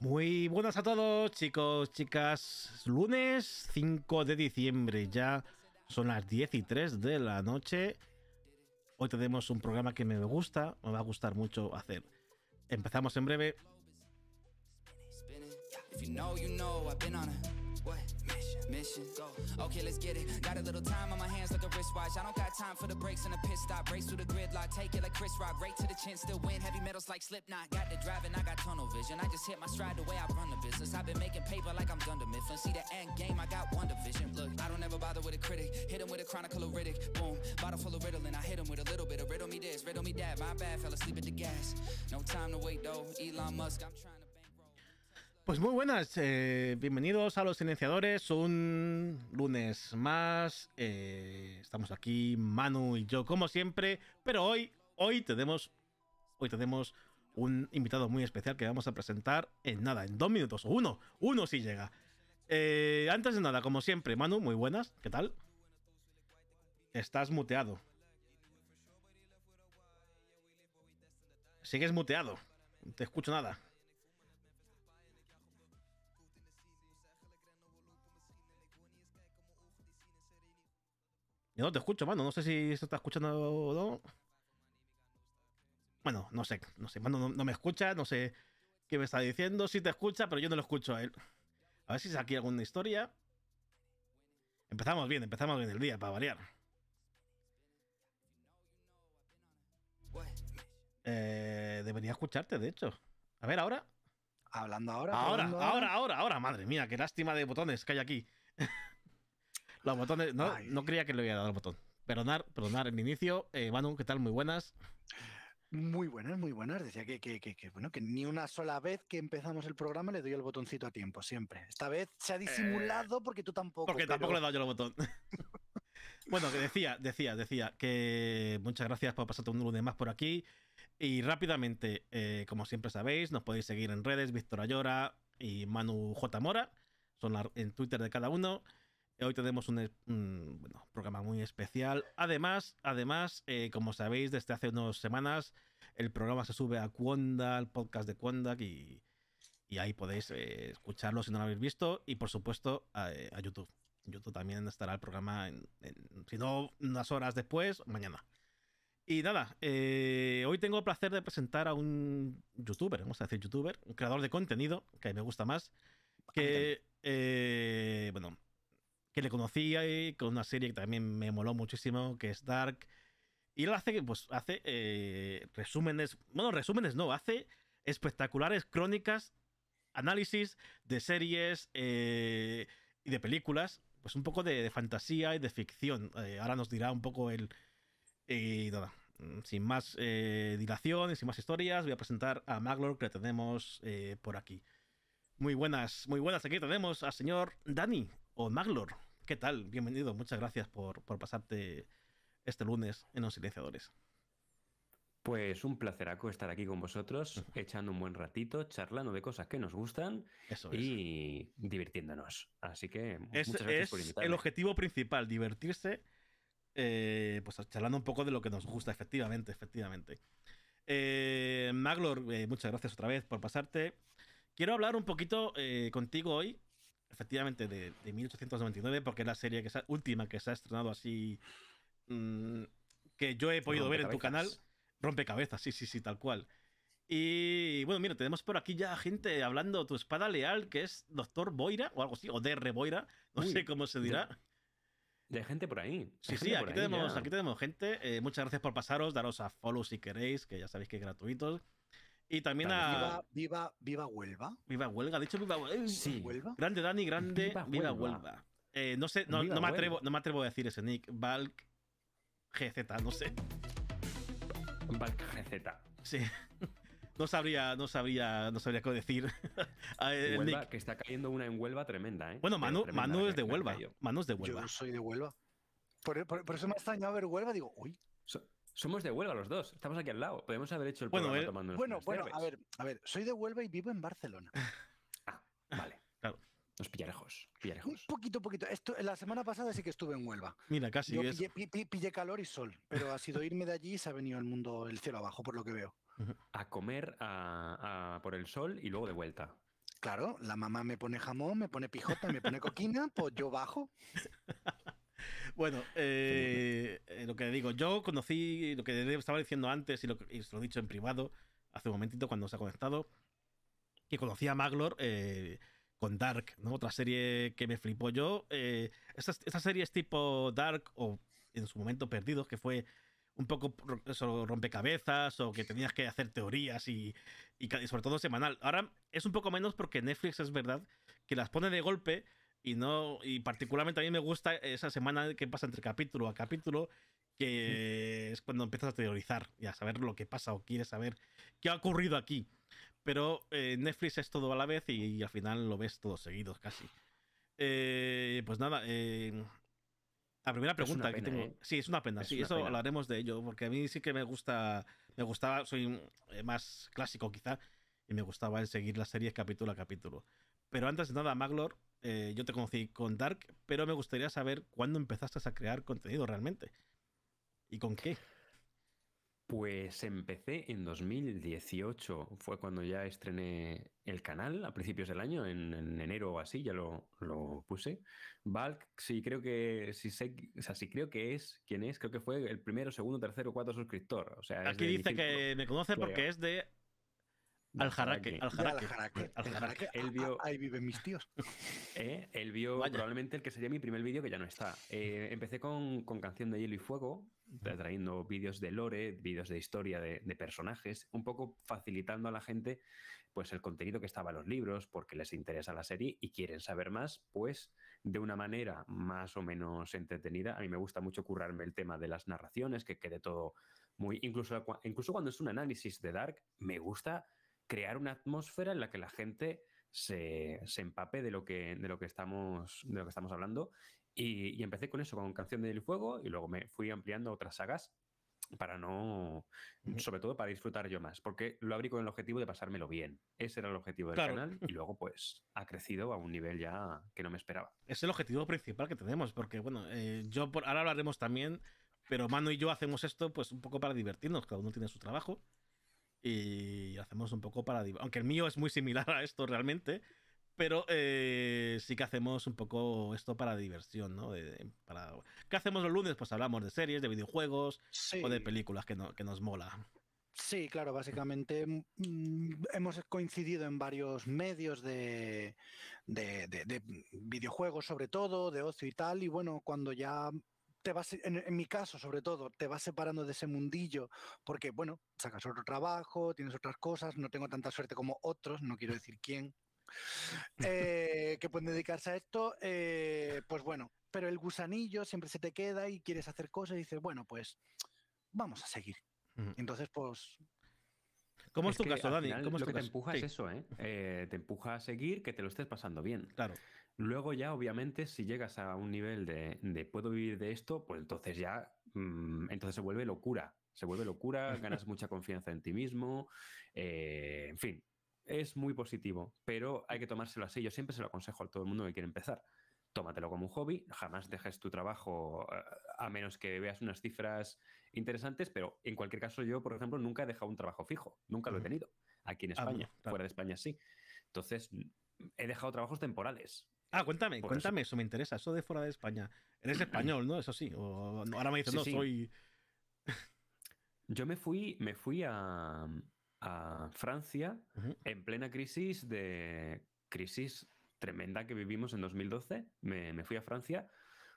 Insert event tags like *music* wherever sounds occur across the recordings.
Muy buenas a todos, chicos, chicas. Lunes 5 de diciembre, ya son las 10 y 3 de la noche. Hoy tenemos un programa que me gusta, me va a gustar mucho hacer. Empezamos en breve. Mission. Go. Okay, let's get it. Got a little time on my hands like a wristwatch. I don't got time for the breaks and the pit stop. Race through the gridlock, take it like Chris Rock. Right to the chin, still win. Heavy metals like Slipknot. Got the driving, I got tunnel vision. I just hit my stride the way I run the business. I've been making paper like I'm Dunder Mifflin. See the end game, I got one division. Look, I don't ever bother with a critic. Hit him with a chronicle of Riddick. Boom, bottle full of Ritalin. I hit him with a little bit of riddle me this, riddle me that. My bad, fell asleep at the gas. No time to wait though. Elon Musk, I'm trying. Pues muy buenas, eh, bienvenidos a los silenciadores, un lunes más, eh, estamos aquí Manu y yo como siempre, pero hoy, hoy tenemos, hoy tenemos un invitado muy especial que vamos a presentar en nada, en dos minutos, uno, uno si llega. Eh, antes de nada, como siempre, Manu, muy buenas, ¿qué tal? Estás muteado. Sigues muteado, no te escucho nada. Yo no te escucho, mano. No sé si se está escuchando o no. Bueno, no sé, no sé. Mano no, me escucha, no sé qué me está diciendo. Sí te escucha, pero yo no lo escucho a él. A ver si es aquí alguna historia. Empezamos bien, empezamos bien el día, para variar. Eh, debería escucharte, de hecho. A ver, ahora. Hablando ahora. Ahora, ahora, ahora, ahora, Madre mía, qué lástima de botones que hay aquí. *laughs* Los botones, no, no creía que le había dado el botón. Perdonar, perdonar el inicio. Eh, Manu, ¿qué tal? Muy buenas. Muy buenas, muy buenas. Decía que, que, que, bueno, que ni una sola vez que empezamos el programa le doy el botoncito a tiempo, siempre. Esta vez se ha disimulado eh, porque tú tampoco. Porque tampoco le he dado yo el botón. *laughs* bueno, que decía, decía, decía que muchas gracias por pasarte un lunes más por aquí. Y rápidamente, eh, como siempre sabéis, nos podéis seguir en redes, Víctor Ayora y Manu J. Mora. Son en Twitter de cada uno. Hoy tenemos un, programa muy especial. Además, además eh, como sabéis, desde hace unas semanas el programa se sube a Kwanda, al podcast de Kwanda, y, ahí podéis eh, escucharlo si no lo habéis visto. Y por supuesto a, YouTube. En YouTube también estará el programa, en, si no unas horas después, mañana. Y nada, eh, hoy tengo el placer de presentar a un youtuber, vamos a decir youtuber, un creador de contenido, que a mí me gusta más, que, bueno, que le conocía y con una serie que también me moló muchísimo, que es Dark. Y él hace, pues, hace eh, resúmenes, bueno, resúmenes no, hace espectaculares crónicas, análisis de series eh, y de películas, pues un poco de, fantasía y de ficción. Eh, ahora nos dirá un poco el... Y nada, sin más dilación y sin más historias, voy a presentar a Maglor que tenemos por aquí. Muy buenas, muy buenas. Aquí tenemos al señor Dani o Maglor. ¿Qué tal? Bienvenido. Muchas gracias por, pasarte este lunes en Los Silenciadores. Pues un placeraco estar aquí con vosotros, echando un buen ratito, charlando de cosas que nos gustan y divirtiéndonos. Así que muchas gracias por invitarme. El objetivo principal, divertirse, eh, pues charlando un poco de lo que nos gusta, efectivamente, efectivamente. Eh, Maglor, eh, muchas gracias otra vez por pasarte. Quiero hablar un poquito contigo hoy efectivamente de, 1899, porque es la serie que última que se ha estrenado así, mm, que yo he podido ver en tu canal. Rompecabezas, sí, sí, sí, tal cual. Y bueno, mira, tenemos por aquí ya gente hablando tu espada leal, que es Doctor Boira o algo así, o DR Boira, no sé cómo se dirá. De gente por ahí. Sí, sí, aquí, tenemos, aquí tenemos gente. Eh, muchas gracias por pasaros, daros a follow si queréis, que ya sabéis que es gratuito. Y también a. Viva, viva, Huelva. Viva Huelva, dicho Viva Huelva. Sí. Grande Dani, grande Viva, Huelva. Eh, no sé, no, me atrevo, no me atrevo a decir ese nick. Valk GZ, no sé. Valk GZ. Sí. *laughs* No sabría, no sabría, no sabría qué decir. *laughs* Huelva, que está cayendo una en Huelva tremenda, ¿eh? Bueno, Manu, Manu es de Huelva. Manu es de Huelva. Yo soy de Huelva. Por, por, eso me ha extrañado ver Huelva. Digo, uy. Somos de Huelva los dos, estamos aquí al lado. Podemos haber hecho el bueno, programa tomando Bueno, bueno, a ver, a ver, soy de Huelva y vivo en Barcelona. *laughs* ah, vale. *laughs* Claro. Los pillarejos, pillarejos. Un poquito, poquito. Esto, la semana pasada sí que estuve en Huelva. Mira, casi. Yo pillé, calor y sol, pero ha sido irme de allí y se ha venido el mundo, el cielo abajo, por lo que veo. A comer a, por el sol y luego de vuelta. Claro, la mamá me pone jamón, me pone pijota, me pone coquina, pues yo bajo. *laughs* Bueno, eh, eh, lo que digo, yo conocí lo que estaba diciendo antes y lo, que, lo he dicho en privado hace un momentito cuando se ha conectado, que conocí a Maglor eh, con Dark, ¿no? Otra serie que me flipó yo. estas, estas series tipo Dark o en su momento Perdidos, que fue un poco eso, rompecabezas o que tenías que hacer teorías y, y, sobre todo semanal. Ahora es un poco menos porque Netflix es verdad que las pone de golpe y no y particularmente a mí me gusta esa semana que pasa entre capítulo a capítulo que es cuando empiezas a teorizar y a saber lo que pasa o quieres saber qué ha ocurrido aquí. Pero eh, Netflix es todo a la vez y, al final lo ves todo seguido casi. Eh, pues nada, eh, la primera pregunta que tengo. ¿eh? Sí, es una pena. sí, eso hablaremos de ello, porque a mí sí que me gusta. Me gustaba, soy eh, más clásico quizá, y me gustaba el seguir las series capítulo a capítulo. Pero antes de nada, Maglor, eh, yo te conocí con Dark, pero me gustaría saber cuándo empezaste a crear contenido realmente. ¿Y con qué? Pues empecé en 2018, fue cuando ya estrené el canal a principios del año, en, enero o así, ya lo, puse. Valk, sí creo que sí sé, o sea, sí creo que es quien es, creo que fue el primero, segundo, tercero, cuarto suscriptor. O sea, Aquí dice que me conoce porque es de al jaraque, al jaraque. Al vio, ahí viven mis tíos. *laughs* Eh, él vio probablemente el que sería mi primer vídeo que ya no está. Eh, empecé con, con, Canción de Hielo y Fuego, trayendo vídeos de lore, vídeos de historia de, personajes, un poco facilitando a la gente pues el contenido que estaba en los libros, porque les interesa la serie y quieren saber más, pues de una manera más o menos entretenida. A mí me gusta mucho currarme el tema de las narraciones, que quede todo muy... Incluso, incluso cuando es un análisis de Dark, me gusta crear una atmósfera en la que la gente se, empape de lo que, de lo que estamos, de lo que estamos hablando y, empecé con eso, con Canción del Fuego, y luego me fui ampliando otras sagas para no, sobre todo para disfrutar yo más, porque lo abrí con el objetivo de pasármelo bien. Ese era el objetivo del canal y luego pues ha crecido a un nivel ya que no me esperaba. Es el objetivo principal que tenemos, porque bueno, eh, yo por, ahora hablaremos también, pero Manu y yo hacemos esto pues un poco para divertirnos, cada uno tiene su trabajo y hacemos un poco para... Aunque el mío es muy similar a esto realmente, pero eh, sí que hacemos un poco esto para diversión, ¿no? para... ¿Qué hacemos los lunes? Pues hablamos de series, de videojuegos o de películas que, que nos mola. Sí, claro, básicamente mm, hemos coincidido en varios medios de, de, de, videojuegos sobre todo, de ocio y tal, y bueno, cuando ya te vas, en, en, mi caso sobre todo, te vas separando de ese mundillo porque, bueno, sacas otro trabajo, tienes otras cosas, no tengo tanta suerte como otros, no quiero decir quién, eh, que pueden dedicarse a esto, eh, pues bueno, pero el gusanillo siempre se te queda y quieres hacer cosas y dices, bueno, pues vamos a seguir. Entonces, pues... ¿Cómo es, tu caso, Dani? ¿Cómo lo que te empuja es eso, ¿eh? ¿eh? Te empuja a seguir que te lo estés pasando bien. Claro. Luego ya, obviamente, si llegas a un nivel de, puedo vivir de esto, pues entonces ya, mm, entonces se vuelve locura. Se vuelve locura, ganas *laughs* mucha confianza en ti mismo, en fin, es muy positivo, pero hay que tomárselo así. Yo siempre se lo aconsejo a todo el mundo que quiere empezar. Tómatelo como un hobby, jamás dejes tu trabajo eh, a menos que veas unas cifras interesantes, pero en cualquier caso yo, por ejemplo, nunca he dejado un trabajo fijo, nunca lo he tenido, aquí en ah, España, fuera de España sí. Entonces, he dejado trabajos temporales. Ah, cuéntame, cuéntame, eso. me interesa, eso de fuera de España. Eres español, ¿no? Eso sí. O, ahora me dices, no, soy... Yo me fui, me fui a, a Francia en plena crisis de crisis tremenda que vivimos en 2012. Me, fui a Francia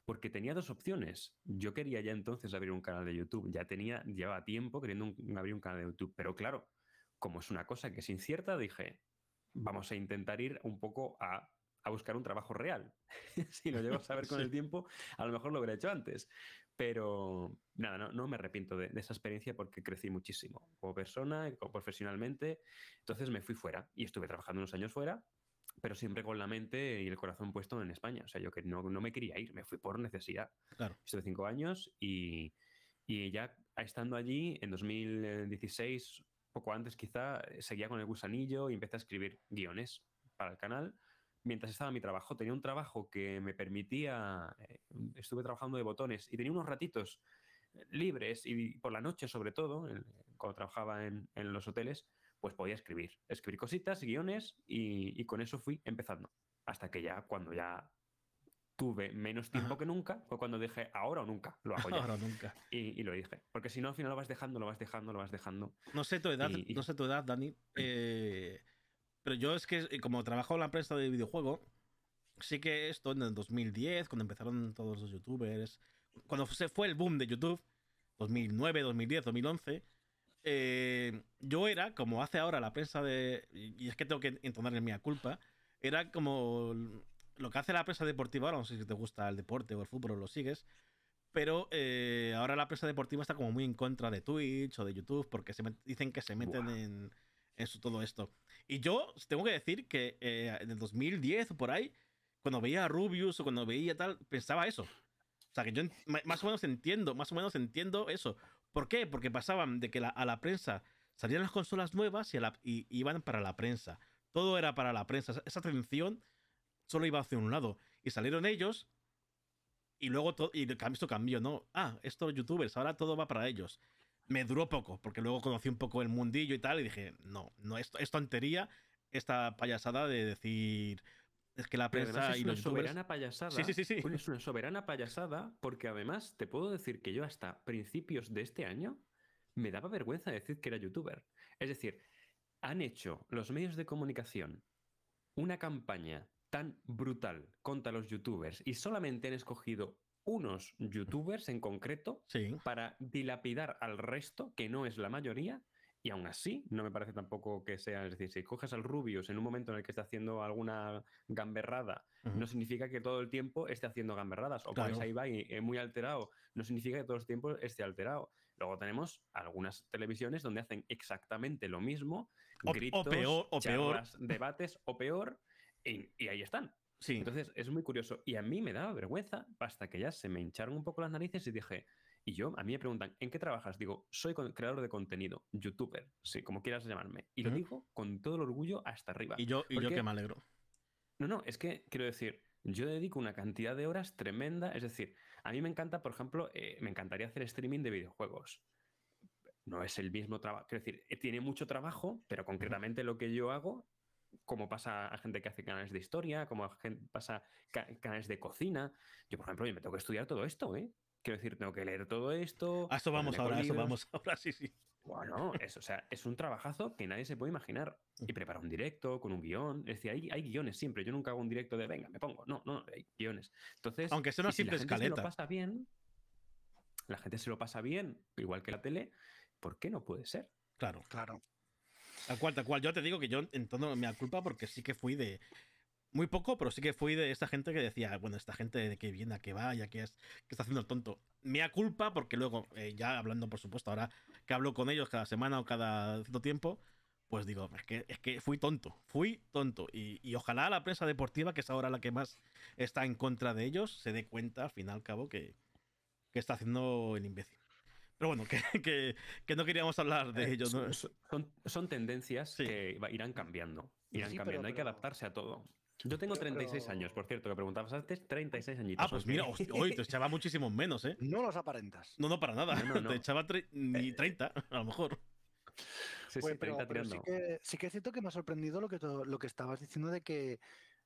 porque tenía dos opciones. Yo quería ya entonces abrir un canal de YouTube. Ya tenía, llevaba tiempo queriendo abrir un canal de YouTube. Pero claro, como es una cosa que es incierta, dije, vamos a intentar ir un poco a, buscar un trabajo real. *laughs* si lo llego a saber *laughs* con el tiempo, a lo mejor lo hubiera hecho antes. Pero nada, no, no me arrepiento de, esa experiencia porque crecí muchísimo, como persona, como profesionalmente. Entonces me fui fuera y estuve trabajando unos años fuera, pero siempre con la mente y el corazón puesto en España. O sea, yo que no, no me quería ir, me fui por necesidad. Claro. Estuve cinco años y, y ya estando allí, en 2016, poco antes quizá, seguía con el gusanillo y empecé a escribir guiones para el canal mientras estaba en mi trabajo. Tenía un trabajo que me permitía, eh, estuve trabajando de botones y tenía unos ratitos libres y por la noche sobre todo, cuando trabajaba en, los hoteles, pues podía escribir. Escribir cositas, guiones y, y con eso fui empezando. Hasta que ya, cuando ya tuve menos tiempo que nunca, fue cuando dije ahora o nunca, lo hago *laughs* ya. ahora o nunca. Y, lo dije. Porque si no, al final lo vas dejando, lo vas dejando, lo vas dejando. No sé tu edad, no sé tu edad, Dani. Eh, pero yo es que, como trabajo en la prensa de videojuego, sí que esto en el 2010, cuando empezaron todos los youtubers, cuando se fue el boom de YouTube, 2009, 2010, 2011, yo era, como hace ahora la prensa de... Y es que tengo que entonar en mi culpa, era como lo que hace la prensa deportiva, ahora no sé si te gusta el deporte o el fútbol o lo sigues, pero eh, ahora la prensa deportiva está como muy en contra de Twitch o de YouTube porque se dicen que se meten en, en todo esto. Y yo tengo que decir que eh, en el 2010 o por ahí, cuando veía a Rubius o cuando veía tal, pensaba eso. O sea, que yo más o menos entiendo, más o menos entiendo eso. ¿Por qué? Porque pasaban de que a la prensa salían las consolas nuevas y, iban para la prensa. Todo era para la prensa. Esa atención solo iba hacia un lado. Y salieron ellos y luego todo, y esto cambió, ¿no? Ah, estos youtubers, ahora todo va para ellos. Me duró poco, porque luego conocí un poco el mundillo y tal, y dije, no, no, esto es tontería, esta payasada de decir, es que la prensa y los Es una soberana payasada. Sí, sí, sí, Es una soberana payasada porque además te puedo decir que yo hasta principios de este año me daba vergüenza decir que era youtuber. Es decir, han hecho los medios de comunicación una campaña tan brutal contra los youtubers y solamente han escogido unos youtubers en concreto para dilapidar al resto, que no es la mayoría, y aún así, no me parece tampoco que sea, es decir, si coges al Rubius en un momento en el que está haciendo alguna gamberrada, no significa que todo el tiempo esté haciendo gamberradas. O claro. ahí va y es muy alterado, no significa que todo el tiempo esté alterado. Luego tenemos algunas televisiones donde hacen exactamente lo mismo, gritos, o peor, o peor. debates, o peor, y, y ahí están. Sí. Entonces es muy curioso. Y a mí me daba vergüenza hasta que ya se me hincharon un poco las narices y dije, y yo, a mí me preguntan, ¿en qué trabajas? Digo, soy creador de contenido, youtuber, sí, como quieras llamarme. Y lo digo con todo el orgullo hasta arriba. Y yo, y yo que me alegro. No, no, es que quiero decir, yo dedico una cantidad de horas tremenda. Es decir, a mí me encanta, por ejemplo, eh, me encantaría hacer streaming de videojuegos. No es el mismo trabajo. Quiero decir, eh, tiene mucho trabajo, pero concretamente lo que yo hago como pasa a gente que hace canales de historia, como pasa canales de cocina. Yo, por ejemplo, yo me tengo que estudiar todo esto, ¿eh? Quiero decir, tengo que leer todo esto. A eso vamos ahora, a eso vamos *laughs* ahora, sí, sí. Bueno, es, o sea, es un trabajazo que nadie se puede imaginar. Y preparar un directo con un guion. Es decir, hay, hay guiones siempre. Yo nunca hago un directo de venga, me pongo. No, no, hay guiones. Entonces, aunque sea una simple si la gente Se lo pasa bien, la gente se lo pasa bien, igual que la tele, ¿por qué no puede ser? Claro, claro. Tal cual, tal cual. Yo te digo que yo en todo me culpa porque sí que fui de, muy poco, pero sí que fui de esta gente que decía, bueno, esta gente de que viene, a que va, ya que, es, que está haciendo el tonto. Me culpa porque luego, eh, ya hablando, por supuesto, ahora que hablo con ellos cada semana o cada cierto tiempo, pues digo, es que, es que fui tonto, fui tonto. Y, ojalá la prensa deportiva, que es ahora la que más está en contra de ellos, se dé cuenta, al fin y al cabo, que, que está haciendo el imbécil. Pero bueno, *laughs* que, que, no queríamos hablar de eh, ellos. Son, son, tendencias que irán cambiando. Irán cambiando, hay que adaptarse a todo. Yo tengo 36 años, por cierto, que preguntabas antes, 36 añitos. Ah, pues mira, hoy *laughs* te echaba muchísimo menos, ¿eh? No los aparentas. No, no, para nada. *laughs* Te echaba ni 30, eh. a lo mejor. Sí, sí, 30 pero, sí, que, sí que es cierto que me ha sorprendido lo que, lo que estabas diciendo de que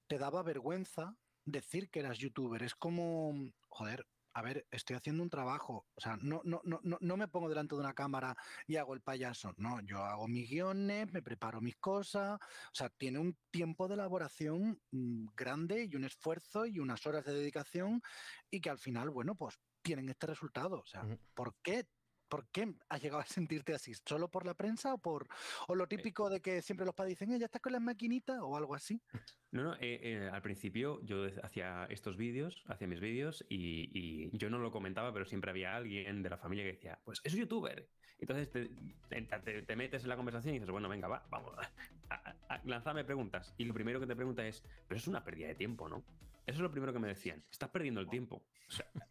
te daba vergüenza decir que eras youtuber. Es como, joder, a ver, estoy haciendo un trabajo, o sea, no, no, no, no me pongo delante de una cámara y hago el payaso, no, yo hago mis guiones, me preparo mis cosas, o sea, tiene un tiempo de elaboración mm, grande y un esfuerzo y unas horas de dedicación y que al final, bueno, pues tienen este resultado, o sea, ¿por qué ¿Por qué has llegado a sentirte así? ¿Solo por la prensa o por o lo típico de que siempre los padres dicen, eh, ya estás con las maquinitas o algo así? No, no, eh, eh, al principio yo hacía estos vídeos, hacía mis vídeos y, yo no lo comentaba, pero siempre había alguien de la familia que decía, pues es youtuber. Entonces te, metes en la conversación y dices, bueno, venga, va, vamos, *laughs* lanzame preguntas. Y lo primero que te pregunta es, pero es una pérdida de tiempo, ¿no? Eso es lo primero que me decían. Estás perdiendo el tiempo.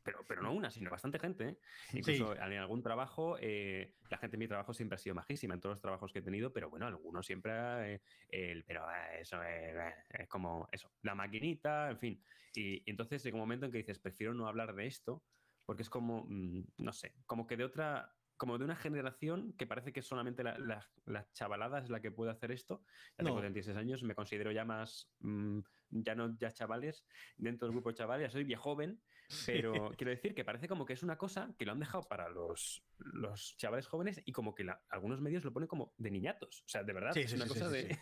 pero, pero no una, sino bastante gente. ¿eh? Incluso en algún trabajo, eh, la gente en mi trabajo siempre ha sido majísima en todos los trabajos que he tenido, pero bueno, algunos siempre. Eh, el, pero eso es, como eso, la maquinita, en fin. Y, entonces llega un momento en que dices, prefiero no hablar de esto, porque es como, mm, no sé, como que de otra como de una generación que parece que solamente la, la, chavalada es la que puede hacer esto. Ya tengo 26 años, me considero ya más, mm, ya no ya chavales, dentro del grupo de chavales, soy viejo joven, pero *laughs* quiero decir que parece como que es una cosa que lo han dejado para los, los chavales jóvenes y como que algunos medios lo ponen como de niñatos. O sea, de verdad, es una cosa de...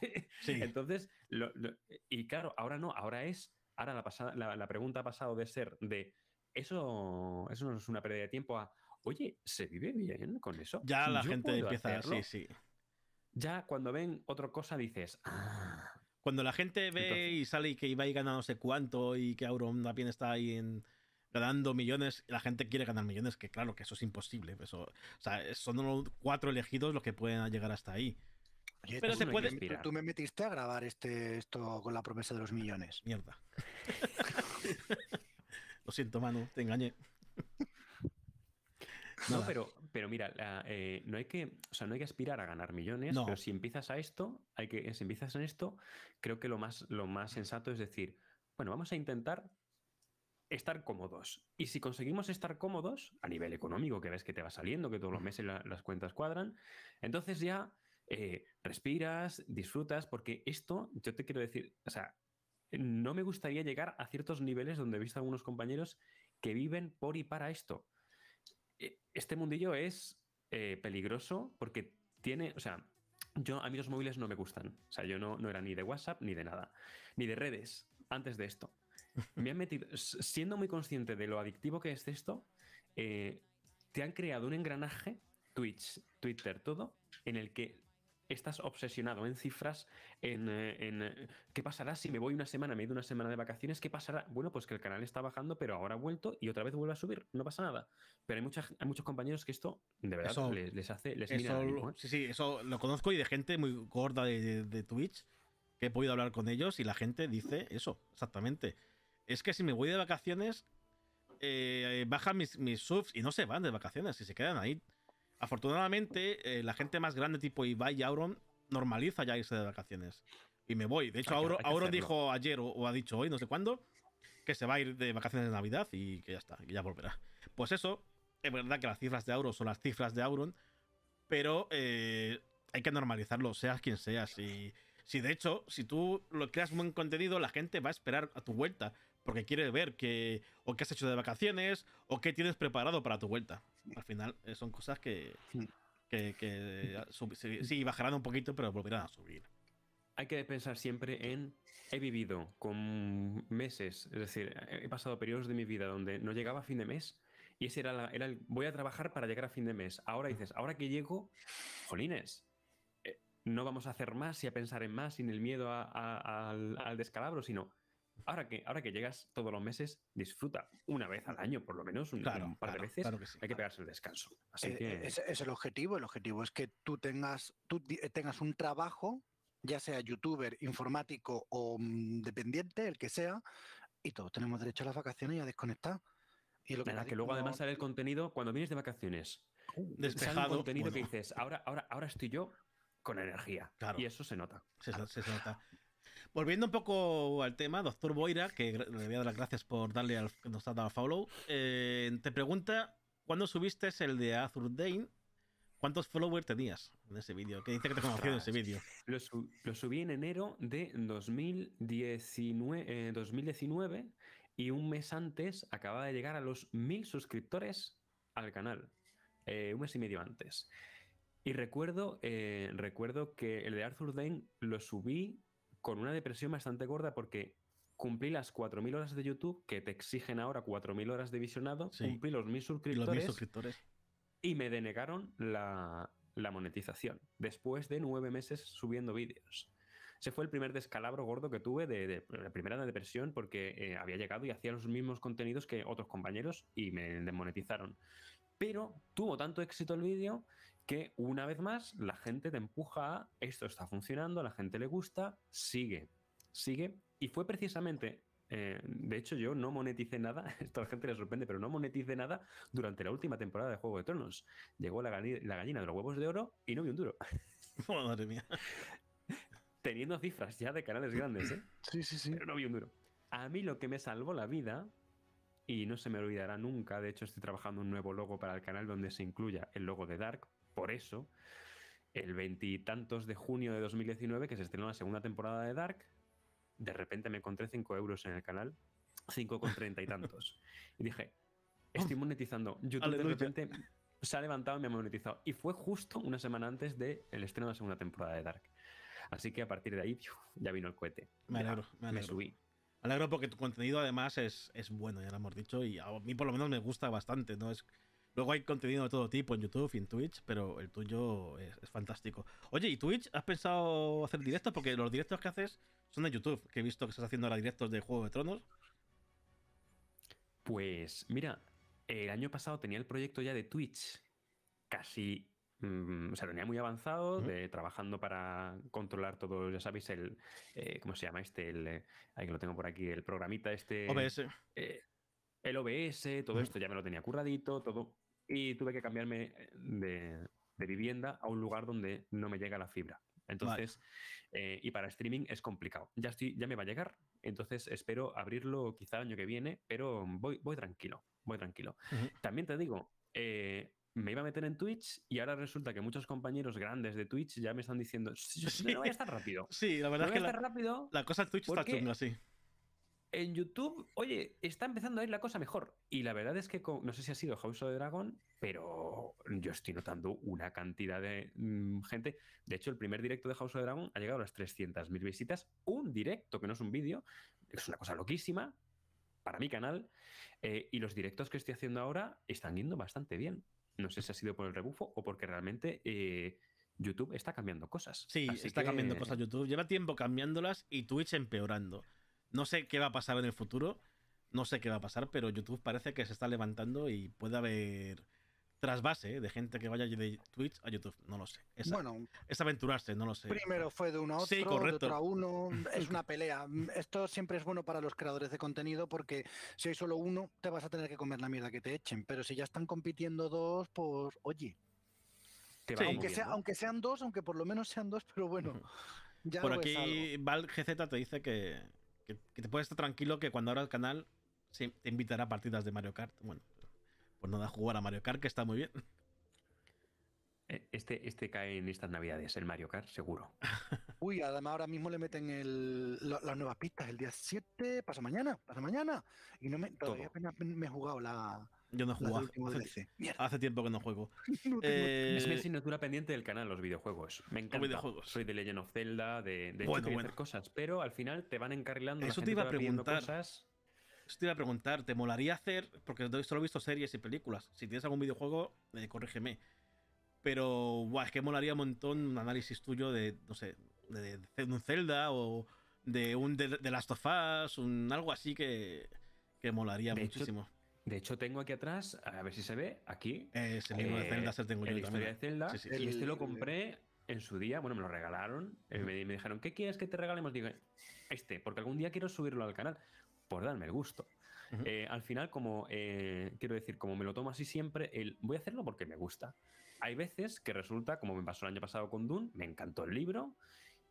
Entonces, y claro, ahora no, ahora es, ahora la, pasada, la, pregunta ha pasado de ser de, eso, eso no es una pérdida de tiempo a oye, ¿se vive bien con eso? Ya la gente empieza, sí, sí. Ya cuando ven otra cosa dices, ah". Cuando la gente ve y sale y que iba y gana no sé cuánto y que Auron también está ahí en, ganando millones, la gente quiere ganar millones, que claro que eso es imposible. Eso, o sea, son los cuatro elegidos los que pueden llegar hasta ahí. Pero se puede. Tú, tú, me metiste a grabar este, esto con la promesa de los millones. Mierda. *laughs* Lo siento, Manu, te engañé. *laughs* No, pero, pero mira, eh, no hay que, o sea, no hay que aspirar a ganar millones, pero si empiezas a esto, hay que, si empiezas en esto, creo que lo más, lo más sensato es decir, bueno, vamos a intentar estar cómodos. Y si conseguimos estar cómodos, a nivel económico, que ves que te va saliendo, que todos los meses las cuentas cuadran, entonces ya eh, respiras, disfrutas, porque esto, yo te quiero decir, o sea, no me gustaría llegar a ciertos niveles donde he visto a algunos compañeros que viven por y para esto. Eh, este mundillo es eh, peligroso porque tiene, o sea, yo a mí los móviles no me gustan. O sea, yo no, no era ni de WhatsApp ni de nada, ni de redes antes de esto. *laughs* Me han metido, siendo muy consciente de lo adictivo que es esto, eh, te han creado un engranaje, Twitch, Twitter, todo, en el que estás obsesionado en cifras, en, eh, eh, qué pasará si me voy una semana, me he ido una semana de vacaciones, qué pasará. Bueno, pues que el canal está bajando, pero ahora ha vuelto y otra vez vuelve a subir, no pasa nada. Pero hay, muchas, hay muchos compañeros que esto de verdad les, hace, les eso, ¿eh? Sí, sí, eso lo conozco y de gente muy gorda de, Twitch que he podido hablar con ellos y la gente dice eso, exactamente. Es que si me voy de vacaciones, bajan mis, mis subs y no se van de vacaciones y se quedan ahí Afortunadamente, eh, la gente más grande tipo Ibai y Auron normaliza ya irse de vacaciones. Y me voy. De hecho, Auron, dijo ayer o, ha dicho hoy, no sé cuándo, que se va a ir de vacaciones de Navidad y que ya está, que ya volverá. Pues eso, es verdad que las cifras de Auron son las cifras de Auron, pero eh, hay que normalizarlo, seas quien seas. Y si de hecho, si tú lo creas buen contenido, la gente va a esperar a tu vuelta porque quiere ver que, o qué has hecho de vacaciones o qué tienes preparado para tu vuelta. Al final eh, son cosas que, hmm. que, sí, bajarán un poquito, pero volverán a subir. Hay que pensar siempre en he vivido con meses, es decir, he pasado periodos de mi vida donde no llegaba a fin de mes y ese era, era el voy a trabajar para llegar a fin de mes. Ahora dices, ahora que llego, jolines, eh, no vamos a hacer más y a pensar en más sin el miedo al, al descalabro, sino Ahora que, ahora que llegas todos los meses, disfruta una vez al año, por lo menos, un, par de veces. hay que pegarse el descanso. Así eh, es, el objetivo. El objetivo es que tú tengas, tú tengas un trabajo, ya sea youtuber, informático o mm, dependiente, el que sea, y todos tenemos derecho a las vacaciones y a desconectar. Y lo que, que luego además sale el contenido cuando vienes de vacaciones. Uh, despejado. contenido que dices, ahora, ahora, ahora estoy yo con energía. Y eso se nota. se nota. Volviendo un poco al tema, doctor Boira, que le voy a dar las gracias por darle al, nos ha dado follow, eh, te pregunta, ¿cuándo subiste el de Arthur Dane? ¿Cuántos followers tenías en ese vídeo? Que dice que te conoció en ese vídeo. Lo, subí en enero de 2019, 2019 eh, y un mes antes acababa de llegar a los mil suscriptores al canal. Eh, un mes y medio antes. Y recuerdo, recuerdo que el de Arthur Dane lo subí con una depresión bastante gorda porque cumplí las 4.000 horas de YouTube que te exigen ahora 4.000 horas de visionado, cumplí los 1.000 suscriptores, suscriptores, y me denegaron la, monetización después de nueve meses subiendo vídeos. Ese fue el primer descalabro gordo que tuve de, la primera depresión porque eh, había llegado y hacía los mismos contenidos que otros compañeros y me desmonetizaron. Pero tuvo tanto éxito el vídeo que una vez más la gente te empuja a esto está funcionando, a la gente le gusta, sigue, sigue. Y fue precisamente, eh, de hecho yo no moneticé nada, *laughs* esto a la gente le sorprende, pero no moneticé nada durante la última temporada de Juego de Tronos. Llegó la, gallina de los huevos de oro y no vi un duro. *laughs* Oh, madre mía. Teniendo cifras ya de canales grandes, ¿eh? *laughs* Sí, sí, sí. Pero no vi un duro. A mí lo que me salvó la vida y no se me olvidará nunca. De hecho, estoy trabajando un nuevo logo para el canal donde se incluya el logo de Dark. Por eso, el veintitantos de junio de 2019, que se estrenó la segunda temporada de Dark, de repente me encontré 5 euros en el canal, 5 con treinta y tantos. *laughs* y dije, estoy monetizando. YouTube de repente se ha levantado y me ha monetizado. Y fue justo una semana antes del estreno de la segunda temporada de Dark. Así que a partir de ahí ya vino el cohete. Me alegro, me, alegro. subí. Me alegro porque tu contenido además es, es, bueno, ya lo hemos dicho, y a mí por lo menos me gusta bastante, ¿no? Es, luego hay contenido de todo tipo en YouTube y en Twitch, pero el tuyo es, fantástico. Oye, ¿y Twitch has pensado hacer directos? Porque los directos que haces son de YouTube, que he visto que estás haciendo ahora directos de Juego de Tronos. Pues mira, el año pasado tenía el proyecto ya de Twitch casi Mm, o sea, tenía muy avanzado, de, trabajando para controlar todo, ya sabéis, el, eh, ¿cómo se llama este? El, eh, ahí que lo tengo por aquí, el programita este. OBS. Eh, el OBS, todo esto ya me lo tenía curradito, todo. Y tuve que cambiarme de, vivienda a un lugar donde no me llega la fibra. Entonces, y para streaming es complicado. Ya, estoy, ya me va a llegar, entonces espero abrirlo quizá el año que viene, pero voy, voy tranquilo, voy tranquilo. También te digo, me iba a meter en Twitch y ahora resulta que muchos compañeros grandes de Twitch ya me están diciendo, no voy a estar rápido. *laughs* Sí, la verdad es que la, rápido la cosa en Twitch está chunga, sí. En YouTube, oye, está empezando a ir la cosa mejor. Y la verdad es que, no sé si ha sido House of the Dragon, pero yo estoy notando una cantidad de mm, gente. De hecho, el primer directo de House of the Dragon ha llegado a las 300.000 visitas. Un directo, que no es un vídeo. Es una cosa loquísima para mi canal. Eh, y los directos que estoy haciendo ahora están yendo bastante bien. No sé si ha sido por el rebufo o porque realmente eh, YouTube está cambiando cosas. Sí, está cambiando cosas YouTube. Lleva tiempo cambiándolas y Twitch empeorando. No sé qué va a pasar en el futuro. No sé qué va a pasar, pero YouTube parece que se está levantando y puede haber trasvase ¿eh? de gente que vaya de Twitch a YouTube, no lo sé. Es, bueno, es aventurarse, no lo sé. Primero fue de uno a otro, de otro a uno, *laughs* es una pelea. Esto siempre es bueno para los creadores de contenido porque si hay solo uno, te vas a tener que comer la mierda que te echen, pero si ya están compitiendo dos, pues oye. aunque, sea, aunque sean dos, aunque por lo menos sean dos, pero bueno. *laughs* Ya por aquí Val GZ te dice que, que, te puedes estar tranquilo que cuando abra el canal te invitará a partidas de Mario Kart. Bueno, pues nada, jugar a Mario Kart, que está muy bien. Eh, este, este cae en estas navidades, el Mario Kart, seguro. *laughs* Uy, además ahora mismo le meten el, las nuevas pistas el día 7, pasa mañana, pasa mañana. Y no me, todavía apenas me he jugado la. Yo no he jugado. Hace, hace, tiempo que no juego. *laughs* eh, es mi asignatura pendiente del canal, los videojuegos. Me encanta. Videojuegos. Soy de Legend of Zelda, de, de bueno, cosas, pero al final te van encarrilando. Eso te iba a preguntar. Cosas te iba a preguntar, ¿te molaría hacer? Porque solo he visto series y películas. Si tienes algún videojuego, eh, corrígeme. Pero, buah, es que molaría un montón un análisis tuyo de, no sé, de, un Zelda o de un de, Last of Us, un, algo así que, que molaría muchísimo. De hecho, tengo aquí atrás, a ver si se ve, aquí. Es el libro de Zelda, se tengo yo historia de Zelda. Y este lo compré en su día, bueno, me lo regalaron. Eh, me, me, dijeron, ¿qué quieres que te regalemos? Digo, este, porque algún día quiero subirlo al canal por darme el gusto. Eh, al final, como eh, quiero decir, como me lo tomo así siempre, el voy a hacerlo porque me gusta. Hay veces que resulta, como me pasó el año pasado con Dune, me encantó el libro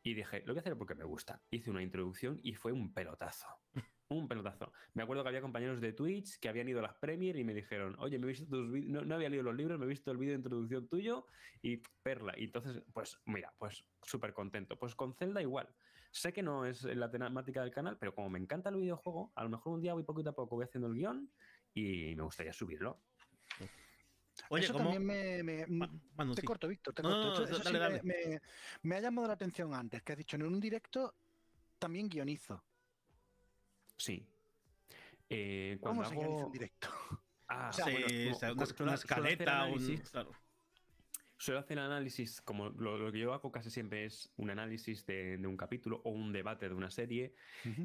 y dije, lo voy a hacer porque me gusta. Hice una introducción y fue un pelotazo. *laughs* un pelotazo. Me acuerdo que había compañeros de Twitch que habían ido a las Premier y me dijeron, oye, me he visto tus no, no, había leído los libros, me he visto el vídeo de introducción tuyo y perla. Y entonces, pues mira, pues súper contento. Pues con Zelda igual. Sé que no es la temática del canal, pero como me encanta el videojuego, a lo mejor un día voy poquito a poco, voy haciendo el guion y me gustaría subirlo. Oye, eso también me, te corto, Víctor, te corto. Me, ha llamado la atención antes, que has dicho en un directo también guionizo. Sí. Eh, ¿Cómo se guioniza un directo? *laughs* Ah, sí, una, escaleta, un... Suelo hacer análisis, como lo, que yo hago casi siempre es un análisis de, un capítulo o un debate de una serie.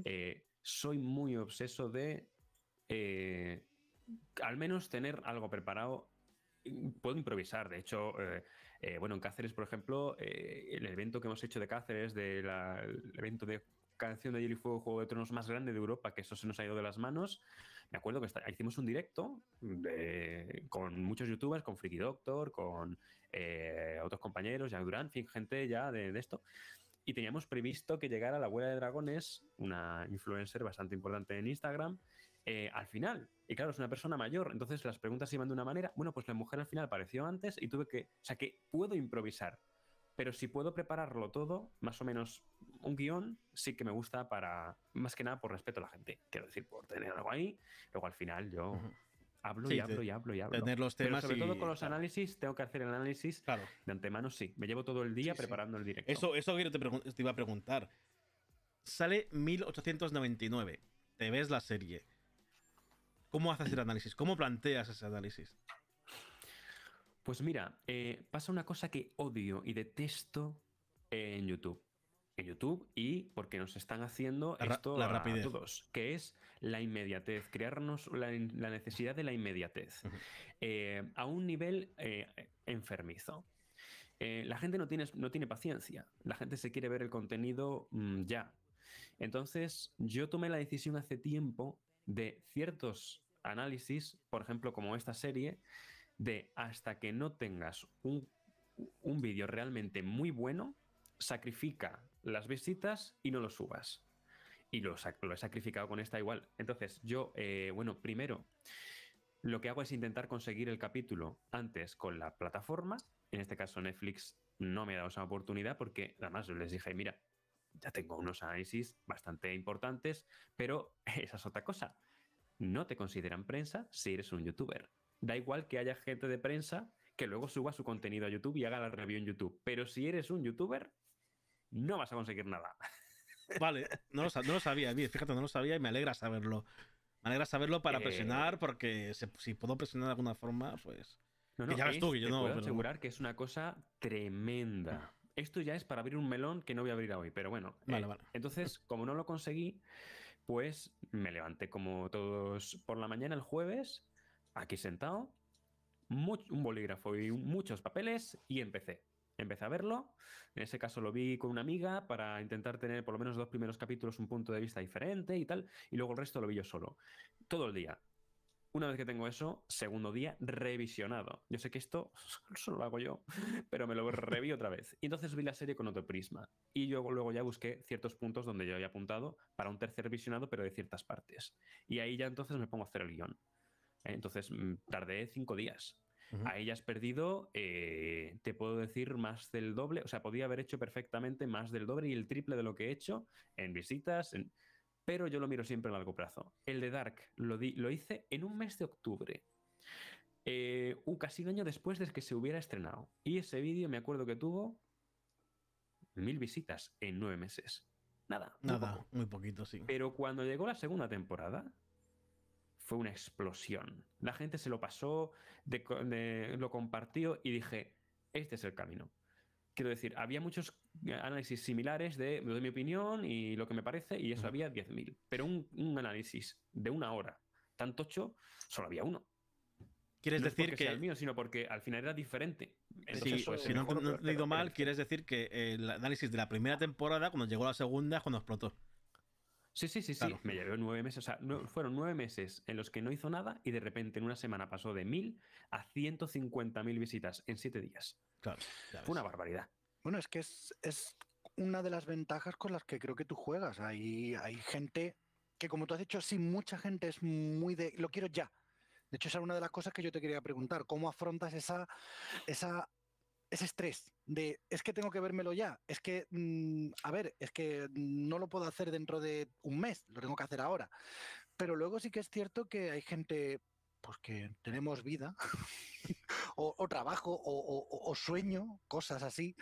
Eh, soy muy obseso de eh, al menos tener algo preparado. Puedo improvisar, de hecho, eh, bueno, en Cáceres, por ejemplo, el evento que hemos hecho de Cáceres, del evento de canción de Hielo y Fuego, Juego de Tronos más grande de Europa, que eso se nos ha ido de las manos. Me acuerdo que hicimos un directo con muchos youtubers, con Freaky Doctor, con eh, otros compañeros, Jack Durán, fin, gente ya de, esto. Y teníamos previsto que llegara la abuela de dragones, una influencer bastante importante en Instagram, eh, al final. Y claro, es una persona mayor, entonces las preguntas iban de una manera. Bueno, pues la mujer al final apareció antes y tuve que. O sea, que puedo improvisar. Pero si puedo prepararlo todo, más o menos un guion, sí que me gusta para. Más que nada por respeto a la gente. Quiero decir, por tener algo ahí. Luego al final yo. Hablo y hablo y hablo y hablo. Tener los temas Pero sobre todo con los análisis, tengo que hacer el análisis claro. de antemano, sí. Me llevo todo el día preparando el directo. Eso, eso te, te iba a preguntar. Sale 1899. Te ves la serie. ¿Cómo haces el análisis? ¿Cómo planteas ese análisis? Pues mira, eh, pasa una cosa que odio y detesto en YouTube. En YouTube y porque nos están haciendo esto la a todos, que es la inmediatez, crearnos la, necesidad de la inmediatez eh, a un nivel eh, enfermizo. la gente no tiene, no tiene paciencia, la gente se quiere ver el contenido mm, ya. Entonces, yo tomé la decisión hace tiempo de ciertos análisis, por ejemplo, como esta serie, de hasta que no tengas un, vídeo realmente muy bueno, sacrifica las visitas y no lo subas. Y lo, he sacrificado con esta igual. Entonces, yo, eh, bueno, primero, lo que hago es intentar conseguir el capítulo antes con la plataforma. En este caso, Netflix no me ha dado esa oportunidad porque además les dije, mira, ya tengo unos análisis bastante importantes, pero *laughs* esa es otra cosa no te consideran prensa si eres un youtuber. Da igual que haya gente de prensa que luego suba su contenido a YouTube y haga la review en YouTube. Pero si eres un youtuber, no vas a conseguir nada. *laughs* Vale, no lo, sabía, fíjate, no lo sabía y me alegra saberlo. Me alegra saberlo para eh, presionar, porque si puedo presionar de alguna forma, pues. No, no, ya ves tú, yo no. Puedo asegurar que es una cosa tremenda. Esto ya es para abrir un melón que no voy a abrir hoy, pero bueno. Vale, eh, vale. Entonces, como no lo conseguí, pues me levanté como todos por la mañana el jueves, aquí sentado, un bolígrafo y muchos papeles y empecé. Empecé a verlo, en ese caso lo vi con una amiga para intentar tener por lo menos dos primeros capítulos un punto de vista diferente y tal, y luego el resto lo vi yo solo. Todo el día, una vez que tengo eso, segundo día, revisionado. Yo sé que esto *laughs* solo lo hago yo, pero me lo reví otra vez. Y entonces vi la serie con otro prisma. Y yo luego ya busqué ciertos puntos donde yo había apuntado para un tercer visionado, pero de ciertas partes. Y ahí ya entonces me pongo a hacer el guion. Entonces mm, tardé cinco días. Ahí ya has perdido, eh, te puedo decir, más del doble. O sea, podía haber hecho perfectamente más del doble y el triple de lo que he hecho en visitas. En pero yo lo miro siempre a largo plazo. El de Dark lo, lo hice en un mes de octubre. Eh, un casi un año después de que se hubiera estrenado. Y ese vídeo me acuerdo que tuvo mil visitas en nueve meses. Nada. Nada, muy poquito, sí. Pero cuando llegó la segunda temporada, fue una explosión. La gente se lo pasó, lo compartió y dije, este es el camino. Quiero decir, había muchos análisis similares de me doy mi opinión y lo que me parece, y eso había 10.000. Pero un, análisis de una hora tan tocho, solo había uno. ¿Quieres decir que. Sea el mío, sino porque al final era diferente. pues, si no, he leído mal, quieres decir que el análisis de la primera temporada, cuando llegó la segunda, cuando explotó. Sí, sí, sí, sí. Me llevó nueve meses. O sea, fueron nueve meses en los que no hizo nada y de repente en una semana pasó de mil a 150.000 visitas en siete días. Claro. Fue una barbaridad. Bueno, es que es, es, una de las ventajas con las que creo que tú juegas. Hay, hay gente que, como tú has dicho, sí, mucha gente es muy de lo quiero ya. De hecho, esa es una de las cosas que yo te quería preguntar. ¿Cómo afrontas esa, esa, ese estrés de es que tengo que vérmelo ya? Es que, mm, a ver, es que no lo puedo hacer dentro de un mes, lo tengo que hacer ahora. Pero luego sí que es cierto que hay gente pues que tenemos vida *laughs* o, trabajo o, sueño, cosas así.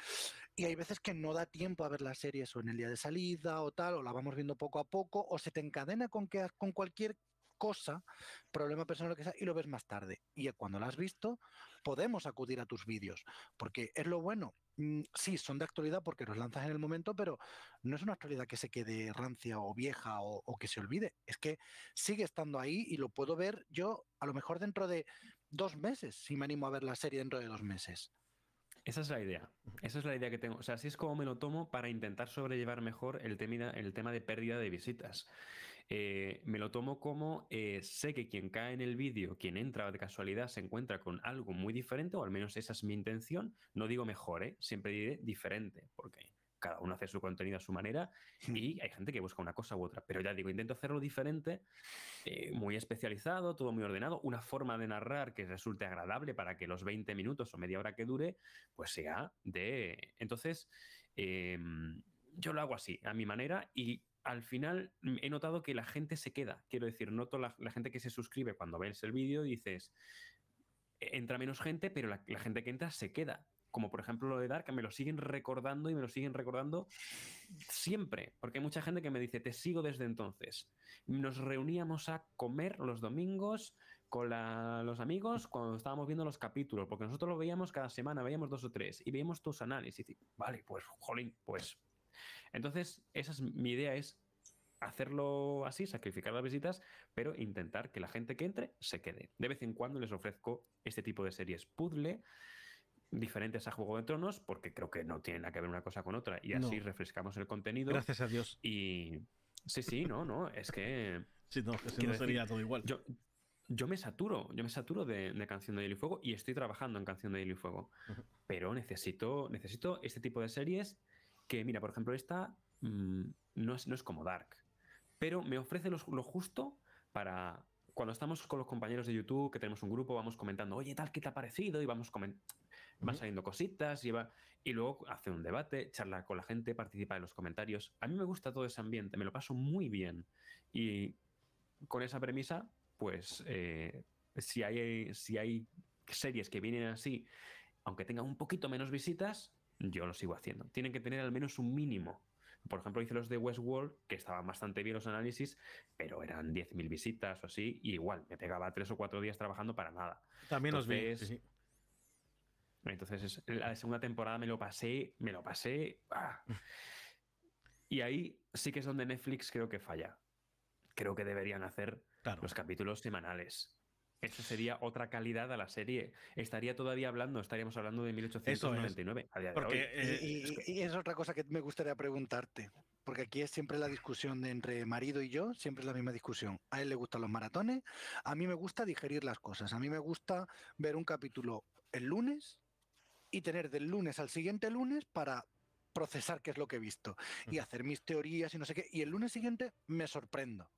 Y hay veces que no da tiempo a ver las series o en el día de salida o tal, o la vamos viendo poco a poco, o se te encadena con, que, con cualquier cosa, problema personal que sea, y lo ves más tarde. Y cuando lo has visto, podemos acudir a tus vídeos, porque es lo bueno. Mm, sí, son de actualidad porque los lanzas en el momento, pero no es una actualidad que se quede rancia o vieja o, que se olvide. Es que sigue estando ahí y lo puedo ver yo a lo mejor dentro de dos meses, si me animo a ver la serie dentro de dos meses. Esa es la idea. Esa es la idea que tengo. O sea, así es como me lo tomo para intentar sobrellevar mejor el el tema de pérdida de visitas. Eh, me lo tomo como eh, sé que quien cae en el vídeo, quien entra de casualidad, se encuentra con algo muy diferente, o al menos esa es mi intención. No digo mejor, ¿eh? siempre diré diferente, porque cada uno hace su contenido a su manera *laughs* y hay gente que busca una cosa u otra. Pero ya digo, intento hacerlo diferente, eh, muy especializado, todo muy ordenado, una forma de narrar que resulte agradable para que los 20 minutos o media hora que dure, pues sea de... Entonces, eh, yo lo hago así, a mi manera, y al final mm, he notado que la gente se queda. Quiero decir, noto la, la gente que se suscribe cuando ves el vídeo dices, "E-, entra menos gente, pero la, gente que entra se queda. Como por ejemplo lo de Dark, me lo siguen recordando y me lo siguen recordando siempre. Porque hay mucha gente que me dice, te sigo desde entonces. Nos reuníamos a comer los domingos con los amigos cuando estábamos viendo los capítulos, porque nosotros lo veíamos cada semana, veíamos dos o tres, y veíamos tus análisis. Y, vale, pues, jolín, pues. Entonces, esa es mi idea, es hacerlo así, sacrificar las visitas, pero intentar que la gente que entre se quede. De vez en cuando les ofrezco este tipo de series puzzle, diferentes a Juego de Tronos, porque creo que no tienen nada que ver una cosa con otra, y así No. refrescamos el contenido. Gracias a Dios. Y sí, sí, no, no, es que Sí, no, que si no sería todo igual. yo, yo me saturo, yo me saturo de, de Canción de Hielo y Fuego y estoy trabajando en Canción de Hielo y Fuego. Pero necesito, necesito este tipo de series que, mira, por ejemplo, esta mm, no, es, no es como Dark, pero me ofrece los- lo justo para cuando estamos con los compañeros de YouTube, que tenemos un grupo, vamos comentando, oye, tal, ¿qué te ha parecido? Y vamos comen- van Ujú. saliendo cositas y, va- y luego hace un debate, charla con la gente, participa en los comentarios. A mí me gusta todo ese ambiente, me lo paso muy bien. Y con esa premisa, pues eh, si, hay, si hay series que vienen así, aunque tengan un poquito menos visitas, yo lo sigo haciendo. Tienen que tener al menos un mínimo. Por ejemplo, hice los de Westworld, que estaban bastante bien los análisis, pero eran 10.000 visitas o así, y igual, me pegaba tres o cuatro días trabajando para nada. También os vi. entonces- sí, sí. Entonces, es- la segunda temporada me lo pasé, me lo pasé. ¡ah! Y ahí sí que es donde Netflix creo que falla. Creo que deberían hacer Claro. los capítulos semanales. Eso sería otra calidad a la serie. Estaría todavía hablando, estaríamos hablando de 1899 a día de Porque hoy. eh, y, es que- y- y es otra cosa que me gustaría preguntarte, porque aquí es siempre la discusión de entre marido y yo, siempre es la misma discusión. A él le gustan los maratones, a mí me gusta digerir las cosas, a mí me gusta ver un capítulo el lunes y tener del lunes al siguiente lunes para procesar qué es lo que he visto y hacer mis teorías y no sé qué, y el lunes siguiente me sorprendo.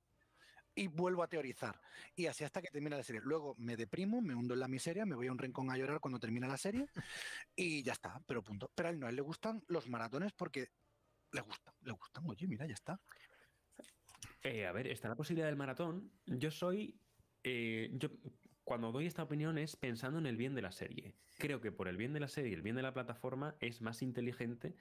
Y vuelvo a teorizar. Y así hasta que termina la serie. Luego me deprimo, me hundo en la miseria, me voy a un rincón a llorar cuando termina la serie *laughs* y ya está, pero punto. Pero a él no, a él le gustan los maratones porque le gustan, le gustan. Oye, mira, ya está. Eh, a ver, está la posibilidad del maratón. Yo soy. eh, yo cuando doy esta opinión es pensando en el bien de la serie. Creo que por el bien de la serie y el bien de la plataforma es más inteligente.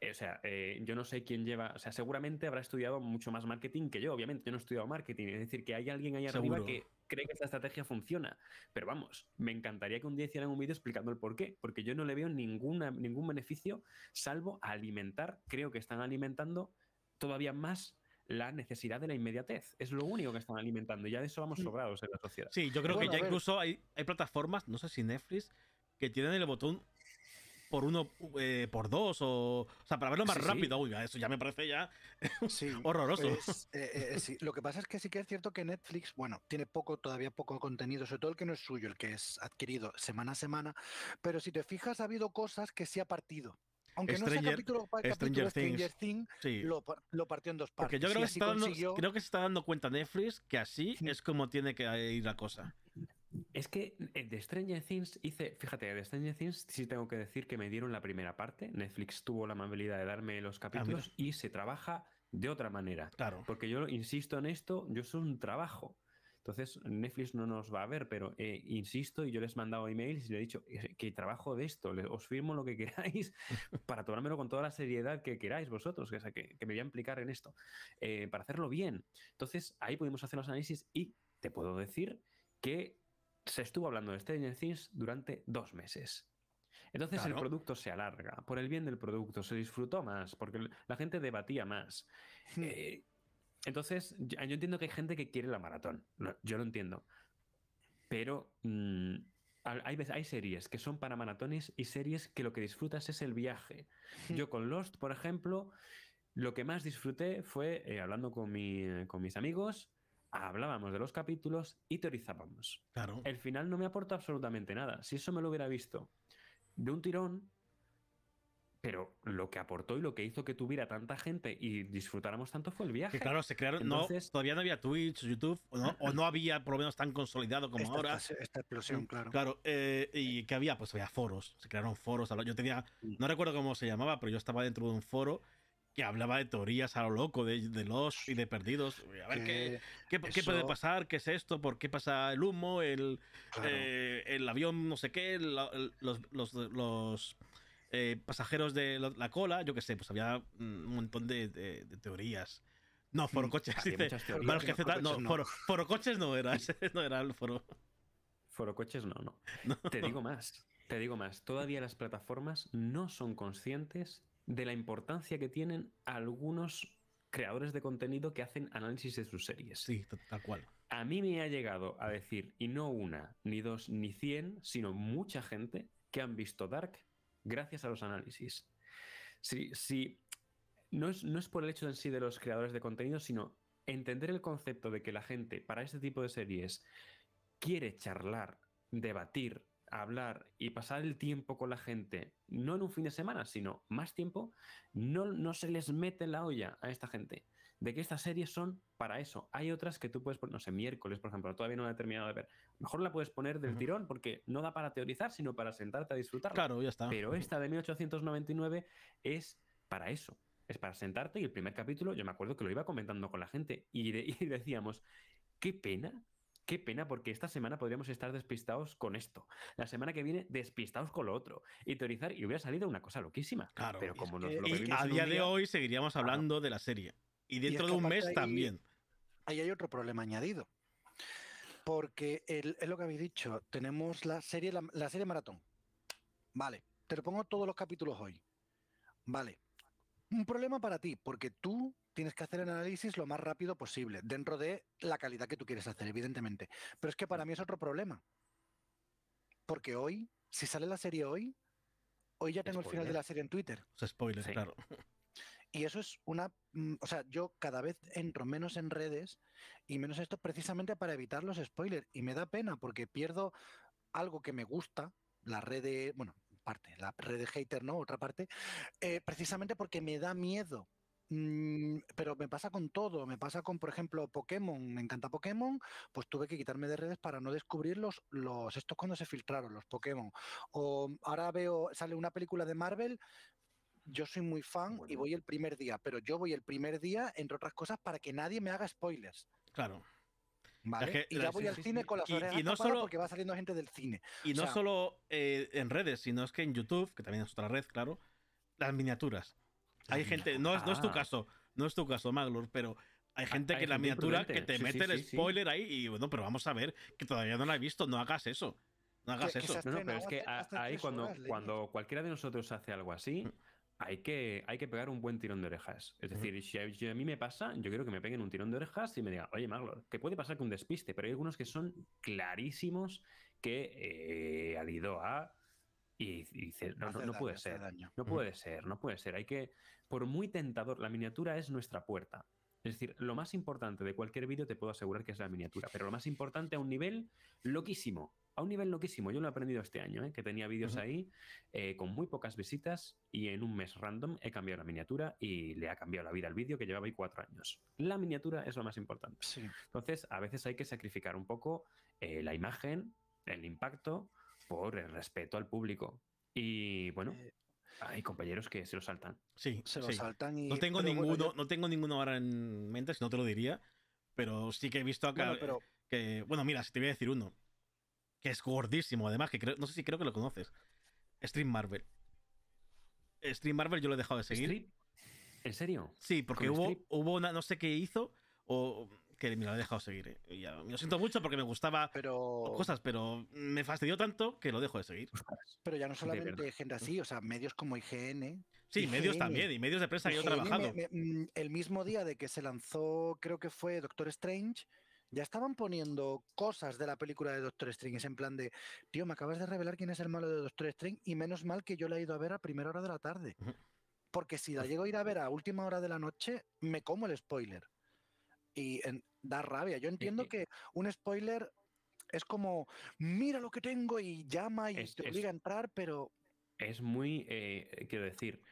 eh, o sea, eh, yo no sé quién lleva. O sea, seguramente habrá estudiado mucho más marketing que yo. Obviamente, yo no he estudiado marketing. Es decir, que hay alguien ahí arriba que cree que esta estrategia funciona. Pero vamos, me encantaría que un día hicieran un vídeo explicando el por qué. Porque yo no le veo ninguna, ningún beneficio salvo alimentar. Creo que están alimentando todavía más la necesidad de la inmediatez. Es lo único que están alimentando. Y ya de eso vamos sobrados en la sociedad. Sí, yo creo Bueno, que ya incluso hay, hay plataformas, no sé si Netflix, que tienen el botón por uno, eh, por dos, o, o sea, para verlo más Sí, sí. rápido. Uy, eso ya me parece ya *laughs* Sí, horroroso. pues, eh, eh, sí. Lo que pasa es que sí que es cierto que Netflix, bueno, tiene poco, todavía poco contenido, sobre todo el que no es suyo, el que es adquirido semana a semana, pero si te fijas, ha habido cosas que sí ha partido. Aunque no Stranger- sea capítulo para capítulo, Stranger Stranger, Things. Sí. lo, lo partió en dos partes. Porque yo creo que, se está dando, consiguió- creo que se está dando cuenta Netflix que así Sí. es como tiene que ir la cosa. Es que eh, de Stranger Things hice, fíjate, de Stranger Things sí tengo que decir que me dieron la primera parte. Netflix tuvo la amabilidad de darme los capítulos y se trabaja de otra manera. Claro. Porque yo insisto en esto, yo soy un trabajo. Entonces, Netflix no nos va a ver, pero eh, insisto y yo les he mandado emails y le he dicho que trabajo de esto, os firmo lo que queráis *laughs* para tomármelo con toda la seriedad que queráis vosotros, que, o sea, que, que me voy a implicar en esto, eh, para hacerlo bien. Entonces, ahí pudimos hacer los análisis y te puedo decir que se estuvo hablando de Stranger Things durante dos meses. Entonces el producto se alarga, por el bien del producto, se disfrutó más, porque la gente debatía más. Hmm. Eh, entonces, yo, yo entiendo que hay gente que quiere la maratón. No, yo lo entiendo. Pero mm, al- hay, hay series que son para maratones y series que lo que disfrutas es el viaje. Hmm. Yo con Lost, por ejemplo, lo que más disfruté fue eh, hablando con, mi- con mis amigos, hablábamos de los capítulos y teorizábamos. Claro. El final no me aporta absolutamente nada. Si eso me lo hubiera visto de un tirón, pero lo que aportó y lo que hizo que tuviera tanta gente y disfrutáramos tanto fue el viaje. Que claro, se crearon. no, todavía no había Twitch, YouTube, o no, o no había por lo menos tan consolidado como ahora. Esta explosión, claro. Claro, eh, y que había, pues había foros. Se crearon foros. Yo tenía. No recuerdo cómo se llamaba, pero yo estaba dentro de un foro que hablaba de teorías a lo loco, de, los y de perdidos. A ver qué, qué, puede pasar, qué es esto, por qué pasa el humo, el, eh, el avión, no sé qué, los, los, los eh, pasajeros de la cola, yo qué sé, pues había un montón de, teorías. No, forocoches, mm, dice. no, Foro, forocoches no era, *laughs* no era el foro. Forocoches no, no, *laughs* no. Te digo más, te digo más. Todavía las plataformas no son conscientes de la importancia que tienen algunos creadores de contenido que hacen análisis de sus series. Sí, tal cual. A mí me ha llegado a decir, y no una, ni dos, ni cien, sino mucha gente que han visto Dark gracias a los análisis. Si, no, es, no es por el hecho en sí de los creadores de contenido, sino entender el concepto de que la gente para este tipo de series quiere charlar, debatir, hablar y pasar el tiempo con la gente, no en un fin de semana, sino más tiempo, no, no se les mete en la olla a esta gente. De que estas series son para eso. Hay otras que tú puedes poner, no sé, miércoles, por ejemplo, todavía no la he terminado de ver. Mejor la puedes poner del tirón porque no da para teorizar, sino para sentarte a disfrutar. Claro, ya está. Pero esta de 1899 es para eso. Es para sentarte y el primer capítulo, yo me acuerdo que lo iba comentando con la gente y, y decíamos, qué pena Qué pena, porque esta semana podríamos estar despistados con esto. La semana que viene, despistados con lo otro. Y teorizar, y hubiera salido una cosa loquísima. Claro. Pero como nos lo y a día, de hoy seguiríamos hablando de la serie. Y dentro de un mes también. Ahí hay otro problema añadido. Porque es lo que habéis dicho. Tenemos la serie, la serie maratón. Vale. Te lo pongo todos los capítulos hoy. Vale. Un problema para ti, porque tú tienes que hacer el análisis lo más rápido posible, dentro de la calidad que tú quieres hacer, evidentemente. Pero es que para mí es otro problema. Porque hoy, si sale la serie hoy, hoy ya tengo el final de la serie en Twitter. O sea, spoiler, claro. *laughs* Y eso es una. Mm, o sea, yo cada vez entro menos en redes y menos esto precisamente para evitar los spoilers. Y me da pena porque pierdo algo que me gusta, la red de. Bueno, parte, la red de hater, ¿no? Otra parte, eh, precisamente porque me da miedo Mm, pero me pasa con todo, me pasa con, por ejemplo, Pokémon, me encanta Pokémon, pues tuve que quitarme de redes para no descubrir los, los estos cuando se filtraron, los Pokémon. O ahora veo, sale una película de Marvel, yo soy muy fan y voy el primer día, pero yo voy el primer día, entre otras cosas, para que nadie me haga spoilers. Claro. ¿Vale? y ya voy al cine con las orejas y, no solo porque va saliendo gente del cine. Y no solo eh, en redes, sino es que en YouTube, que también es otra red, claro, las miniaturas. Hay gente, no, es, no es tu ah. caso, no es tu caso, Maglor, pero hay gente que la miniatura que te mete el spoiler ahí y bueno, pero vamos a ver que todavía no la he visto, no hagas eso. No hagas eso. No, pero es que ahí cuando, cuando cualquiera de nosotros hace algo así, mm. Hay que, hay que pegar un buen tirón de orejas. Es decir, si a, mí me pasa, yo quiero que me peguen un tirón de orejas y me digan, oye, Maglor, que puede pasar con un despiste, pero hay algunos que son clarísimos que eh, ido a y, dice, no, no, puede ser, no puede ser, no puede ser. Hay que, por muy tentador, la miniatura es nuestra puerta. Es decir, lo más importante de cualquier vídeo te puedo asegurar que es la miniatura, pero lo más importante a un nivel loquísimo, a un nivel loquísimo. Yo lo he aprendido este año, ¿eh? que tenía vídeos ahí eh, con muy pocas visitas y en un mes random he cambiado la miniatura y le ha cambiado la vida al vídeo que llevaba ahí cuatro años. La miniatura es lo más importante. Entonces, a veces hay que sacrificar un poco eh, la imagen, el impacto por el respeto al público. Y bueno, eh, hay compañeros que se lo saltan. Sí, se lo saltan y. No tengo ninguno, no tengo ninguno ahora en mente, si no te lo diría. Pero sí que he visto acá bueno, que. Bueno, mira, si te voy a decir uno. Que es gordísimo, además, que no sé si creo que lo conoces. Stream Marvel. Stream Marvel yo lo he dejado de seguir. ¿En serio? Sí, porque hubo, hubo una, no sé qué hizo, o que me lo he dejado seguir. Eh. lo siento mucho porque me gustaba cosas, pero me fastidió tanto que lo dejo de seguir. Pero ya no solamente gente así, o sea, medios como IGN. Sí, medios también, y medios de prensa que yo he trabajado. Mm, el mismo día de que se lanzó, creo que fue Doctor Strange, ya estaban poniendo cosas de la película de Doctor Strange. Es en plan de, tío, me acabas de revelar quién es el malo de Doctor Strange y menos mal que yo la he ido a ver a primera hora de la tarde. Porque si la llego a ir a ver a última hora de la noche, me como el spoiler. Y en, da rabia. Yo entiendo que un spoiler es como, mira lo que tengo y llama y te obliga a entrar, pero es muy, eh, quiero decir,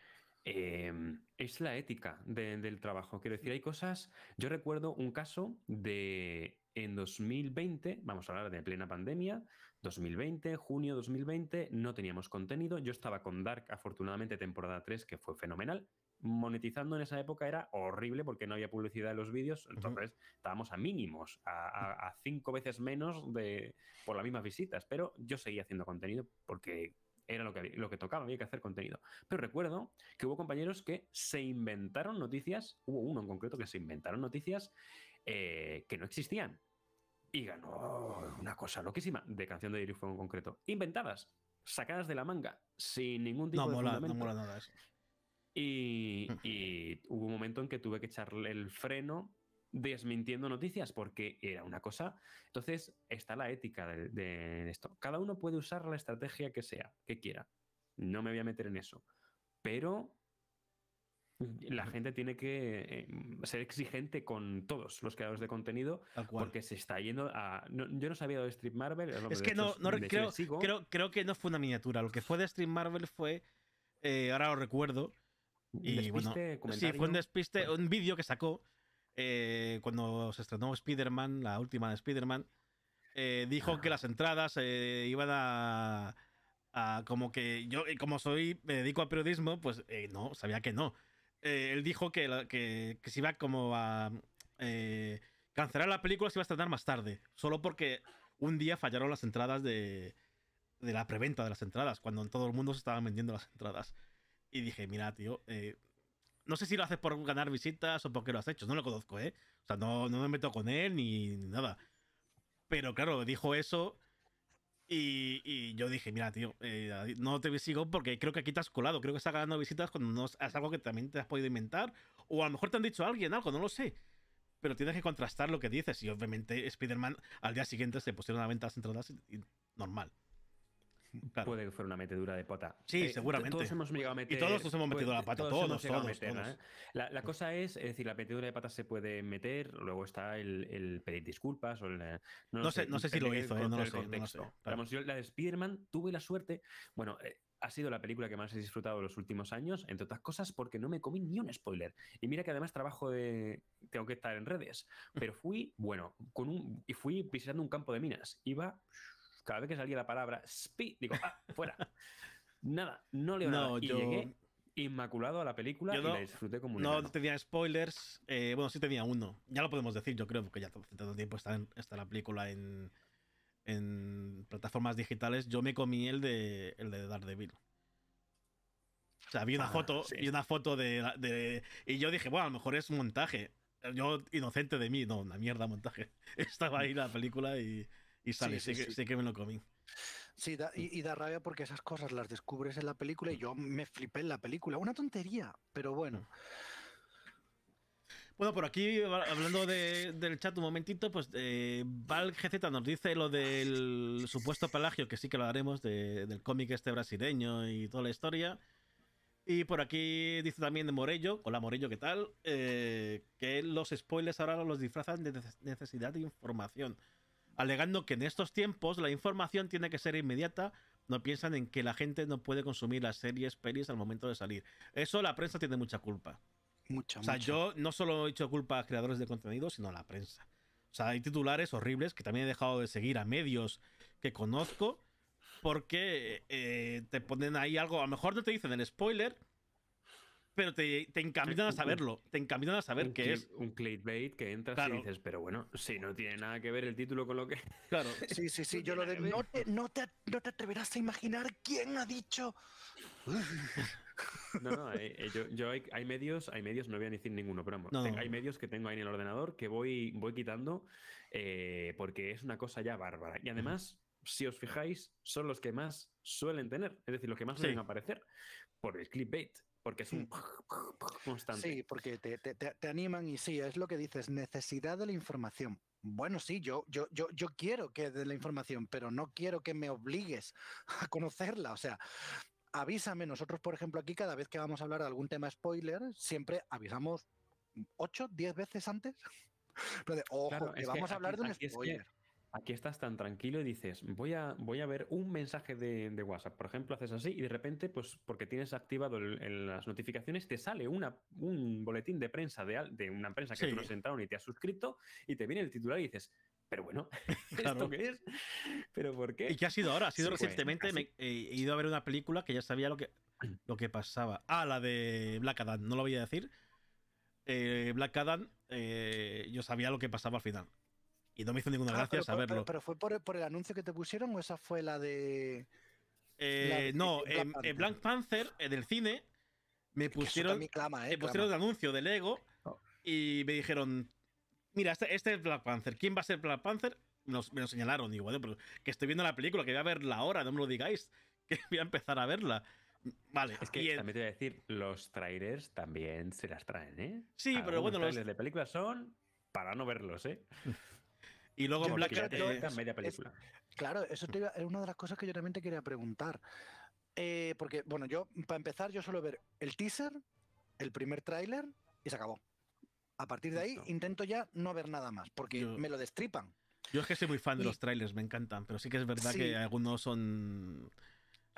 em, es la ética del trabajo. Quiero decir, hay cosas, yo recuerdo un caso de en 2020, vamos a hablar de plena pandemia, 2020, junio 2020, no teníamos contenido. Yo estaba con Dark, afortunadamente, temporada 3, que fue fenomenal. Monetizando en esa época era horrible porque no había publicidad en los vídeos, entonces estábamos a mínimos, a, cinco veces menos de, por las mismas visitas, pero yo seguía haciendo contenido porque era lo que, lo que tocaba, había que hacer contenido. Pero recuerdo que hubo compañeros que se inventaron noticias, hubo uno en concreto que se inventaron noticias eh, que no existían y ganó una cosa loquísima de canción de Fuego en concreto. Inventadas, sacadas de la manga, sin ningún tipo de fundamento. No mola nada eso. Y, mm. y, hubo un momento en que tuve que echarle el freno desmintiendo noticias porque era una cosa. Entonces está la ética de, de, esto. Cada uno puede usar la estrategia que sea, que quiera. No me voy a meter en eso. Pero la gente tiene que eh, ser exigente con todos los creadores de contenido porque se está yendo a. yo no sabía de Street Marvel. Es que no, creo, creo, que no fue una miniatura. Lo que fue de Street Marvel fue. Eh, ahora lo recuerdo. Y bueno, sí, fue un despiste, un vídeo que sacó eh, cuando se estrenó Spider-Man, la última de Spider-Man. dijo que las entradas iban a, a, Como que yo, como soy, me dedico a periodismo, pues no, sabía que no eh, él dijo que, que, se iba como a eh, cancelar la película, se iba a estrenar más tarde, solo porque un día fallaron las entradas de, de la preventa de las entradas, cuando en todo el mundo se estaban vendiendo las entradas. Y dije, mira, tío, eh, no sé si lo haces por ganar visitas o por qué lo has hecho, no lo conozco, ¿eh? O sea, no, no me meto con él ni nada. Pero claro, dijo eso y, yo dije, mira, tío, eh, no te sigo porque creo que aquí te has colado. Creo que estás ganando visitas cuando no es algo que también te has podido inventar. O a lo mejor te han dicho alguien algo, no lo sé. Pero tienes que contrastar lo que dices. Y obviamente Spider-Man al día siguiente se pusieron a la venta las entradas normal. Puede que fuera una metedura de pata. Sí, eh, seguramente. Todos hemos llegado a meter, y todos nos hemos metido la pata, todos, todos, ¿eh? La, cosa es, es decir, la metedura de pata se puede meter, luego está el, pedir disculpas. O el, no, sé, no sé si lo hizo, ¿eh? no, lo sé, Vamos, yo la de Spider-Man tuve la suerte, bueno, ha sido la película que más he disfrutado los últimos años, entre otras cosas porque no me comí ni un spoiler. Y mira que además trabajo de... tengo que estar en redes, pero fui, bueno, con un... y fui visitando un campo de minas. Iba cada vez que salía la palabra speed, digo, ah, fuera. *laughs* nada, no leo nada. Y llegué inmaculado a la película y la disfruté como un No tenía spoilers. Eh, bueno, sí tenía uno. Ya lo podemos decir, yo creo, porque ya hace tanto tiempo está, está la película en, en plataformas digitales. Yo me comí el de, el de Daredevil. O sea, vi una ah, foto, y una foto de, de, Y yo dije, bueno, a lo mejor es un montaje. Yo, inocente de mí, no, una mierda montaje. *laughs* Estaba ahí la película y, y sale, sí, sé, que, me lo comí. Sí, y, da rabia porque esas cosas las descubres en la película y yo me flipé en la película. Una tontería, pero bueno. Mm. Bueno, por aquí, hablando del chat un momentito, pues eh, Val GZ nos dice lo del supuesto pelagio, que sí que lo haremos, del cómic este brasileño y toda la historia. Y por aquí dice también de Morello, hola Morello, ¿qué tal? Eh, que los spoilers ahora los disfrazan de necesidad de información alegando que en estos tiempos la información tiene que ser inmediata. No piensan en que la gente no puede consumir las series, pelis al momento de salir. Eso la prensa tiene mucha culpa. Mucha, o sea, yo no solo he hecho culpa a creadores de contenido, sino a la prensa. O sea, hay titulares horribles que también he dejado de seguir a medios que conozco porque eh, te ponen ahí algo. A lo mejor no te dicen el spoiler, pero te, te encaminan a saberlo, te encaminan a saber qué es. Un clickbait que entras y dices, pero bueno, si no tiene nada que ver el título con lo que... *laughs* Claro. Sí, sí, sí, *laughs* yo lo de... No te, no, te, no te atreverás a imaginar quién ha dicho... *laughs* No, no, eh, eh, yo, yo hay, hay, medios, hay medios, no voy a decir ninguno, pero vamos, hay medios que tengo ahí en el ordenador que voy, voy quitando eh, porque es una cosa ya bárbara. Y además, si os fijáis, son los que más suelen tener, es decir, los que más suelen aparecer por el clickbait porque es un mm. constante. Sí, porque te, te, te, animan y sí, es lo que dices, necesidad de la información. Bueno, sí, yo, yo, yo, yo quiero que de la información, pero no quiero que me obligues a conocerla. O sea, avísame. Nosotros, por ejemplo, aquí cada vez que vamos a hablar de algún tema spoiler, siempre avisamos 8, 10 veces antes. *laughs* Pero ojo, que vamos a hablar de un spoiler. Aquí estás tan tranquilo y dices, voy a, voy a ver un mensaje de, WhatsApp. Por ejemplo, haces así y de repente, pues porque tienes activado las notificaciones, te sale una, un boletín de prensa de, de una empresa que no has entrado ni te has suscrito y te viene el titular y dices, pero bueno, *laughs* ¿esto qué es? ¿Pero por qué? ¿Y qué ha sido ahora? Ha sido recientemente, me, he ido a ver una película que ya sabía lo que, *clears throat* lo que pasaba. Ah, la de Black Adam, no lo voy a decir. Eh, Black Adam, eh, yo sabía lo que pasaba al final. Y no me hizo ninguna ah, gracia saberlo. Pero, fue por, el anuncio que te pusieron o esa fue la de. Eh, no, en Black, Panther, en el cine, me pusieron, me pusieron el anuncio de Lego oh. y me dijeron: Mira, este, este, es Black Panther. ¿Quién va a ser Black Panther? me lo señalaron. Digo, bueno, pero que estoy viendo la película, que voy a verla ahora, no me lo digáis, *laughs* que voy a empezar a verla. Vale. Es que también te voy a decir, los trailers también se las traen, ¿eh? Sí, pero bueno, los trailers de películas son para no verlos, ¿eh? *laughs* y luego en Black Panther. media película. claro, eso es una de las cosas que yo también te quería preguntar. Eh, porque, bueno, yo, para empezar, yo suelo ver el teaser, el primer tráiler y se acabó. A partir de ahí intento ya no ver nada más, porque me lo destripan. Yo es que soy muy fan de los trailers, me encantan, pero sí que es verdad que algunos son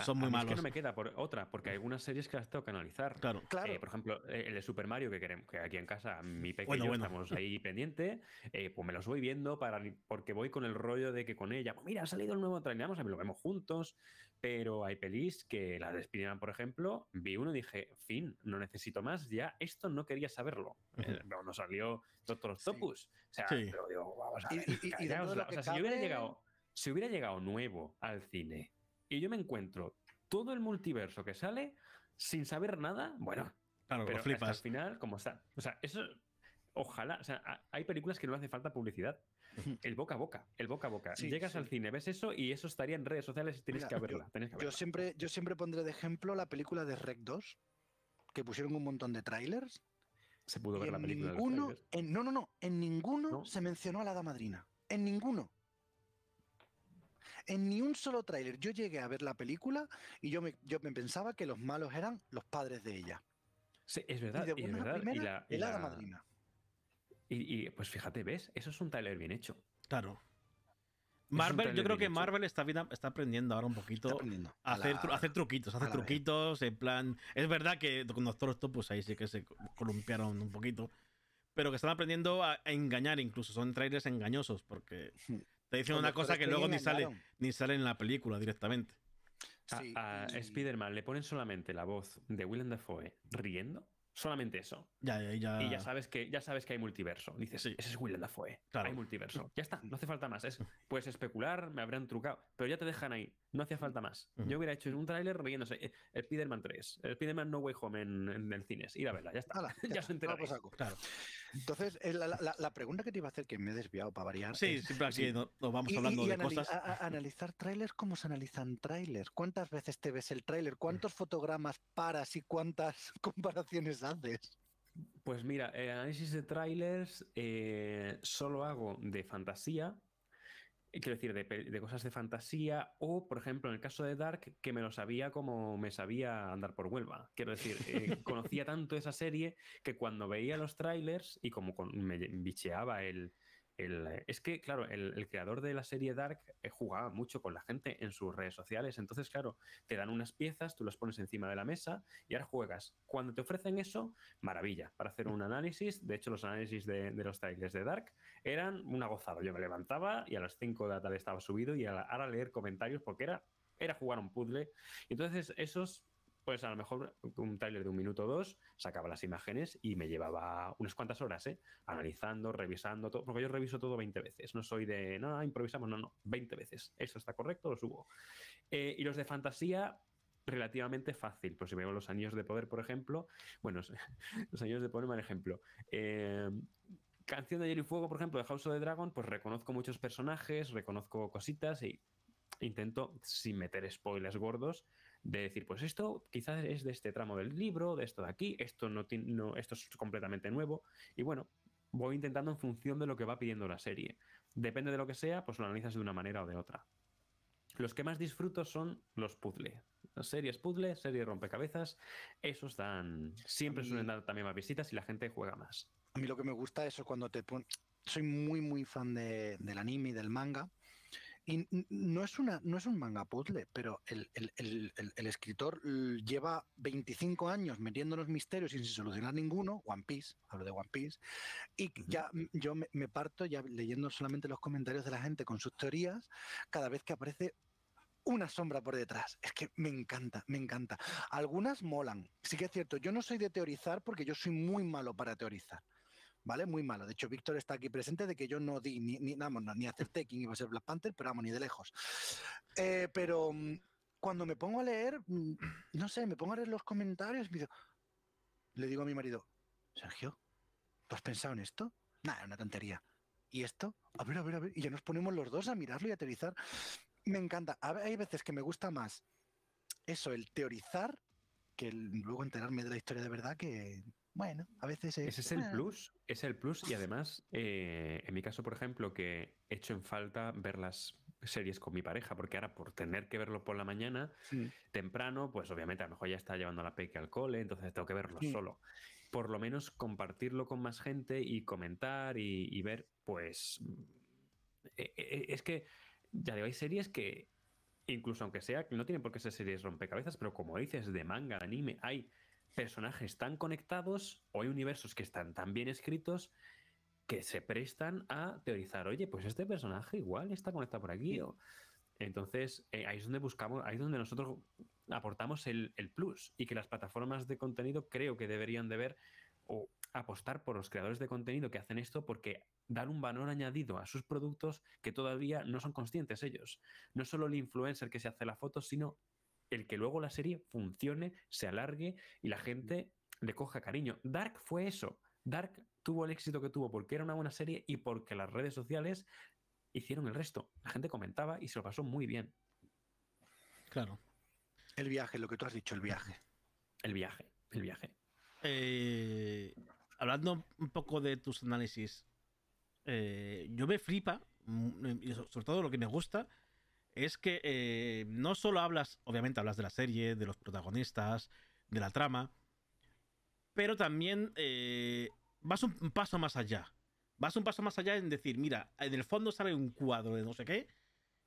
son muy malos. Es que no me queda por otra, porque hay algunas series que las tengo que analizar. Claro. claro. Eh, por ejemplo, eh, el de Super Mario que queremos, que aquí en casa, mi pequeño, estamos ahí pendiente, eh, pues me los voy viendo para, porque voy con el rollo de que con ella, pues mira, ha salido el nuevo trailer, vamos a ver, lo vemos juntos, pero hay pelis que la de por ejemplo, vi uno y dije, fin, no necesito más, ya esto no quería saberlo. *laughs* cuando salió Doctor Octopus. O sea, pero digo, vamos a ver, o sea, si hubiera llegado, si hubiera llegado nuevo al cine y yo me encuentro todo el multiverso que sale sin saber nada, bueno, claro, pero flipas. al final, como está. O sea, eso, ojalá, o sea, hay películas que no hace falta publicidad. El boca a boca, el boca a boca. Llegas al cine, ves eso y eso estaría en redes sociales y tienes, que, verla, yo, siempre, yo siempre pondré de ejemplo la película de Rec 2, que pusieron un montón de trailers. Se pudo ver la película. Ninguno, en, no, no, no, en ninguno se mencionó a la hada madrina. En ninguno. En ni un solo tráiler yo llegué a ver la película y yo me, yo me pensaba que los malos eran los padres de ella. Sí, es verdad. Y, es verdad. y la, madrina. Y, pues fíjate, ¿ves? Eso es un tráiler bien hecho. Claro. Marvel, yo creo que Marvel está, está aprendiendo ahora un poquito a hacer, hacer truquitos, hacer truquitos, en plan. Es verdad que con Doctor pues ahí sí que se columpiaron un poquito. Pero que están aprendiendo a, engañar incluso. Son trailers engañosos porque Te dicen una cosa que luego ni sale, ni sale en la película directamente. a, Spider-Man le ponen solamente la voz de Willem Dafoe riendo Solamente eso. Ya, ya, Y ya sabes que, ya sabes que hay multiverso. Dices, ese es Willem Dafoe. Hay multiverso. Ya está, no hace *laughs* falta más. Es, puedes especular, me habrán trucado, pero ya te dejan ahí. No hacía falta más. Yo hubiera hecho un tráiler riéndose. Eh, el Spider-Man 3, el Spider-Man No Way Home en, el cines. Ir a verla, ya está. *laughs* ya, se entera. Claro. Entonces, eh, la, pregunta que te iba a hacer, que me he desviado para variar. Sí, siempre así nos, vamos hablando de cosas. analizar trailers, ¿cómo se analizan trailers? ¿Cuántas veces te ves el trailer? ¿Cuántos fotogramas paras y cuántas *laughs* comparaciones haces? Pues mira, el análisis de trailers eh, solo hago de fantasía quiero decir, de, cosas de fantasía, o por ejemplo, en el caso de Dark, que me lo sabía como me sabía andar por Huelva. Quiero decir, eh, *laughs* conocía tanto esa serie que cuando veía los trailers y como me bicheaba el, es que, claro, el, creador de la serie Dark eh, jugaba mucho con la gente en sus redes sociales. Entonces, claro, te dan unas piezas, tú las pones encima de la mesa y ahora juegas. Cuando te ofrecen eso, maravilla, para hacer un análisis. De hecho, los análisis de, los trailers de Dark eran una gozada. Yo me levantaba y a las 5 de la tarde estaba subido y ahora leer comentarios porque era, era jugar un puzzle. Entonces, esos pues a lo mejor un trailer de un minuto o dos sacaba las imágenes y me llevaba unas cuantas horas, ¿eh? Analizando, revisando todo, porque yo reviso todo 20 veces, no soy de, no, improvisamos, no, no, 20 veces. ¿Eso está correcto? Lo subo. Eh, y los de fantasía, relativamente fácil. Pues si veo los años de poder, por ejemplo, bueno, *laughs* los años de poder, mal ejemplo. Eh, canción de Hielo y Fuego, por ejemplo, de House of the Dragon, pues reconozco muchos personajes, reconozco cositas y intento, sin meter spoilers gordos, de decir, pues esto quizás es de este tramo del libro, de esto de aquí, esto no, no esto es completamente nuevo. Y bueno, voy intentando en función de lo que va pidiendo la serie. Depende de lo que sea, pues lo analizas de una manera o de otra. Los que más disfruto son los puzzles. Series puzzle, series rompecabezas, esos dan. Siempre suelen dar también más visitas y la gente juega más. A mí lo que me gusta es cuando te ponen. Soy muy, muy fan del anime y del manga. Y no es, una, no es un manga puzzle, pero el, escritor lleva 25 años metiéndonos misterios sin solucionar ninguno, One Piece, hablo de One Piece, y ya yo me, me, parto ya leyendo solamente los comentarios de la gente con sus teorías, cada vez que aparece una sombra por detrás. Es que me encanta, me encanta. Algunas molan. Sí que es cierto, yo no soy de teorizar porque yo soy muy malo para teorizar. ¿Vale? Muy malo. De hecho, Víctor está aquí presente de que yo no di ni, ni, vamos, ni hacer Tekken iba a ser Black Panther, pero vamos, ni de lejos. Eh, pero mm, cuando me pongo a leer, mm, no sé, me pongo a leer los comentarios y le digo a mi marido, Sergio, ¿tú has pensado en esto? Nada, una tontería. ¿Y esto? A ver, a ver, a ver. Y ya nos ponemos los dos a mirarlo y a teorizar. Me encanta. Hay veces que me gusta más eso, el teorizar, que luego enterarme de la historia de verdad, que, bueno, a veces es... Ese es el plus, es el plus y además, eh, en mi caso, por ejemplo, que he hecho en falta ver las series con mi pareja, porque ahora por tener que verlo por la mañana, temprano, pues obviamente a lo mejor ya está llevando la peque al cole, entonces tengo que verlo solo. Por lo menos compartirlo con más gente y comentar y, ver, pues... E, e, es que, ya digo, hay series que, incluso aunque sea, no tienen por qué ser series rompecabezas, pero como dices, de manga, de anime, hay personajes tan conectados o hay universos que están tan bien escritos que se prestan a teorizar, oye, pues este personaje igual está conectado por aquí. O... Entonces, eh, ahí es donde buscamos, ahí es donde nosotros aportamos el, plus y que las plataformas de contenido creo que deberían de ver o apostar por los creadores de contenido que hacen esto porque dan un valor añadido a sus productos que todavía no son conscientes ellos. No solo el influencer que se hace la foto, sino el que luego la serie funcione, se alargue y la gente le coja cariño. Dark fue eso. Dark tuvo el éxito que tuvo porque era una buena serie y porque las redes sociales hicieron el resto. La gente comentaba y se lo pasó muy bien. Claro. El viaje, lo que tú has dicho, el viaje. El viaje, el viaje. Eh, hablando un poco de tus análisis, eh, yo me flipa, mm, sobre todo lo que me gusta, es que eh, no solo hablas, obviamente hablas de la serie, de los protagonistas, de la trama, pero también eh, vas un paso más allá. Vas un paso más allá en decir, mira, en el fondo sale un cuadro de no sé qué,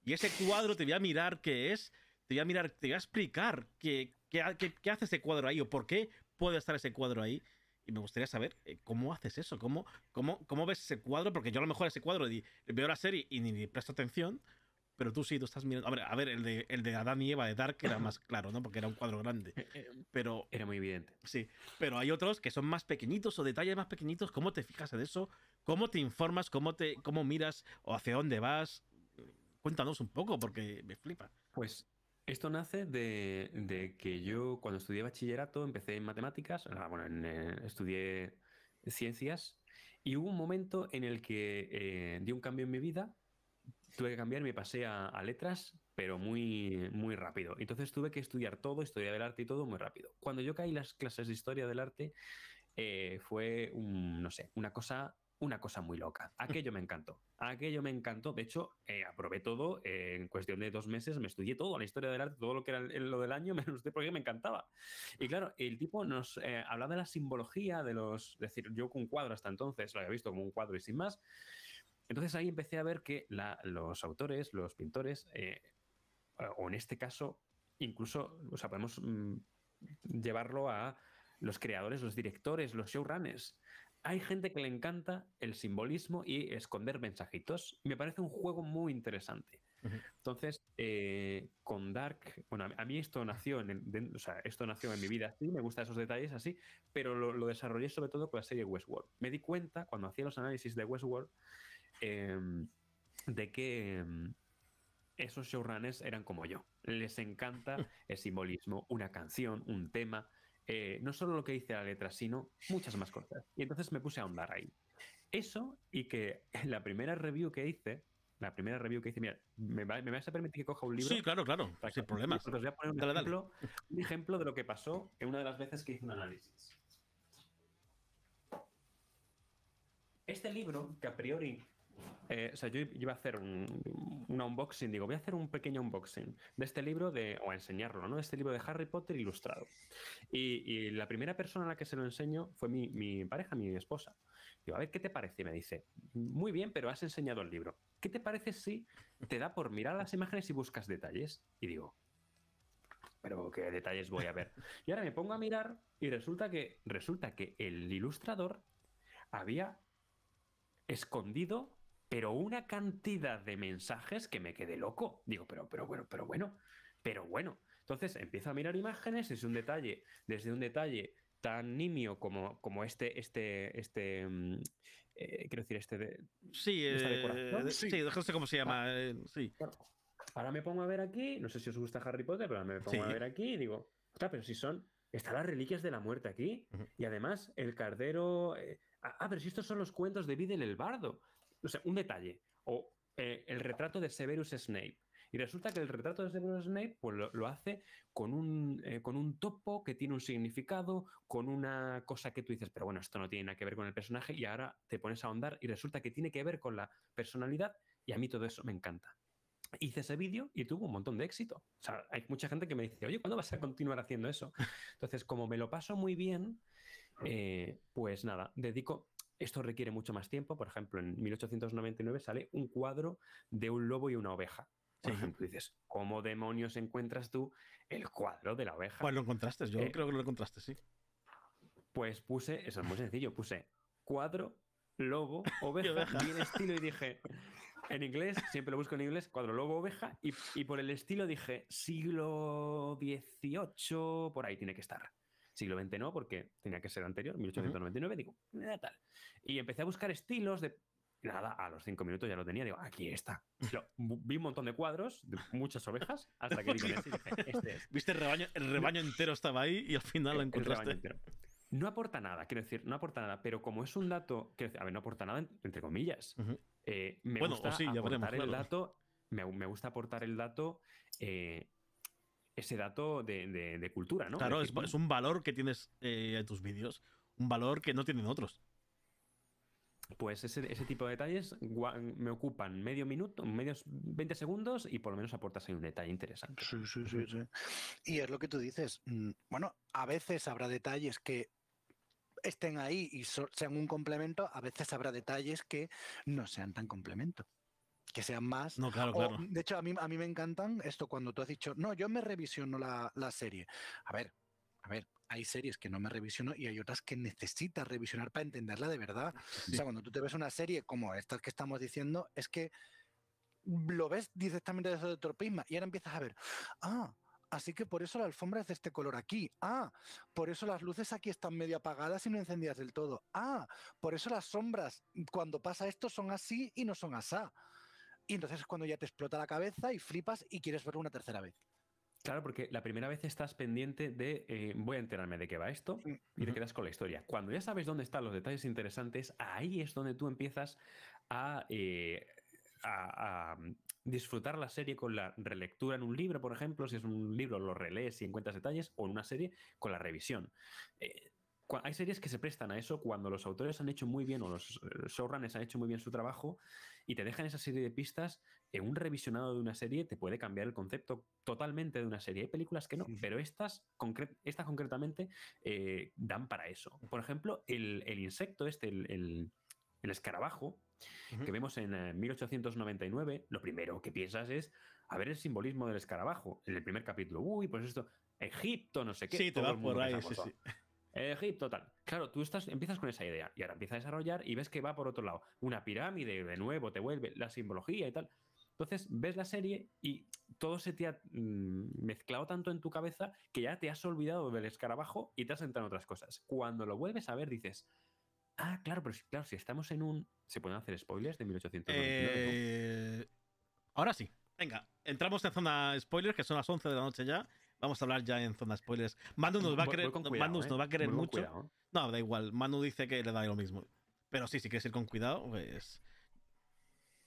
y ese cuadro te voy a mirar qué es, te voy a mirar, te voy a explicar qué, qué, hace ese cuadro ahí o por qué puede estar ese cuadro ahí. Y me gustaría saber eh, cómo haces eso, cómo, cómo, cómo ves ese cuadro, porque yo a lo mejor ese cuadro veo la serie y ni presto atención, pero tú sí, tú estás mirando. A ver, a ver el, de, el de Adán y Eva de Dark era más *laughs* claro, ¿no? Porque era un cuadro grande. Eh, eh, pero. Era muy evidente. Sí. Pero hay otros que son más pequeñitos o detalles más pequeñitos. ¿Cómo te fijas en eso? ¿Cómo te informas? ¿Cómo, te, cómo miras? ¿O hacia dónde vas? Cuéntanos un poco, porque me flipa. Pues esto nace de, de que yo, cuando estudié bachillerato, empecé en matemáticas. Ah, bueno, eh, estudié ciencias. Y hubo un momento en el que di un cambio en mi vida tuve que cambiar me pasé a, letras, pero muy, muy rápido. Entonces tuve que estudiar todo, historia del arte y todo muy rápido. Cuando yo caí las clases de historia del arte, eh, fue un, no sé, una cosa, una cosa muy loca. Aquello me encantó. Aquello me encantó. De hecho, eh, aprobé todo. en cuestión de dos meses me estudié todo, la historia del arte, todo lo que era lo del año, me lo porque me encantaba. Y claro, el tipo nos eh, hablaba de la simbología de los. Es decir, yo con cuadro hasta entonces lo había visto como un cuadro y sin más. Entonces ahí empecé a ver que los autores, los pintores, eh, o en este caso, incluso, o sea, podemos mm, llevarlo a los creadores, los directores, los showrunners. Hay gente que le encanta el simbolismo y esconder mensajitos. Me parece un juego muy interesante. Entonces, eh, con Dark, bueno, a mí esto nació en, o sea, esto nació en mi vida así, me gustan esos detalles así, pero lo, lo, desarrollé sobre todo con la serie Westworld. Me di cuenta cuando hacía los análisis de Westworld Em, de que em, esos showrunners eran como yo. Les encanta *laughs* el simbolismo, una canción, un tema, eh, no solo lo que dice la letra, sino muchas más cosas. Y entonces me puse a ahondar ahí. Eso y que *laughs* la primera review que hice, la primera review que hice, mira, ¿me, vas a permitir que coja un libro? Sí, claro, claro, sin problemas. Os voy a poner un ejemplo, un ejemplo de lo que pasó en una de las veces que hice un análisis. Este libro, que a priori eh, o sea, yo iba a hacer un, unboxing, digo, voy a hacer un pequeño unboxing de este libro, de, o a enseñarlo, ¿no? Este libro de Harry Potter ilustrado. Y, la primera persona a la que se lo enseño fue mi, pareja, mi esposa. Digo, a ver, ¿qué te parece? Y me dice, muy bien, pero has enseñado el libro. ¿qué te parece si te da por mirar las imágenes y buscas detalles? Y digo, pero ¿qué detalles voy a ver? Y ahora me pongo a mirar y resulta que, resulta que el ilustrador había escondido, pero una cantidad de mensajes que me quedé loco. Digo, pero, pero bueno, pero bueno, pero bueno. Entonces empiezo a mirar imágenes, es un detalle, desde un detalle tan nimio como, como este, este, este, mm, eh, quiero decir, este de, sí, eh, sí, sí, cómo se llama, ah, eh, sí. ahora me pongo a ver aquí, no sé si os gusta Harry Potter, pero me pongo a ver aquí y digo, está, pero si son, están las reliquias de la muerte aquí, y además el cardero, ah, ah, pero si estos son los cuentos de Videl el Bardo, o sea, un detalle, o el retrato de Severus Snape, y resulta que el retrato de Severus Snape pues, lo, hace con un, eh, con un topo que tiene un significado, con una cosa que tú dices, pero bueno, esto no tiene nada que ver con el personaje y ahora te pones a ahondar y resulta que tiene que ver con la personalidad y a mí todo eso me encanta. Hice ese vídeo y tuvo un montón de éxito. O sea, hay mucha gente que me dice, oye, ¿cuándo vas a continuar haciendo eso? Entonces, como me lo paso muy bien, eh, pues nada, dedico esto requiere mucho más tiempo. Por ejemplo, en 1899 sale un cuadro de un lobo y una oveja. Por ejemplo, dices, ¿cómo demonios encuentras tú el cuadro de la oveja? Pues lo encontraste, yo eh, creo que lo encontraste, sí. Pues puse, eso es muy sencillo, puse cuadro, lobo, *laughs* oveja, bien estilo y dije, en inglés, siempre lo busco en inglés, cuadro, lobo, oveja, y, por el estilo dije, siglo XVIII, por ahí tiene que estar. Siglo XX no, porque tenía que ser anterior, 1899, digo, eh, tal. Y empecé a buscar estilos de nada, a los cinco minutos ya lo tenía. Digo, aquí está. vi un montón de cuadros, de muchas ovejas, hasta que dije, *laughs* este Viste el rebaño, el rebaño entero estaba ahí y al final lo encontraste. No aporta nada, quiero decir, no aporta nada, pero como es un dato, que a ver, no aporta nada entre comillas. Eh, me gusta aportar el dato, me, gusta aportar el dato, eh, ese dato de, cultura, ¿no? Claro, es, un valor que tienes eh, en tus vídeos, un valor que no tienen otros. Pues ese, tipo de detalles me ocupan medio minuto, medios 20 segundos y por lo menos aportas ahí un detalle interesante. Sí, sí, sí, sí. Y es lo que tú dices. Mm, bueno, a veces habrá detalles que estén ahí y sean un complemento, a veces habrá detalles que no sean tan complemento que sean más. No, claro, claro. De hecho, a mí, a mí me encantan esto cuando tú has dicho, no, yo me revisiono la, la serie. A ver, a ver, hay series que no me revisiono y hay otras que necesitas revisionar para entenderla de verdad. O sea, cuando tú te ves una serie como esta que estamos diciendo, es que lo ves directamente desde otro prisma y ahora empiezas a ver, ah, Así que por eso la alfombra es de este color aquí. Ah, por eso las luces aquí están medio apagadas y no encendidas del todo. Ah, por eso las sombras cuando pasa esto son así y no son asá. Y entonces es cuando ya te explota la cabeza y flipas y quieres verlo una tercera vez. Claro, porque la primera vez estás pendiente de eh, voy a enterarme de qué va esto y te quedas con la historia. Cuando ya sabes dónde están los detalles interesantes, ahí es donde tú empiezas a, eh, disfrutar la serie con la relectura en un libro, por ejemplo. Si es un libro, lo relees y encuentras detalles, o en una serie con la revisión. Eh, hay series que se prestan a eso cuando los autores han hecho muy bien o los showrunners han hecho muy bien su trabajo y te dejan esa serie de pistas. En un revisionado de una serie te puede cambiar el concepto totalmente de una serie. Hay películas que no, pero estas, estas concretamente eh, dan para eso. Por ejemplo, el, insecto este, el, escarabajo, que vemos en 1899, eh, lo primero que piensas es a ver el simbolismo del escarabajo. En el primer capítulo, uy, pues esto, Egipto, no sé qué. Sí, te por ahí, sí, sí. Egipto, tal. Claro, tú estás, empiezas con esa idea y ahora empiezas a desarrollar y ves que va por otro lado. Una pirámide, de nuevo, te vuelve la simbología y tal. Entonces ves la serie y todo se te ha mm, mezclado tanto en tu cabeza que ya te has olvidado del escarabajo y te has entrado en otras cosas. Cuando lo vuelves a ver dices, ah, claro, pero claro, si estamos en un... ¿Se pueden hacer spoilers de 1899? Eh, ahora sí. Venga, entramos en zona spoilers, que son las 11 de la noche ya. Vamos a hablar ya en zona spoilers. Manu nos va a querer, nos va a querer mucho. No, da igual. Manu dice que le da lo mismo. Pero sí, si quieres ir con cuidado, pues.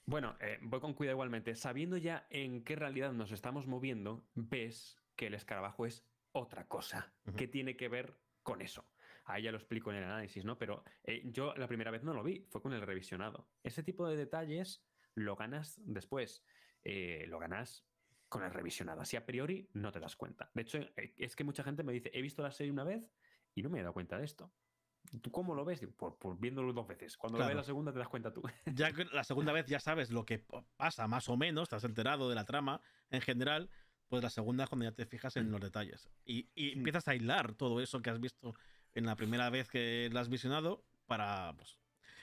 Bueno, eh, voy con cuidado igualmente. Sabiendo ya en qué realidad nos estamos moviendo, ves que el escarabajo es otra cosa que tiene que ver con eso. Ahí ya lo explico en el análisis, ¿no? Pero eh, yo la primera vez no lo vi, fue con el revisionado. Ese tipo de detalles lo ganas después. Eh, lo ganas con el revisionado. Así a priori no te das cuenta. De hecho, eh, es que mucha gente me dice, he visto la serie una vez y no me he dado cuenta de esto. ¿Tú cómo lo ves? Por, viéndolo dos veces. Cuando lo ves la segunda te das cuenta tú. *laughs* Ya la segunda vez ya sabes lo que pasa, más o menos, te has enterado de la trama en general, pues la segunda es cuando ya te fijas en los detalles. Y, empiezas a hilar todo eso que has visto en la primera vez que la has visionado para pues,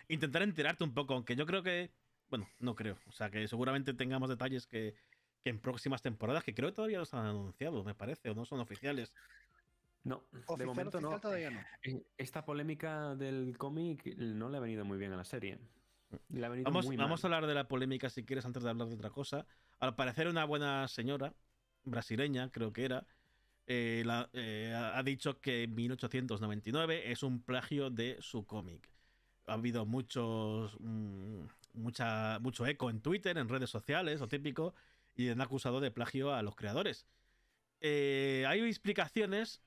intentar enterarte un poco, aunque yo creo que, bueno, no creo, o sea que seguramente tengamos detalles que, que en próximas temporadas, que creo que todavía los han anunciado, me parece, o no son oficiales. No, de momento no. Esta polémica del cómic no le ha venido muy bien a la serie. vamos, vamos a hablar de la polémica si quieres antes de hablar de otra cosa. Al parecer una buena señora, brasileña creo que era, eh, eh, ha dicho que 1899 es un plagio de su cómic. Ha habido muchos, mm, mucha, mucho eco en Twitter, en redes sociales, o típico, y han acusado de plagio a los creadores. Eh, hay explicaciones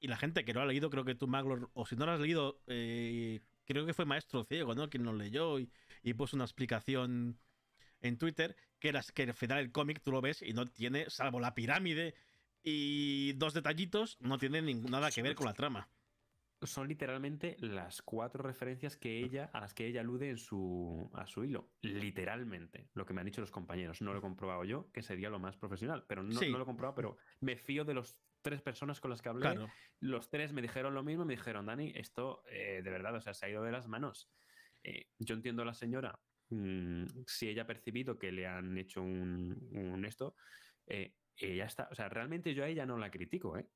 y la gente que no ha leído, creo que tú, Maglor, o si no lo has leído, eh, creo que fue Maestro Ciego, ¿no? Quien lo leyó y, puso una explicación en Twitter, que era que al final el cómic tú lo ves y no tiene, salvo la pirámide y dos detallitos, no tiene nada que ver con la trama. Son literalmente las cuatro referencias que ella, a las que ella alude en su, a su hilo. Literalmente, lo que me han dicho los compañeros. No lo he comprobado yo, que sería lo más profesional, pero no, no lo he comprobado, pero me fío de los tres personas con las que hablé, los tres me dijeron lo mismo, me dijeron, Dani, esto eh, de verdad, o sea, se ha ido de las manos. Eh, yo entiendo a la señora, mm, si ella ha percibido que le han hecho un, esto, eh, ella está, o sea, realmente yo a ella no la critico, ¿eh?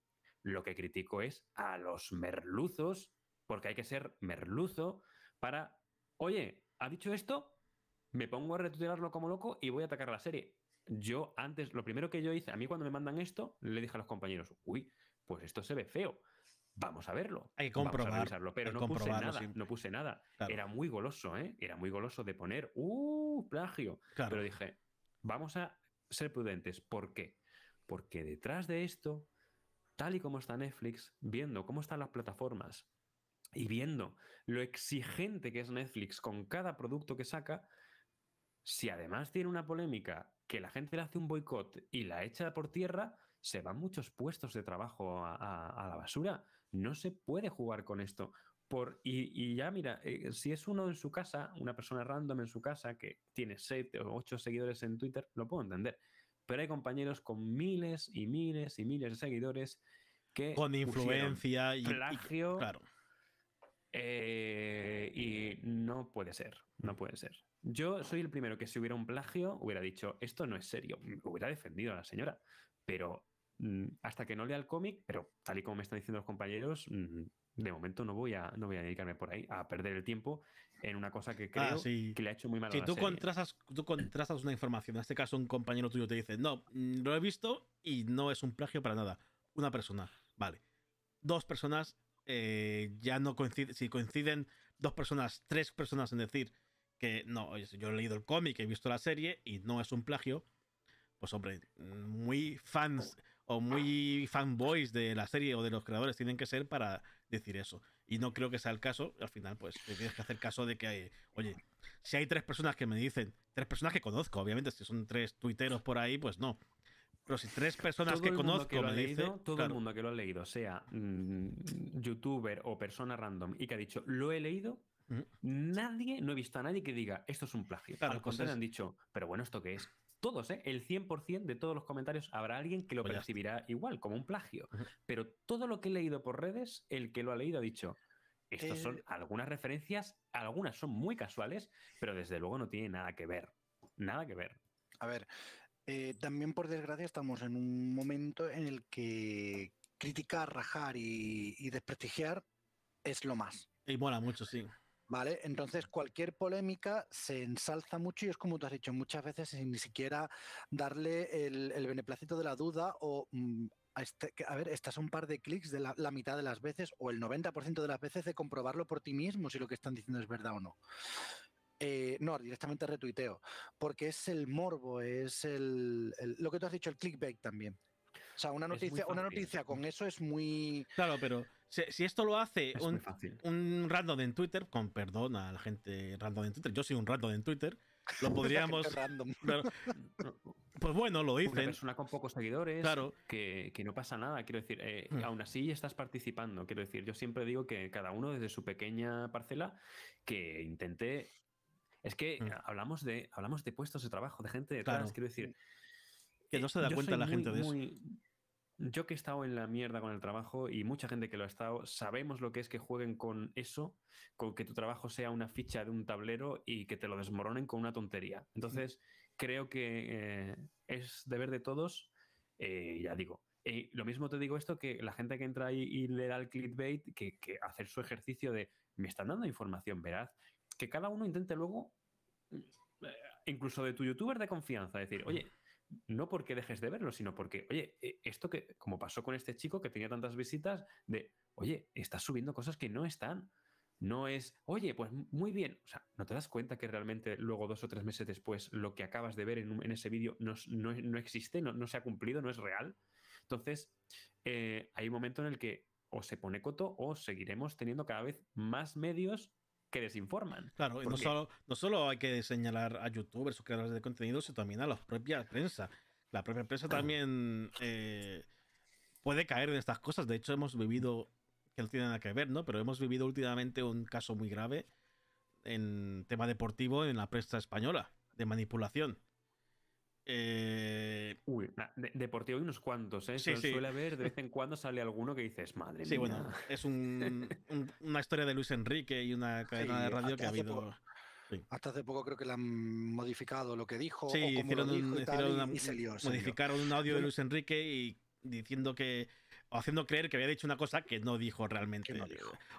Lo que critico es a los merluzos, porque hay que ser merluzo para, oye, ¿ha dicho esto? Me pongo a retuitearlo como loco y voy a atacar la serie yo antes, lo primero que yo hice, a mí cuando me mandan esto, le dije a los compañeros, uy, pues esto se ve feo. Vamos a verlo. Hay que comprobarlo. Pero no, puse nada, no puse nada. Era muy goloso, ¿eh? Era muy goloso de poner, ¡uh! plagio. Pero dije, vamos a ser prudentes. ¿Por qué? Porque detrás de esto, tal y como está Netflix, viendo cómo están las plataformas y viendo lo exigente que es Netflix con cada producto que saca, si además tiene una polémica que la gente le hace un boicot y la echa por tierra, se van muchos puestos de trabajo a, la basura. No se puede jugar con esto. Por, y, ya, mira, eh, si es uno en su casa, una persona random en su casa que tiene 7 o 8 seguidores en Twitter, lo puedo entender. Pero hay compañeros con miles y miles y miles de seguidores que. Con influencia y. Plagio. claro. Eh, y no puede ser, no puede ser. Yo soy el primero que si hubiera un plagio hubiera dicho, esto no es serio, hubiera defendido a la señora, pero mm, hasta que no lea el cómic, pero tal y como me están diciendo los compañeros, mm, de momento no voy a no voy a dedicarme por ahí a perder el tiempo en una cosa que creo ah, que le ha hecho muy mal si a la tú contrastas tú contrastas una información en este caso un compañero tuyo te dice no mm, lo he visto y no es un plagio para nada una persona vale. Dos personas eh, ya no coinciden si coinciden dos personas tres personas en decir que no, yo he leído el cómic, he visto la serie y no es un plagio, pues hombre, muy fans o muy fanboys de la serie o de los creadores tienen que ser para decir eso. Y no creo que sea el caso. Al final, pues tienes que hacer caso de que hay, oye, si hay tres personas que me dicen, tres personas que conozco, obviamente, si son tres tuiteros por ahí, pues no. Pero si tres personas que conozco me dicen. Todo el mundo que lo ha leído, sea mm, youtuber o persona random, y que ha dicho, lo he leído, Nadie, no he visto a nadie que diga esto es un plagio. Al pues contrario, han dicho, pero bueno, ¿esto qué es? Todos, ¿eh? El 100% de todos los comentarios habrá alguien que lo pues percibirá igual, como un plagio. Pero todo lo que he leído por redes, el que lo ha leído ha dicho, estas son algunas referencias, algunas son muy casuales, pero desde luego no tiene nada que ver. Nada que ver. A ver, eh, también por desgracia estamos en un momento en el que criticar, rajar y, y desprestigiar es lo más. Y mola mucho, sí. ¿Vale? Entonces, cualquier polémica se ensalza mucho y es como tú has dicho muchas veces sin ni siquiera darle el, beneplácito de la duda o mm, este, a, ver, estás un par de clics de la, mitad de las veces o el 90% de las veces de comprobarlo por ti mismo si lo que están diciendo es verdad o no. Eh, no, directamente retuiteo, porque es el morbo, es el, lo que tú has dicho, el clickbait también. O sea, una noticia, una noticia con eso es muy. Claro, pero si, esto lo hace un, un, random en Twitter, con perdón a la gente random en Twitter, yo soy un random en Twitter. lo *laughs* podríamos. *laughs* pues bueno, lo dicen. Una persona con pocos seguidores, claro. que, no pasa nada. Quiero decir, eh, hmm. aún así estás participando. Quiero decir, yo siempre digo que cada uno desde su pequeña parcela que intente. Es que hmm. hablamos, de, hablamos de puestos de trabajo, de gente detrás. Quiero decir. Que no se da cuenta la gente de eso yo que he estado en la mierda con el trabajo y mucha gente que lo ha estado, sabemos lo que es que jueguen con eso, con que tu trabajo sea una ficha de un tablero y que te lo desmoronen con una tontería. Entonces, creo que eh, es deber de todos, eh, ya digo. Y lo mismo te digo esto que la gente que entra ahí y le da el clickbait, que, que hacer su ejercicio de me están dando información veraz, que cada uno intente luego, eh, incluso de tu youtuber de confianza, decir, oye, no porque dejes de verlo, sino porque, oye, eh, esto que, como pasó con este chico que tenía tantas visitas, de, oye, estás subiendo cosas que no están. No es, oye, pues muy bien. O sea, ¿no te das cuenta que realmente luego dos o tres meses después lo que acabas de ver en, ese vídeo no, existe, no, se ha cumplido, no es real? Entonces, eh, hay un momento en el que o se pone coto o seguiremos teniendo cada vez más medios que desinforman. Claro, y no solo, no solo hay que señalar a youtubers o creadores de contenido, sino también a la propia prensa. La propia prensa también eh, puede caer en estas cosas. De hecho, hemos vivido, que no tiene nada que ver, ¿no? Pero hemos vivido últimamente un caso muy grave en tema deportivo en la prensa española, de manipulación. Eh... Uy, deportivo hay unos cuantos, ¿eh? Suele haber, de vez *laughs* en cuando sale alguno que dices, madre sí, bueno, es *laughs* una historia de Luis Enrique y una cadena de radio que ha habido. Hasta hace poco creo que le han modificado lo que dijo. Sí, hicieron, modificaron un audio de Luis Enrique y diciendo que o haciendo creer que había dicho una cosa que no dijo realmente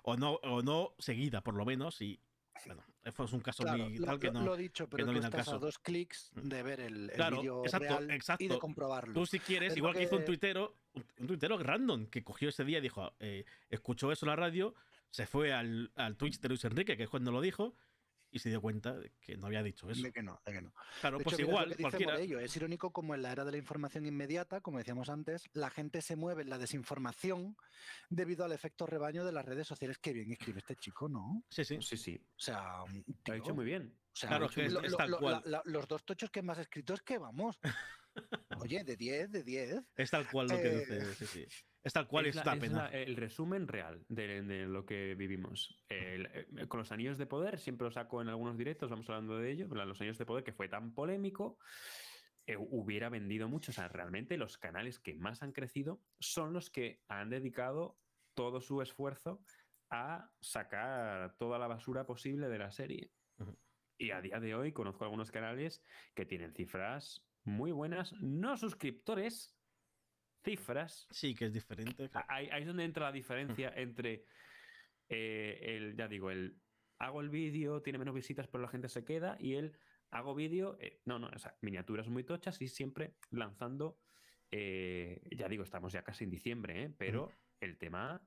o no o no seguida por lo menos y bueno, fue un caso muy tal que no. Lo he dicho, pero no tú estás caso. a dos clics mm. de ver el, vídeo real y de comprobarlo. Tú si quieres, igual que... hizo un tuitero, un, tuitero random que cogió ese día y dijo, eh, escuchó eso en la radio, se fue al, al Twitch de Luis Enrique, que es cuando lo dijo, y se dio cuenta de que no había dicho eso. De que no, de que no. Claro, pues igual, cualquiera. Ello. Es irónico como en la era de la información inmediata, como decíamos antes, la gente se mueve en la desinformación debido al efecto rebaño de las redes sociales. Qué bien escribe este chico, ¿no? Sí, sí. Sí, sí. O sea, lo ha dicho muy bien. O sea, claro, que es, tal cual. los dos tochos que más escrito es que vamos. Oye, de 10, de 10. Es tal cual lo que dice, eh, sí, sí. Es tal cual es está pena. el resumen real de, lo que vivimos. Eh, con los anillos de poder, siempre lo saco en algunos directos, vamos hablando de ello. Los anillos de poder, que fue tan polémico, eh, hubiera vendido mucho. O sea, realmente los canales que más han crecido son los que han dedicado todo su esfuerzo a sacar toda la basura posible de la serie. Y a día de hoy conozco algunos canales que tienen cifras muy buenas, no suscriptores, cifras. Sí, que es diferente. Ahí, es donde entra la diferencia *laughs* entre eh, el, ya digo, el hago el vídeo, tiene menos visitas, pero la gente se queda, y el hago vídeo, eh, no, no, o sea, miniaturas muy tochas y siempre lanzando, eh, ya digo, estamos ya casi en diciembre, pero el tema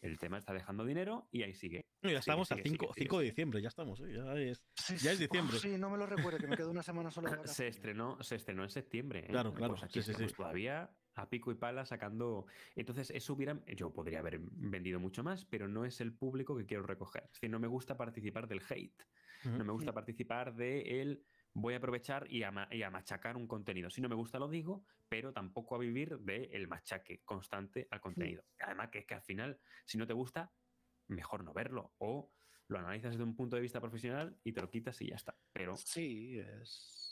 el tema está dejando dinero y ahí sigue. ya estamos a 5, de diciembre, ya estamos, ya, es, ya es diciembre. sí, no me lo recuerdo, que me quedo una semana solo. *laughs* se, estrenó, se estrenó en septiembre. Claro, claro. Pues aquí estamos todavía a pico y pala sacando. Entonces, eso hubiera. Yo podría haber vendido mucho más, pero no es el público que quiero recoger. Es decir, no me gusta participar del hate. No me gusta participar de el voy a aprovechar y a, machacar un contenido. Si no me gusta lo digo, pero tampoco a vivir del el machaque constante al contenido. Además que es que al final, si no te gusta, mejor no verlo o lo analizas desde un punto de vista profesional y te lo quitas y ya está. Pero sí, es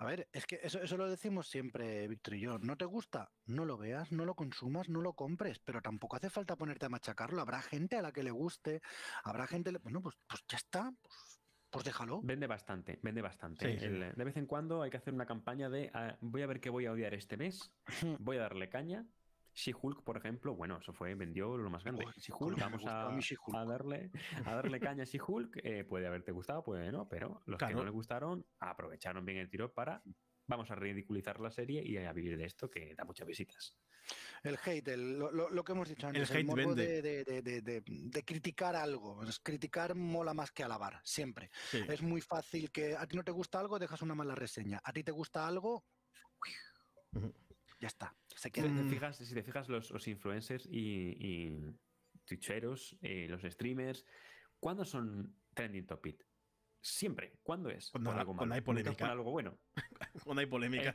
a ver, es que eso, eso lo decimos siempre, Víctor y yo. ¿No te gusta? No lo veas, no lo consumas, no lo compres, pero tampoco hace falta ponerte a machacarlo. Habrá gente a la que le guste, habrá gente... Bueno, pues, pues ya está, pues, pues déjalo. Vende bastante, vende bastante. de vez en cuando hay que hacer una campaña de ah, voy a ver qué voy a odiar este mes, *laughs* voy a darle caña She-Hulk, por ejemplo, bueno, eso fue, vendió lo más grande. She-Hulk, vamos a, darle, a darle caña a She-Hulk. Eh, puede haberte gustado, puede no, pero los que no les gustaron aprovecharon bien el tiro para vamos a ridiculizar la serie y a vivir de esto que da muchas visitas. El hate, lo, que hemos dicho antes, el, hate de, criticar algo. criticar mola más que alabar, siempre. Es muy fácil que a ti no te gusta algo, dejas una mala reseña. A ti te gusta algo, ya está. Si te fijas, si te fijas los, influencers y, twitcheros, eh, los streamers, ¿cuándo son trending topic? Siempre. ¿Cuándo es? Cuando, algo cuando hay polémica. algo bueno. cuando hay polémica.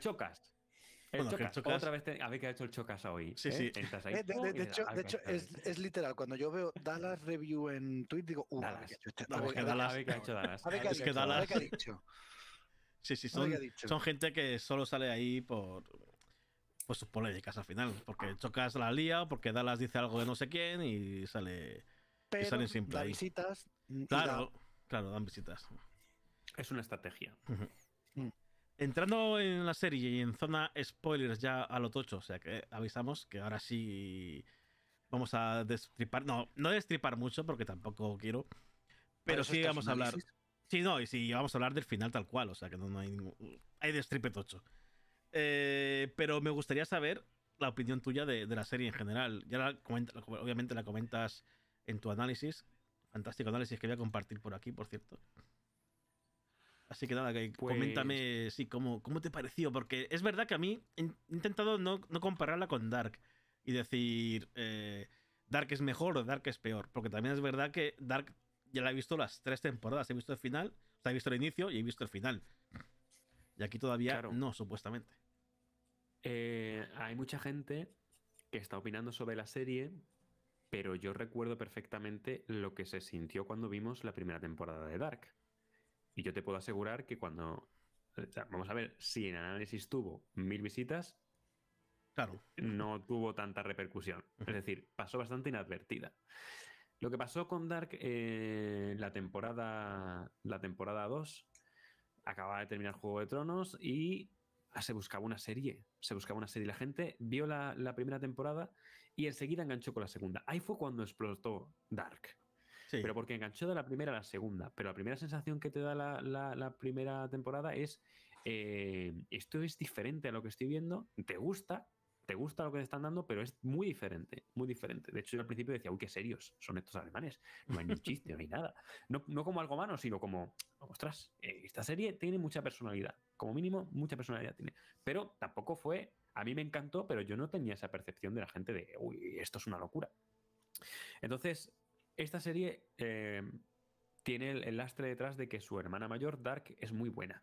El chocas. El chocas. Otra vez te... a ver qué ha hecho el chocas hoy. Sí, sí. Ahí, eh, de, de, hecho, de hecho es, es, literal. Cuando yo veo Dallas Review en Twitter, digo, uh, Dallas. A ver qué ha hecho Dallas. A ver qué ha dicho. Sí, sí, son, son gente que solo sale ahí por pues sus polémicas al final. Porque Chocas la lía o porque Dallas dice algo de no sé quién y sale. Pero y salen siempre da ahí. visitas. Claro, claro, dan visitas. Es una estrategia. Mm. Entrando en la serie y en zona spoilers ya a lo tocho, o sea que avisamos que ahora sí vamos a destripar. No, no destripar mucho porque tampoco quiero. Pero sí vamos a hablar. Sí, no, y sí, vamos a hablar del final tal cual, o sea que no, no hay ningún. Hay destripe tocho. Eh, pero me gustaría saber la opinión tuya de, de la serie en general. Ya la comenta, obviamente la comentas en tu análisis. Fantástico análisis que voy a compartir por aquí, por cierto. Así que nada, que Pues- coméntame sí, cómo, cómo te pareció. Porque es verdad que a mí he intentado no, no compararla con Dark y decir eh, Dark es mejor o Dark es peor. Porque también es verdad que Dark ya la he visto las tres temporadas. He visto el final, o sea, he visto el inicio y he visto el final. Y aquí todavía Claro. no, supuestamente. Eh, hay mucha gente que está opinando sobre la serie, pero yo recuerdo perfectamente lo que se sintió cuando vimos la primera temporada de Dark. Y yo te puedo asegurar que cuando... o sea, vamos a ver, si en análisis tuvo mil visitas, Claro. no tuvo tanta repercusión. Es decir, pasó bastante inadvertida. Lo que pasó con Dark eh, la temporada la temporada 2 acababa de terminar Juego de Tronos y ah, se buscaba una serie. Se buscaba una serie. La gente vio la, la primera temporada y enseguida enganchó con la segunda. Ahí fue cuando explotó Dark. Pero porque enganchó de la primera a la segunda. Pero la primera sensación que te da la, primera temporada es eh, esto es diferente a lo que estoy viendo, te gusta, te gusta lo que te están dando, pero es muy diferente, muy diferente. De hecho, yo al principio decía, uy, qué serios son estos alemanes. No hay ni un chiste, no hay nada. No, no como algo malo, sino como, ostras, eh, esta serie tiene mucha personalidad. Como mínimo, mucha personalidad tiene. Pero tampoco fue, a mí me encantó, pero yo no tenía esa percepción de la gente de, uy, esto es una locura. Entonces, esta serie eh, tiene el, el lastre detrás de que su hermana mayor, Dark, es muy buena.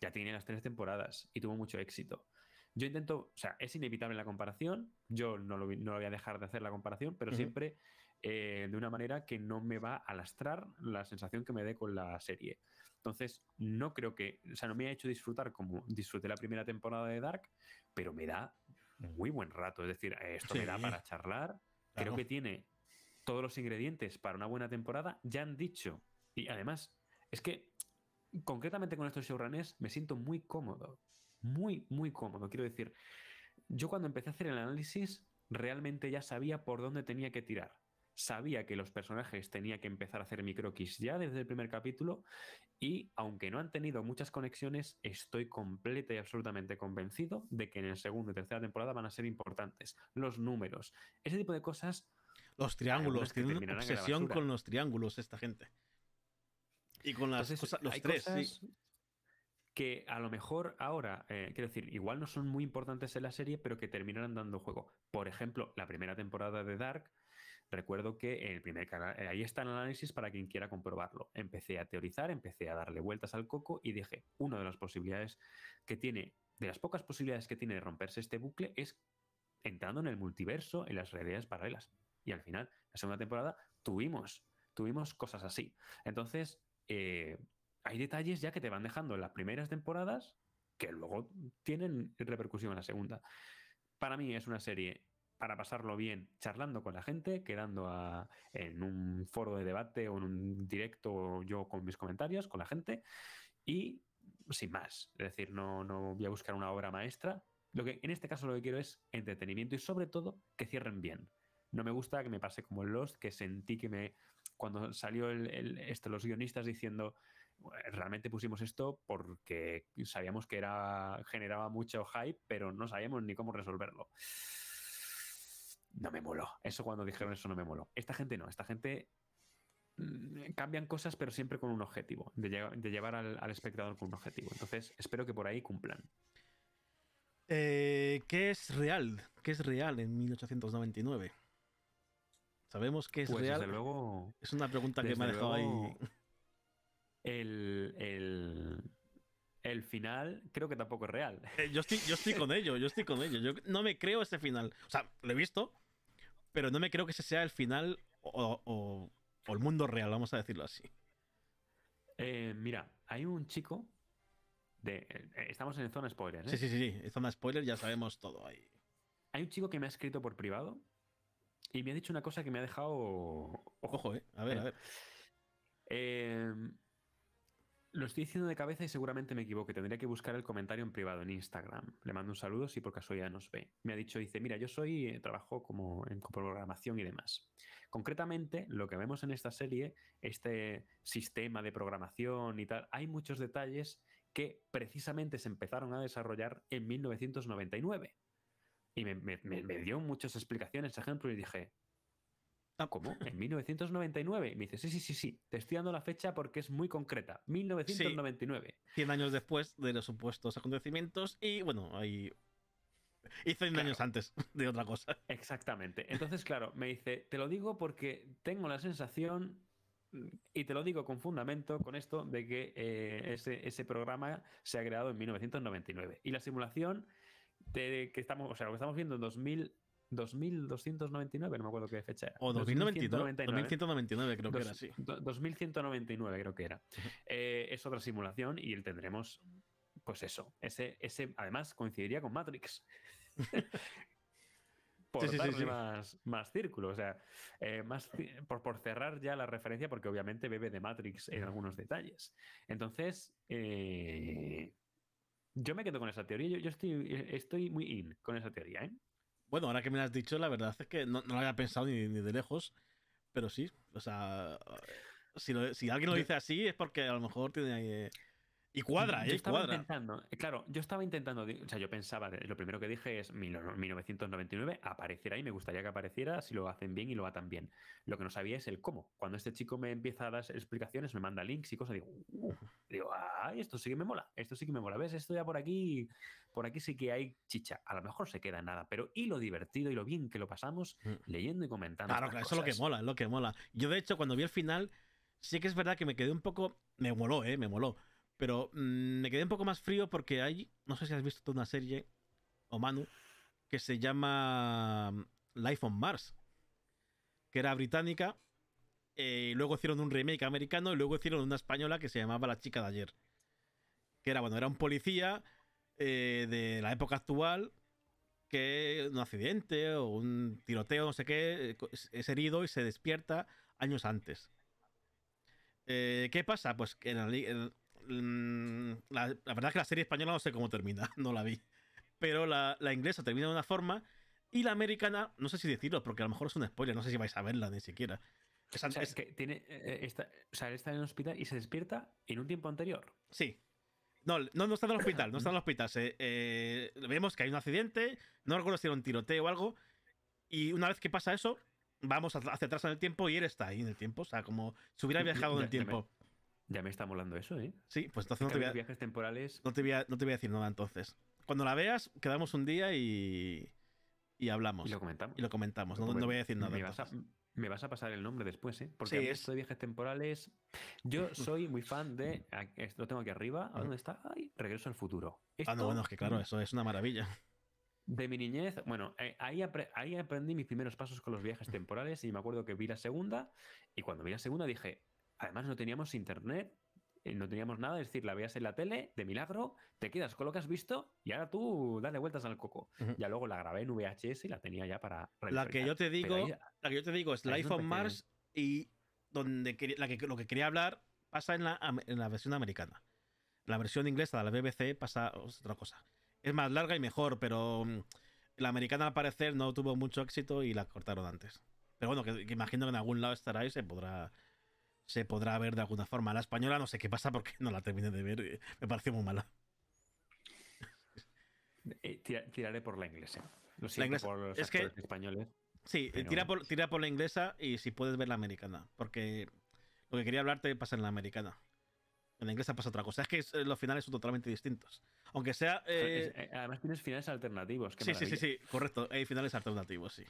Ya tiene las tres temporadas y tuvo mucho éxito. Yo intento, o sea, es inevitable la comparación, yo no lo, vi- no lo voy a dejar de hacer la comparación, pero siempre eh, de una manera que no me va a lastrar la sensación que me dé con la serie. Entonces, no creo que, o sea, no me ha hecho disfrutar como disfruté la primera temporada de Dark, pero me da muy buen rato. Es decir, esto me da para charlar. Claro. Creo que tiene todos los ingredientes para una buena temporada. Ya han dicho. Y además, es que concretamente con estos showrunners me siento muy cómodo. Muy, muy cómodo. Quiero decir, yo cuando empecé a hacer el análisis, realmente ya sabía por dónde tenía que tirar. Sabía que los personajes tenía que empezar a hacer mi croquis ya desde el primer capítulo y aunque no han tenido muchas conexiones, estoy completa y absolutamente convencido de que en el segundo y tercera temporada van a ser importantes. Los números, ese tipo de cosas Los triángulos, tienen la obsesión con los triángulos esta gente. Y con las Entonces, cosas, los tres, sí. que a lo mejor ahora, eh, quiero decir, igual no son muy importantes en la serie, pero que terminarán dando juego. Por ejemplo, la primera temporada de Dark, recuerdo que en el primer canal, eh, ahí está el análisis para quien quiera comprobarlo. Empecé a teorizar, empecé a darle vueltas al coco y dije, una de las posibilidades que tiene, de las pocas posibilidades que tiene de romperse este bucle es entrando en el multiverso, en las realidades paralelas. Y al final, la segunda temporada, tuvimos, tuvimos cosas así. Entonces, eh, hay detalles ya que te van dejando en las primeras temporadas que luego tienen repercusión en la segunda. Para mí es una serie para pasarlo bien charlando con la gente, quedando en un foro de debate o en un directo yo con mis comentarios con la gente y sin más. Es decir, no, no voy a buscar una obra maestra. Lo que, en este caso lo que quiero es entretenimiento y sobre todo que cierren bien. No me gusta que me pase como en Lost, que sentí que me... Cuando salió el, esto, los guionistas diciendo realmente pusimos esto porque sabíamos que era generaba mucho hype, pero no sabíamos ni cómo resolverlo. No me moló. Eso cuando dijeron eso no me moló. Esta gente no. Esta gente mm, cambian cosas, pero siempre con un objetivo, de, lle- de llevar al, al espectador con un objetivo. Entonces, espero que por ahí cumplan. Eh, ¿Qué es real? ¿Qué es real en 1899? ¿Sabemos qué es Pues real? desde luego, Es una pregunta que me ha dejado ahí. el, el, final creo que tampoco es real. *laughs* Eh, yo, estoy, yo estoy con ello, yo estoy con ello. Yo no me creo ese final. O sea, lo he visto, pero no me creo que ese sea el final o, el mundo real, vamos a decirlo así. Eh, mira, hay un chico de, eh, estamos en zona spoiler, ¿eh? Sí, sí, sí, en zona spoiler ya sabemos todo ahí. Hay un chico que me ha escrito por privado y me ha dicho una cosa que me ha dejado. Ojo, eh. A ver, a ver. Em, lo estoy diciendo de cabeza y seguramente me equivoque. Tendría que buscar el comentario en privado en Instagram. Le mando un saludo si por casualidad nos ve. Me ha dicho, dice, mira, yo soy, eh, trabajo como en programación y demás. Concretamente, lo que vemos en esta serie, este sistema de programación y tal, hay muchos detalles que precisamente se empezaron a desarrollar en 1999. Y me, dio muchas explicaciones, ejemplo, y dije, ah, ¿Cómo? *laughs* ¿En 1999? Y me dice, sí, sí, sí, sí. Te estoy dando la fecha porque es muy concreta. 1999. 100 años después de los supuestos acontecimientos y, bueno, ahí... Y 100 años antes *laughs* de otra cosa. Exactamente. Entonces, claro, me dice, te lo digo porque tengo la sensación y te lo digo con fundamento, con esto, de que eh, ese, programa se ha creado en 1999. Y la simulación de que estamos, o sea, lo que estamos viendo en 2000, 2299, no me acuerdo qué fecha era. O 2199, 2199 creo que era, sí. 2199 creo que era. Eh, es otra simulación y el tendremos, pues eso, ese, ese además coincidiría con Matrix. *laughs* por Más, más círculos. O sea, eh, más, por, por, cerrar ya la referencia, porque obviamente bebe de Matrix en algunos detalles. Entonces, eh, yo me quedo con esa teoría. Yo, yo, estoy, estoy muy in con esa teoría. ¿eh? Bueno, ahora que me lo has dicho, la verdad es que no, lo había pensado ni, ni, de lejos, pero sí. O sea, si, si alguien lo dice así es porque a lo mejor tiene ahí y cuadra, yo ¿eh? estaba cuadra. intentando, eh, claro, yo estaba intentando, o sea, yo pensaba, lo primero que dije es 1999, aparecerá y me gustaría que apareciera si lo hacen bien y lo atan bien. Lo que no sabía es el cómo. Cuando este chico me empieza a dar explicaciones, me manda links y cosas, digo, digo, ay, esto sí que me mola, esto sí que me mola. ¿Ves? Esto ya por aquí, por aquí sí que hay chicha. A lo mejor se queda nada, pero y lo divertido y lo bien que lo pasamos mm. leyendo y comentando. Claro, claro, eso es lo que mola, es lo que mola. Yo, de hecho, cuando vi el final, sí que es verdad que me quedé un poco. Me moló, ¿eh? Me moló pero mm, me quedé un poco más frío porque hay, no sé si has visto toda una serie, o Manu, que se llama mm, Life on Mars, que era británica, eh, y luego hicieron un remake americano y luego hicieron una española que se llamaba La chica de ayer. Que era, bueno, era un policía eh, de la época actual que un accidente o un tiroteo, no sé qué, eh, es herido y se despierta años antes. ¿Qué pasa? Pues que en, Mm, la, verdad es que la serie española no sé cómo termina, *laughs* no la vi. Pero la, inglesa termina de una forma y la americana, no sé si decirlo, porque a lo mejor es un spoiler, no sé si vais a verla ni siquiera. Es, que tiene, eh, o sea, él está en el hospital y se despierta en un tiempo anterior. Sí. No, no, está en el hospital, no está en el hospital. Eh, vemos que hay un accidente, no recuerdo si era un tiroteo o algo, y una vez que pasa eso, vamos hacia atrás en el tiempo y él está ahí en el tiempo, o sea, como si hubiera viajado en el tiempo. Ya me está molando eso, ¿eh? Sí, pues entonces no te, voy a, viajes temporales... no, te voy a, no te voy a decir nada entonces. Cuando la veas, quedamos un día y, y hablamos. Y lo comentamos. Y lo comentamos, no, voy a decir nada. Me vas a, me vas a, pasar el nombre después, ¿eh? Porque sí, esto de viajes temporales... Yo soy muy *laughs* fan de... Lo tengo aquí arriba. ¿A dónde está? Ay, Regreso al futuro. ah, no, bueno, es que claro, eso es una maravilla. De mi niñez, bueno, eh, ahí, ahí aprendí mis primeros pasos con los viajes *laughs* temporales y me acuerdo que vi la segunda y cuando vi la segunda dije, además no teníamos internet, eh, no teníamos nada, es decir, la veías en la tele, de milagro, te quedas con lo que has visto y ahora tú dale vueltas al coco. Ya luego la grabé en VHS y la tenía ya para la que yo te digo, la que yo te digo es Life on Mars y donde la que, lo que quería hablar pasa en la, en la versión americana. La versión inglesa de la BBC pasa otra cosa. Es más larga y mejor, pero mm, la americana al parecer no tuvo mucho éxito y la cortaron antes. Pero bueno, que, que imagino que en algún lado estará y se podrá se podrá ver de alguna forma. La española no sé qué pasa porque no la terminé de ver. Eh, me pareció muy mala. Eh, tiraré por la inglesa. Lo siento por los es que, españoles. Sí, tira, por, tira por la inglesa y si puedes ver la americana. Porque lo que quería hablarte pasa en la americana. En la inglesa pasa otra cosa. Es que eh, los finales son totalmente distintos. Aunque sea. además tienes finales alternativos. sí, sí, sí, sí, correcto. Hay finales alternativos, sí.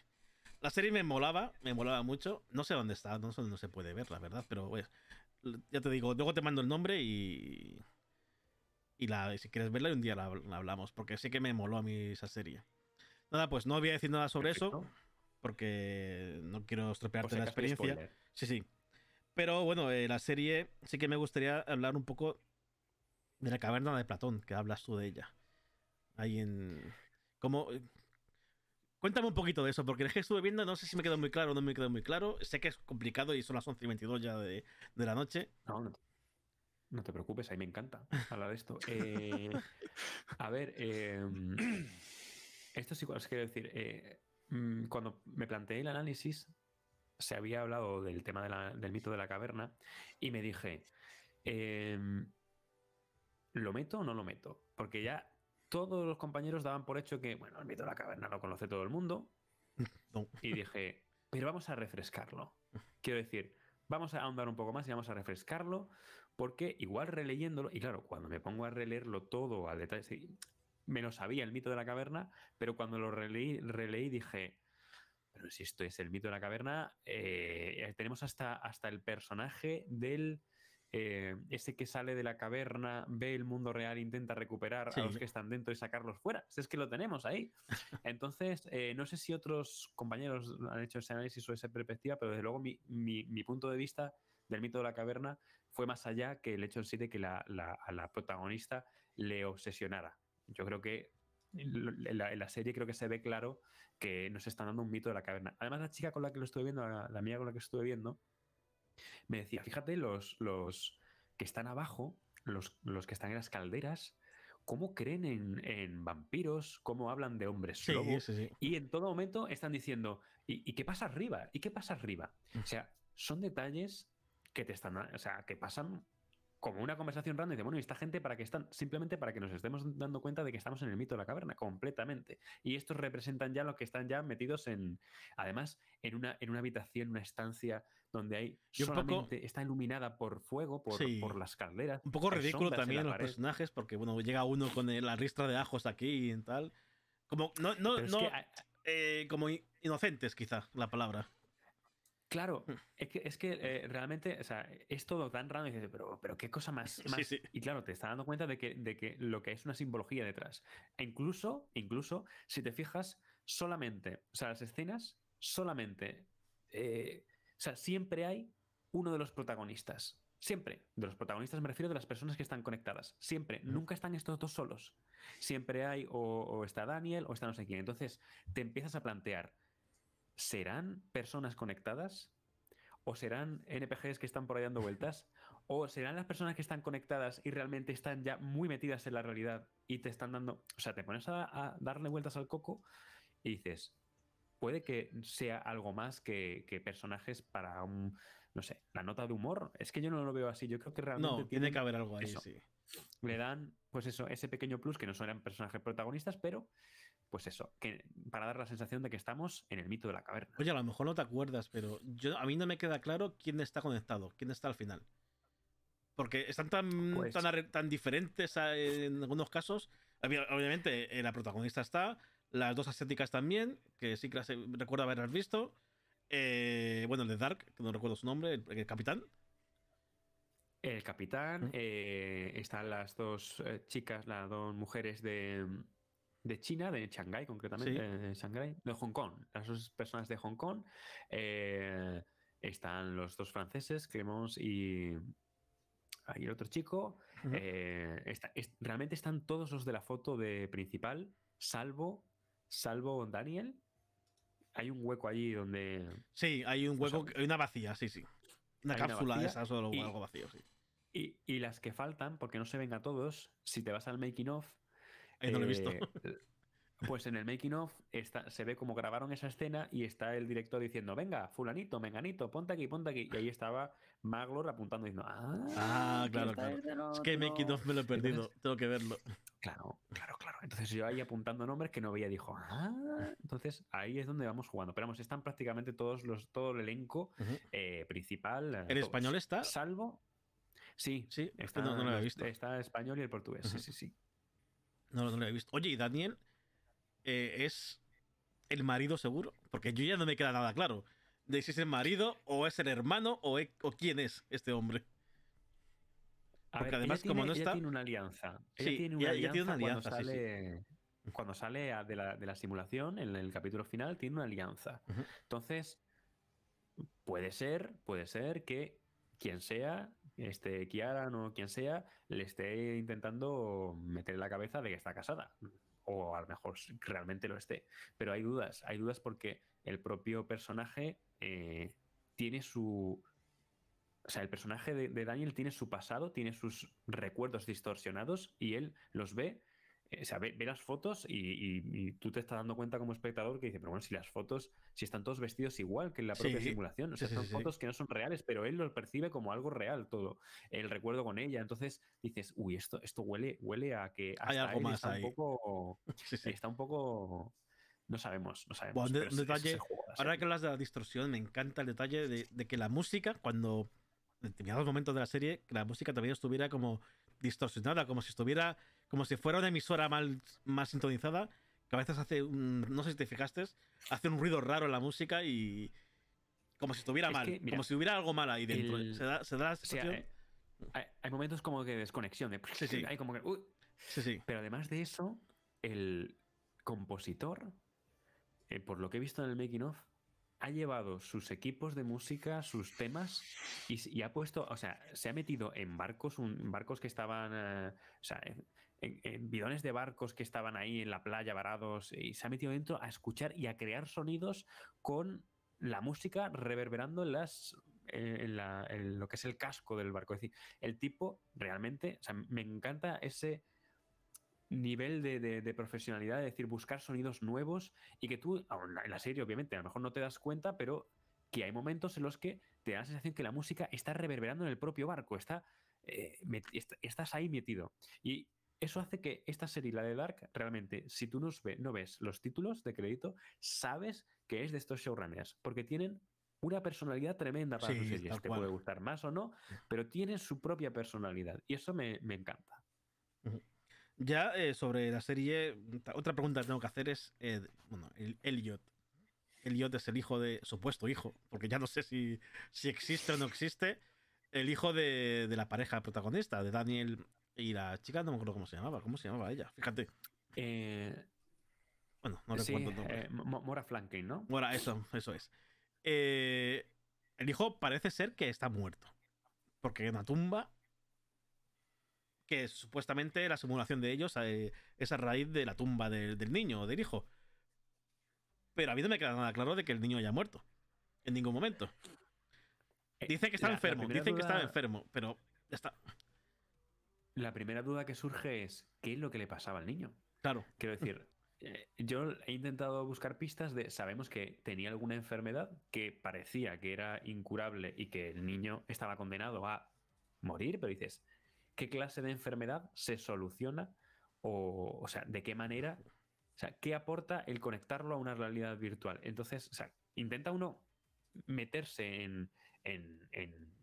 La serie me molaba, me molaba mucho. No sé dónde está, no sé dónde se puede ver, la verdad, pero pues, Ya te digo, luego te mando el nombre y. Y la, si quieres verla, un día la, hablamos, porque sí que me moló a mí esa serie. Nada, pues no voy a decir nada sobre eso, porque no quiero estropearte la experiencia. Sí, sí. Pero bueno, eh, la serie sí que me gustaría hablar un poco de la caverna de Platón, que hablas tú de ella. Ahí en. ¿Cómo, Cuéntame un poquito de eso, porque el que estuve viendo no sé si me quedó muy claro o no me quedó muy claro. Sé que es complicado y son las 11 y 22 ya de, la noche. No, no te, preocupes, ahí me encanta hablar de esto. Eh, a ver, em, esto sí quiero decir. Eh, mm, cuando me planteé el análisis, se había hablado del tema del mito de la caverna y me dije, em, ¿lo meto o no lo meto? Porque ya todos los compañeros daban por hecho que, bueno, el mito de la caverna lo conoce todo el mundo. *laughs* Y dije, pero vamos a refrescarlo. Quiero decir, vamos a ahondar un poco más y vamos a refrescarlo, porque igual releyéndolo, y claro, cuando me pongo a releerlo todo al detalle, sí, menos sabía el mito de la caverna, pero cuando lo releí, releí dije, pero si esto es el mito de la caverna, eh, tenemos hasta, hasta el personaje del eh, ese que sale de la caverna, ve el mundo real, intenta recuperar a los que están dentro y sacarlos fuera. es que lo tenemos ahí. *laughs* Entonces, eh, no sé si otros compañeros han hecho ese análisis o esa perspectiva, pero desde luego mi, punto de vista del mito de la caverna fue más allá que el hecho en sí de que la, a la protagonista le obsesionara. Yo creo que en la, serie creo que se ve claro que nos están dando un mito de la caverna. Además, la chica con la que lo estuve viendo, la, la amiga con la que estuve viendo, me decía, fíjate, los, los que están abajo, los, los, que están en las calderas, cómo creen en, vampiros, cómo hablan de hombres y en todo momento están diciendo, ¿y, qué pasa arriba? ¿Y qué pasa arriba? O sea, son detalles que te están, o sea, que pasan como una conversación random y de bueno, ¿y esta gente para que están? Simplemente para que nos estemos dando cuenta de que estamos en el mito de la caverna, completamente. Y estos representan ya lo que están ya metidos en, además, en una, en una habitación, una estancia donde hay solamente está iluminada por fuego, por, por las calderas. Un poco ridículo también los personajes, porque bueno, llega uno con la ristra de ajos aquí y tal. Como, no, no, no, eh, como inocentes, quizá, la palabra. Claro, mm. es que, es que eh, realmente, o sea, es todo tan raro y dices, pero, pero qué cosa más. Y claro, te está dando cuenta de que, de que lo que es una simbología detrás. E incluso, incluso, si te fijas, solamente, o sea, las escenas, solamente, eh, o sea, siempre hay uno de los protagonistas. Siempre. De los protagonistas me refiero de las personas que están conectadas. Siempre. Nunca están estos dos solos. Siempre hay o, o está Daniel o está no sé quién. Entonces, te empiezas a plantear ¿serán personas conectadas? ¿O serán NPGs que están por ahí dando vueltas? *laughs* ¿O serán las personas que están conectadas y realmente están ya muy metidas en la realidad y te están dando... O sea, te pones a, darle vueltas al coco y dices, puede que sea algo más que, personajes para un... No sé, la nota de humor. Es que yo no lo veo así. Yo creo que realmente... No, tiene que haber algo ahí, sí. Le dan, pues eso, ese pequeño plus que no son personajes protagonistas, pero pues eso, que para dar la sensación de que estamos en el mito de la caverna. Oye, a lo mejor no te acuerdas, pero yo a mí no me queda claro quién está conectado, quién está al final. Porque están tan, pues tan, diferentes en algunos casos. Obviamente, eh, la protagonista está, las dos asiáticas también, que sí que las recuerdo haberlas visto. Eh, bueno, el de Dark, que no recuerdo su nombre, el, capitán. El capitán, eh, están las dos chicas, las dos mujeres de, de China, de Shanghái concretamente, de Shanghái, de Hong Kong. Las dos personas de Hong Kong. Eh, están los dos franceses, Clemence y, el otro chico. Eh, realmente están todos los de la foto de principal, salvo, salvo Daniel. Hay un hueco allí donde. Sí, hay un hueco, hay una vacía, sí, sí. Una cápsula de esas o algo vacío, sí. Y, y, las que faltan, porque no se ven a todos, si te vas al making of, no lo he visto. Eh, *laughs* pues en el making of está, se ve como grabaron esa escena y está el director diciendo, venga, fulanito, menganito, ponte aquí, ponte aquí. Y ahí estaba Maglor apuntando diciendo, ah, ah claro, claro. Es que making of me lo he *laughs* perdido, tengo que verlo. Claro, claro, claro. Entonces yo ahí apuntando nombres que no veía, dijo, ah, entonces ahí es donde vamos jugando. Pero vamos, están prácticamente todos los, todo el elenco eh, principal. ¿En español está? Salvo. Sí, sí, está, no, lo había visto. Está español y el portugués, sí, sí, sí. No, no lo he visto. Oye, ¿y Daniel eh, es el marido seguro? Porque yo ya no me queda nada claro de si es el marido o es el hermano o, quién es este hombre. Porque además, como no está. tiene una alianza. Ella tiene una alianza, cuando sale, Cuando sale de, la, de, la, simulación, en el capítulo final, tiene una alianza. Entonces, puede ser, puede ser que quien sea, este Kiara o quien sea, le esté intentando meter en la cabeza de que está casada. O a lo mejor realmente lo esté. Pero hay dudas, hay dudas porque el propio personaje eh, tiene su, o sea, el personaje de, Daniel tiene su pasado, tiene sus recuerdos distorsionados y él los ve, o sea, ve, las fotos y, tú te estás dando cuenta como espectador que dice, pero bueno, si las fotos, si están todos vestidos igual que en la propia simulación, o sea, son fotos que no son reales, pero él los percibe como algo real todo, el recuerdo con ella, entonces dices, uy, esto, esto huele, huele a que Hay algo más está un poco, *laughs* está un poco no sabemos, no sabemos. detalle, ahora que hablas de la distorsión, me encanta el detalle de, que la música, cuando en determinados momentos de la serie que la música también estuviera como distorsionada, como si estuviera, como si fuera una emisora mal, más sintonizada, que a veces hace un, no sé si te fijaste, hace un ruido raro en la música y como si estuviera mal, como si hubiera algo mal ahí dentro. se, da, se da la sensación. hay, momentos como que de desconexión, de, sí, sí. *laughs* Hay como que, sí, sí. Pero además de eso, el compositor, eh, por lo que he visto en el making of, ha llevado sus equipos de música, sus temas, y, ha puesto, o sea, se ha metido en barcos, barcos que estaban, eh, o sea, en, bidones de barcos que estaban ahí en la playa varados, y se ha metido dentro a escuchar y a crear sonidos con la música reverberando en las en, lo que es el casco del barco. Es decir, el tipo realmente, o sea, me encanta ese nivel de, profesionalidad, es decir, buscar sonidos nuevos y que tú, en la serie obviamente, a lo mejor no te das cuenta, pero que hay momentos en los que te da la sensación que la música está reverberando en el propio barco, está, eh, estás ahí metido. Y eso hace que esta serie, la de Dark, realmente, si tú no, no ves los títulos de crédito, sabes que es de estos showrunners, porque tienen una personalidad tremenda para sus series. Te puede gustar más o no, pero tienen su propia personalidad y eso me, encanta. Ya eh, sobre la serie, otra pregunta que tengo que hacer es, eh, bueno, el Elliot. Elliot es el hijo de, supuesto hijo, porque ya no sé si, si existe o no existe, el hijo de, la pareja protagonista, de Daniel y la chica, no me acuerdo cómo se llamaba, cómo se llamaba ella, fíjate. Eh, bueno, no recuerdo el nombre. Mora Flanking, ¿no? Mora, eso, eso es. el hijo parece ser que está muerto, porque en la tumba que supuestamente la simulación de ellos eh, es a raíz de la tumba del niño o del hijo. Pero a mí no me queda nada claro de que el niño haya muerto. En ningún momento. Eh, dice que está enfermo, dicen que está enfermo, pero ya está. La primera duda que surge es: ¿qué es lo que le pasaba al niño? Claro. Quiero decir, eh, yo he intentado buscar pistas de. Sabemos que tenía alguna enfermedad que parecía que era incurable y que el niño estaba condenado a morir, pero dices, qué clase de enfermedad se soluciona o, o sea, de qué manera, o sea, qué aporta el conectarlo a una realidad virtual. Entonces, o sea, intenta uno meterse en, en,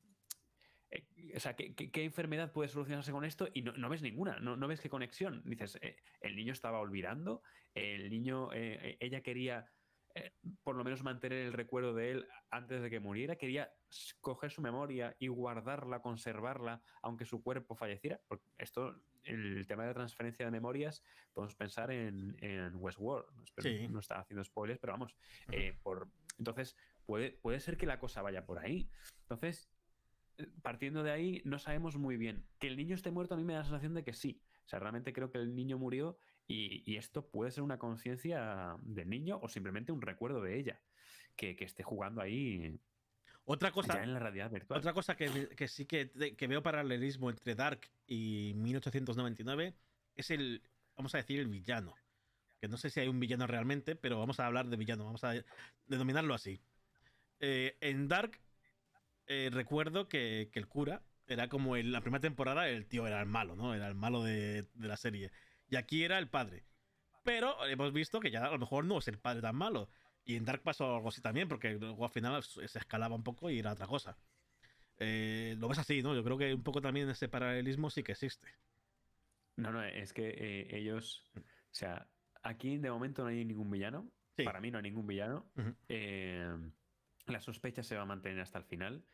eh, o sea, ¿qué, ¿qué, enfermedad puede solucionarse con esto? Y no, ves ninguna, no, no, ves qué conexión. Dices, eh, el niño estaba olvidando, el niño, eh, ella quería por lo menos mantener el recuerdo de él antes de que muriera. Quería coger su memoria y guardarla, conservarla, aunque su cuerpo falleciera. Porque esto, el tema de transferencia de memorias, podemos pensar en, Westworld. No está haciendo spoilers, pero vamos. Por, entonces, puede, puede ser que la cosa vaya por ahí. Entonces, partiendo de ahí, no sabemos muy bien. Que el niño esté muerto a mí me da la sensación de que sí. O sea, realmente creo que el niño murió y, esto puede ser una conciencia del niño o simplemente un recuerdo de ella, que, esté jugando ahí otra cosa, en la realidad virtual. Otra cosa que, sí que, veo paralelismo entre Dark y 1899 es el, vamos a decir, el villano. Que no sé si hay un villano realmente, pero vamos a hablar de villano, vamos a denominarlo así. Eh, en Dark eh, recuerdo que, el cura era como en la primera temporada, el tío era el malo, ¿no? Era el malo de la serie. Y aquí era el padre. Pero hemos visto que ya a lo mejor no es el padre tan malo. Y en Dark pasó algo así también, porque luego al final se escalaba un poco y era otra cosa. Eh, lo ves así, ¿no? Yo creo que un poco también ese paralelismo sí que existe. No, no, es que eh, ellos. O sea, aquí de momento no hay ningún villano. Para mí no hay ningún villano. Eh, la sospecha se va a mantener hasta el final.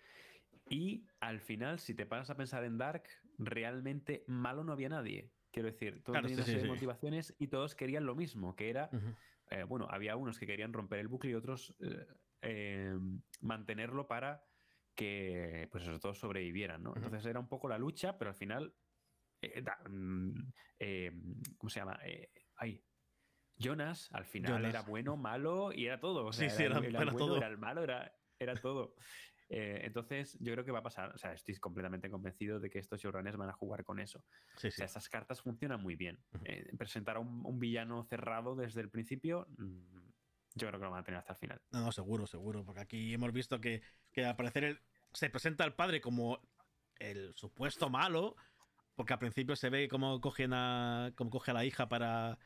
Y al final, si te paras a pensar en Dark, realmente malo no había nadie. Quiero decir, todos tenían motivaciones y todos querían lo mismo, que era, eh, bueno, había unos que querían romper el bucle y otros eh, eh, mantenerlo para que, pues eso, todos sobrevivieran, ¿no? Entonces era un poco la lucha, pero al final, mm, ¿cómo se llama? ay, Jonas al final era bueno, malo y era todo. sí, sí, era, era, todo. era el malo, era, era todo. Eh, entonces, yo creo que va a pasar. O sea, estoy completamente convencido de que estos showrunners van a jugar con eso. Sí, O sea, estas cartas funcionan muy bien. Eh, presentar a un, villano cerrado desde el principio, mm, yo creo que lo van a tener hasta el final. No, no, seguro, seguro. Porque aquí hemos visto que, que al parecer se presenta al padre como el supuesto malo. Porque al principio se ve cómo, cogen a, cómo coge a la hija para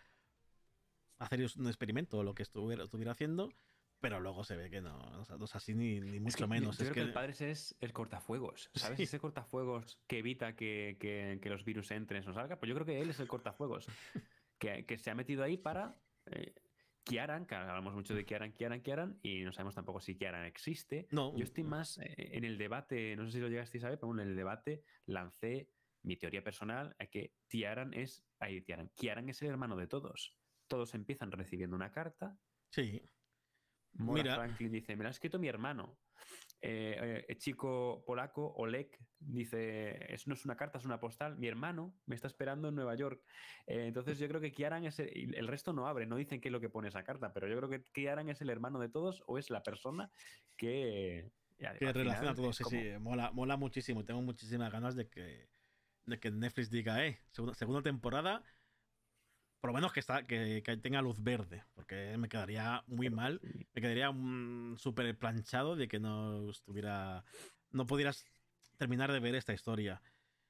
hacer un experimento o lo que estuviera, estuviera haciendo. Pero luego se ve que no, o sea, no es así ni, mucho menos. Yo es creo que... el padre es el cortafuegos, *laughs* ¿sabes? Ese cortafuegos que evita que, que, los virus entren o salgan. Pues yo creo que él es el cortafuegos, *laughs* que, que se ha metido ahí para eh, Kiaran, que hablamos mucho de Kiaran, Kiaran, Kiaran, y no sabemos tampoco si Kiaran existe. No. Yo estoy más eh, en el debate, no sé si lo llegasteis a ver, pero en el debate lancé mi teoría personal a que Tiaran es, ahí Tiaran, Kiaran es el hermano de todos. Todos empiezan recibiendo una carta. Sí Mira. Franklin dice, me lo ha escrito mi hermano. Eh, eh, chico polaco, Oleg, dice, es, no es una carta, es una postal. Mi hermano me está esperando en Nueva York. Eh, entonces yo creo que Kiaran es el, el, resto no abre, no dicen qué es lo que pone esa carta, pero yo creo que Kiaran es el hermano de todos o es la persona que... que relaciona a todos, sí, sí, mola, mola muchísimo. Tengo muchísimas ganas de que, de que Netflix diga, eh, segunda temporada por lo menos que, está, que, tenga luz verde, porque me quedaría muy mal, me quedaría súper planchado de que no estuviera, no pudieras terminar de ver esta historia.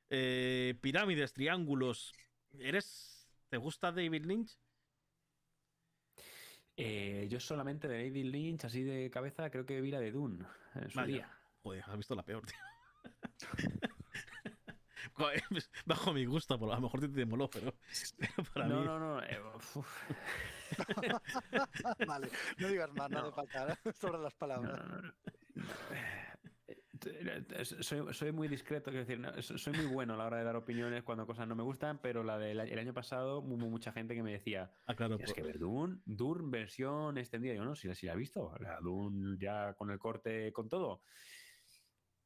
Eh, pirámides, triángulos, ¿eres, te gusta David Lynch? Eh, yo solamente de David Lynch, así de cabeza, creo que vi la de Dune en su día. Joder, has visto la peor, tío. *laughs* Bajo mi gusto, por lo mejor te moló, pero, para no, mí. No, no, eh, *laughs* *laughs* vale, no digas más, no, falta *laughs* sobre las palabras. Soy, soy, muy discreto, quiero decir, soy muy bueno a la hora de dar opiniones cuando cosas no me gustan, pero la del el año pasado hubo mucha gente que me decía, ah, claro, es que ver Dune, Dune versión extendida. Yo no, si, si la he visto, la Dune ya con el corte, con todo.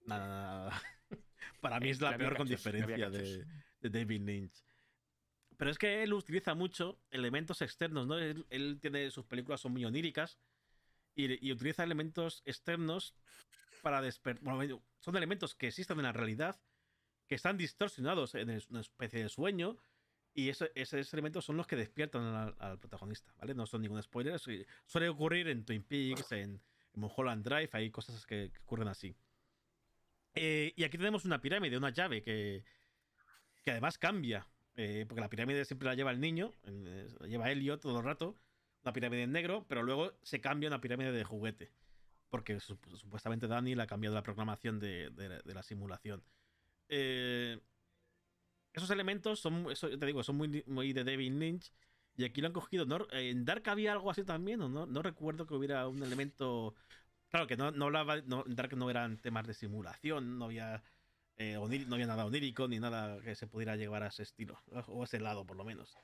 Nada, nada. Para mí es la peor con diferencia de, David Lynch. Pero es que él utiliza mucho elementos externos, ¿no? Él, tiene sus películas son muy oníricas y, utiliza elementos externos para despertar. son elementos que existen en la realidad, que están distorsionados en una especie de sueño y esos elementos son los que despiertan al, protagonista, ¿vale? No son ningún spoiler. Suele ocurrir en Twin Peaks, en, Mulholland Drive, hay cosas que ocurren así. Eh, y aquí tenemos una pirámide, una llave que, que además cambia. Eh, porque la pirámide siempre la lleva el niño, eh, la lleva Elliot todo el rato. Una pirámide en negro, pero luego se cambia una pirámide de juguete. Porque supuestamente Dani la ha cambiado la programación de, la simulación. esos elementos son, te digo, son muy, muy de David Lynch. Y aquí lo han cogido. ¿En Dark había algo así también? ¿o no? no recuerdo que hubiera un elemento Claro que no, no hablaba, no, Dark no eran temas de simulación, no había, eh, no había nada onírico ni nada que se pudiera llevar a ese estilo, o a ese lado por lo menos.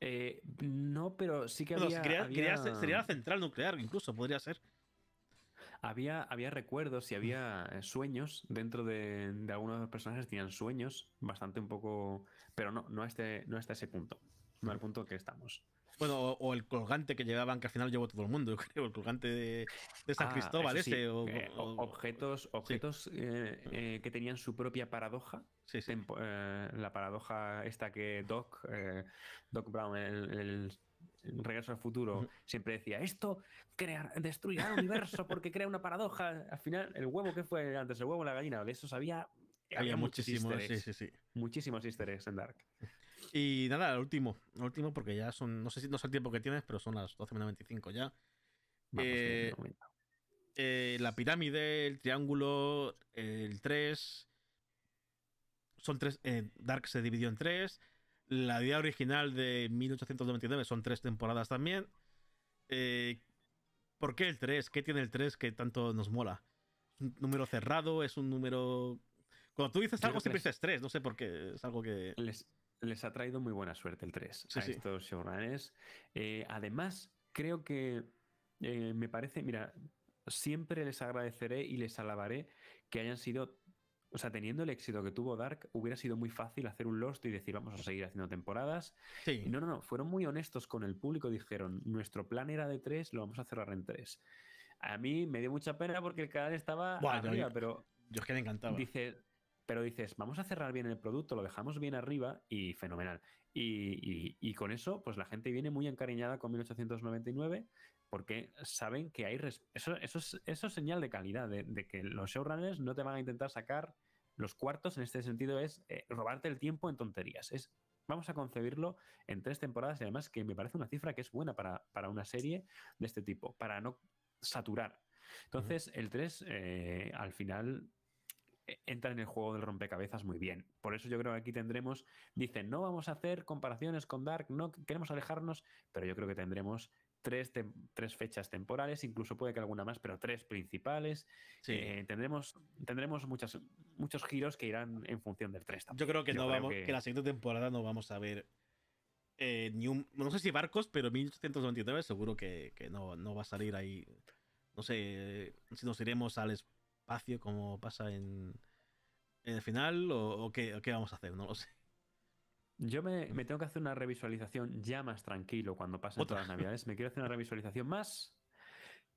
Eh, no, pero sí que había, sería la central nuclear, incluso podría ser. Había, había recuerdos y había eh, sueños dentro de, de algunos de los personajes tenían sueños bastante un poco, pero no, no a este, no hasta ese punto, no al punto que estamos. Bueno, o, el colgante que llevaban, que al final llevó todo el mundo, *laughs* yo creo, el colgante de, San ah, Cristóbal ese. Eh, objetos objetos eh, eh, que tenían su propia paradoja. Sí, sí. la paradoja esta que Doc, Doc Brown, el, Regreso al Futuro, siempre decía, esto crear, destruirá el universo porque crea una paradoja. Al final, el huevo que fue antes, el huevo o la gallina, de eso había... Había, muchísimos, sí, sí, sí. Muchísimos easter eggs en Dark. Y nada, el último, el último porque ya son, no sé si no sé el tiempo que tienes, pero son las 12.95 ya. Eh, eh, la pirámide, el triángulo, el 3. Son tres. Eh, Dark se dividió en tres. La idea original de 1899 son tres temporadas también. ¿Por qué el 3? ¿Qué tiene el 3 que tanto nos mola? un número cerrado, es un número. Cuando tú dices algo, siempre dices 3, no sé por qué, es algo que. Les, les ha traído muy buena suerte el 3 a estos showrunners. Eh, además, creo que eh, me parece, mira, siempre les agradeceré y les alabaré que hayan sido o sea, teniendo el éxito que tuvo Dark, hubiera sido muy fácil hacer un Lost y decir, vamos a seguir haciendo temporadas. Sí. no, no, no, fueron muy honestos con el público. Dijeron, nuestro plan era de tres, lo vamos a cerrar en tres. A mí me dio mucha pena porque el canal estaba arriba, pero. Yo es que me encantaba. Dice, pero dices, vamos a cerrar bien el producto, lo dejamos bien arriba y fenomenal. Y, con eso, pues la gente viene muy encariñada con 1899 porque saben que hay... Eso, eso, es, eso señal de calidad, de, que los showrunners no te van a intentar sacar los cuartos, en este sentido es eh, robarte el tiempo en tonterías. Es, vamos a concebirlo en tres temporadas y además que me parece una cifra que es buena para, una serie de este tipo, para no saturar. Entonces, el 3 eh, al final entra en el juego del rompecabezas muy bien. Por eso yo creo que aquí tendremos, dicen, no vamos a hacer comparaciones con Dark, no queremos alejarnos, pero yo creo que tendremos tres, tres fechas temporales, incluso puede que alguna más, pero tres principales. Eh, tendremos tendremos muchas, muchos giros que irán en función del 3. Yo creo que no vamos, que... la siguiente temporada no vamos a ver eh, ni un, no sé si barcos, pero 1899 seguro que, no, no, va a salir ahí. No sé si nos iremos al espacio como pasa en, el final o, qué, qué, vamos a hacer, no lo sé. Yo me, tengo que hacer una revisualización ya más tranquilo cuando pasen todas las navidades. Me quiero hacer una revisualización más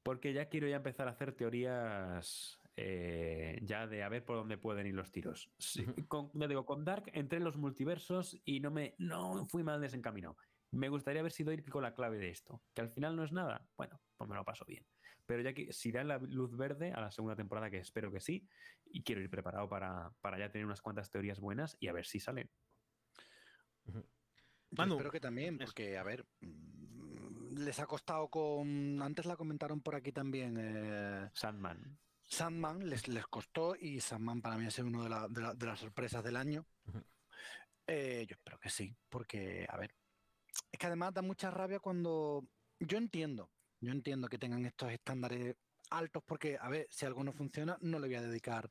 porque ya quiero ya empezar a hacer teorías eh, ya de a ver por dónde pueden ir los tiros. con, digo, con Dark entré en los multiversos y no me no fui mal desencaminado. Me gustaría haber sido ir con la clave de esto. Que al final no es nada. Bueno, pues me lo paso bien. Pero ya que si dan la luz verde a la segunda temporada, que espero que sí, y quiero ir preparado para, para ya tener unas cuantas teorías buenas y a ver si salen espero que también, porque, a ver, mm, les ha costado con. Antes la comentaron por aquí también. Eh, Sandman. Sandman les, les costó y Sandman para mí ha sido una de, las sorpresas del año. Eh, yo espero que sí, porque, a ver, es que además da mucha rabia cuando. Yo entiendo, yo entiendo que tengan estos estándares altos porque, a ver, si algo no funciona, no le voy a dedicar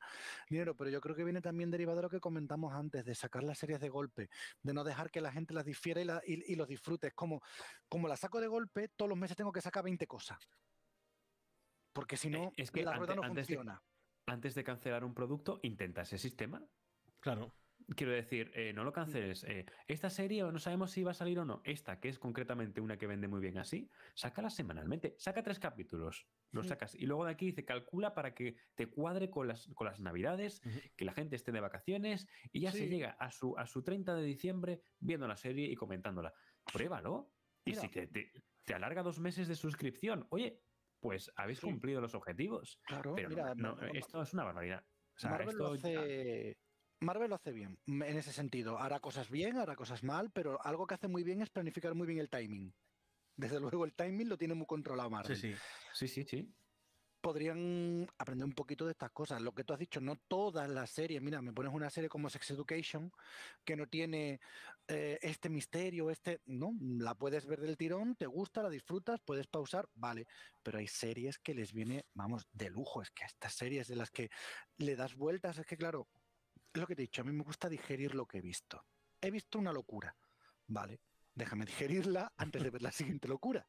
dinero, pero yo creo que viene también derivado de lo que comentamos antes, de sacar las series de golpe, de no dejar que la gente las difiera y, los disfrute. Es como, como la saco de golpe, todos los meses tengo que sacar 20 cosas. Porque si no, eh, es que la rueda no funciona. antes de cancelar un producto, intenta ese sistema. Claro. Quiero decir, eh, no lo canceles. Eh, esta serie no sabemos si va a salir o no. Esta, que es concretamente una que vende muy bien así, sácala semanalmente. Saca tres capítulos, los sacas. Y luego de aquí dice, calcula para que te cuadre con las, con las navidades, que la gente esté de vacaciones y ya se llega a su, a su 30 de diciembre viendo la serie y comentándola. Pruébalo. Y si te, te, alarga dos meses de suscripción, oye, pues habéis cumplido los objetivos. Claro, Pero no, esto es una barbaridad. O sea, esto Marvel lo hace bien en ese sentido. Hará cosas bien, hará cosas mal, pero algo que hace muy bien es planificar muy bien el timing. Desde *laughs* luego el timing lo tiene muy controlado Marvel. Sí, sí, sí, sí, sí. Podrían aprender un poquito de estas cosas. Lo que tú has dicho, no todas las series. Mira, me pones una serie como Sex Education que no tiene eh, este misterio, este. No, la puedes ver del tirón, te gusta, la disfrutas, puedes pausar, vale. Pero hay series que les viene, vamos, de lujo. Es que estas series de las que le das vueltas, es que claro, lo que te he dicho, a mí me gusta digerir lo que he visto. He visto una locura, vale, déjame digerirla antes de ver la siguiente locura.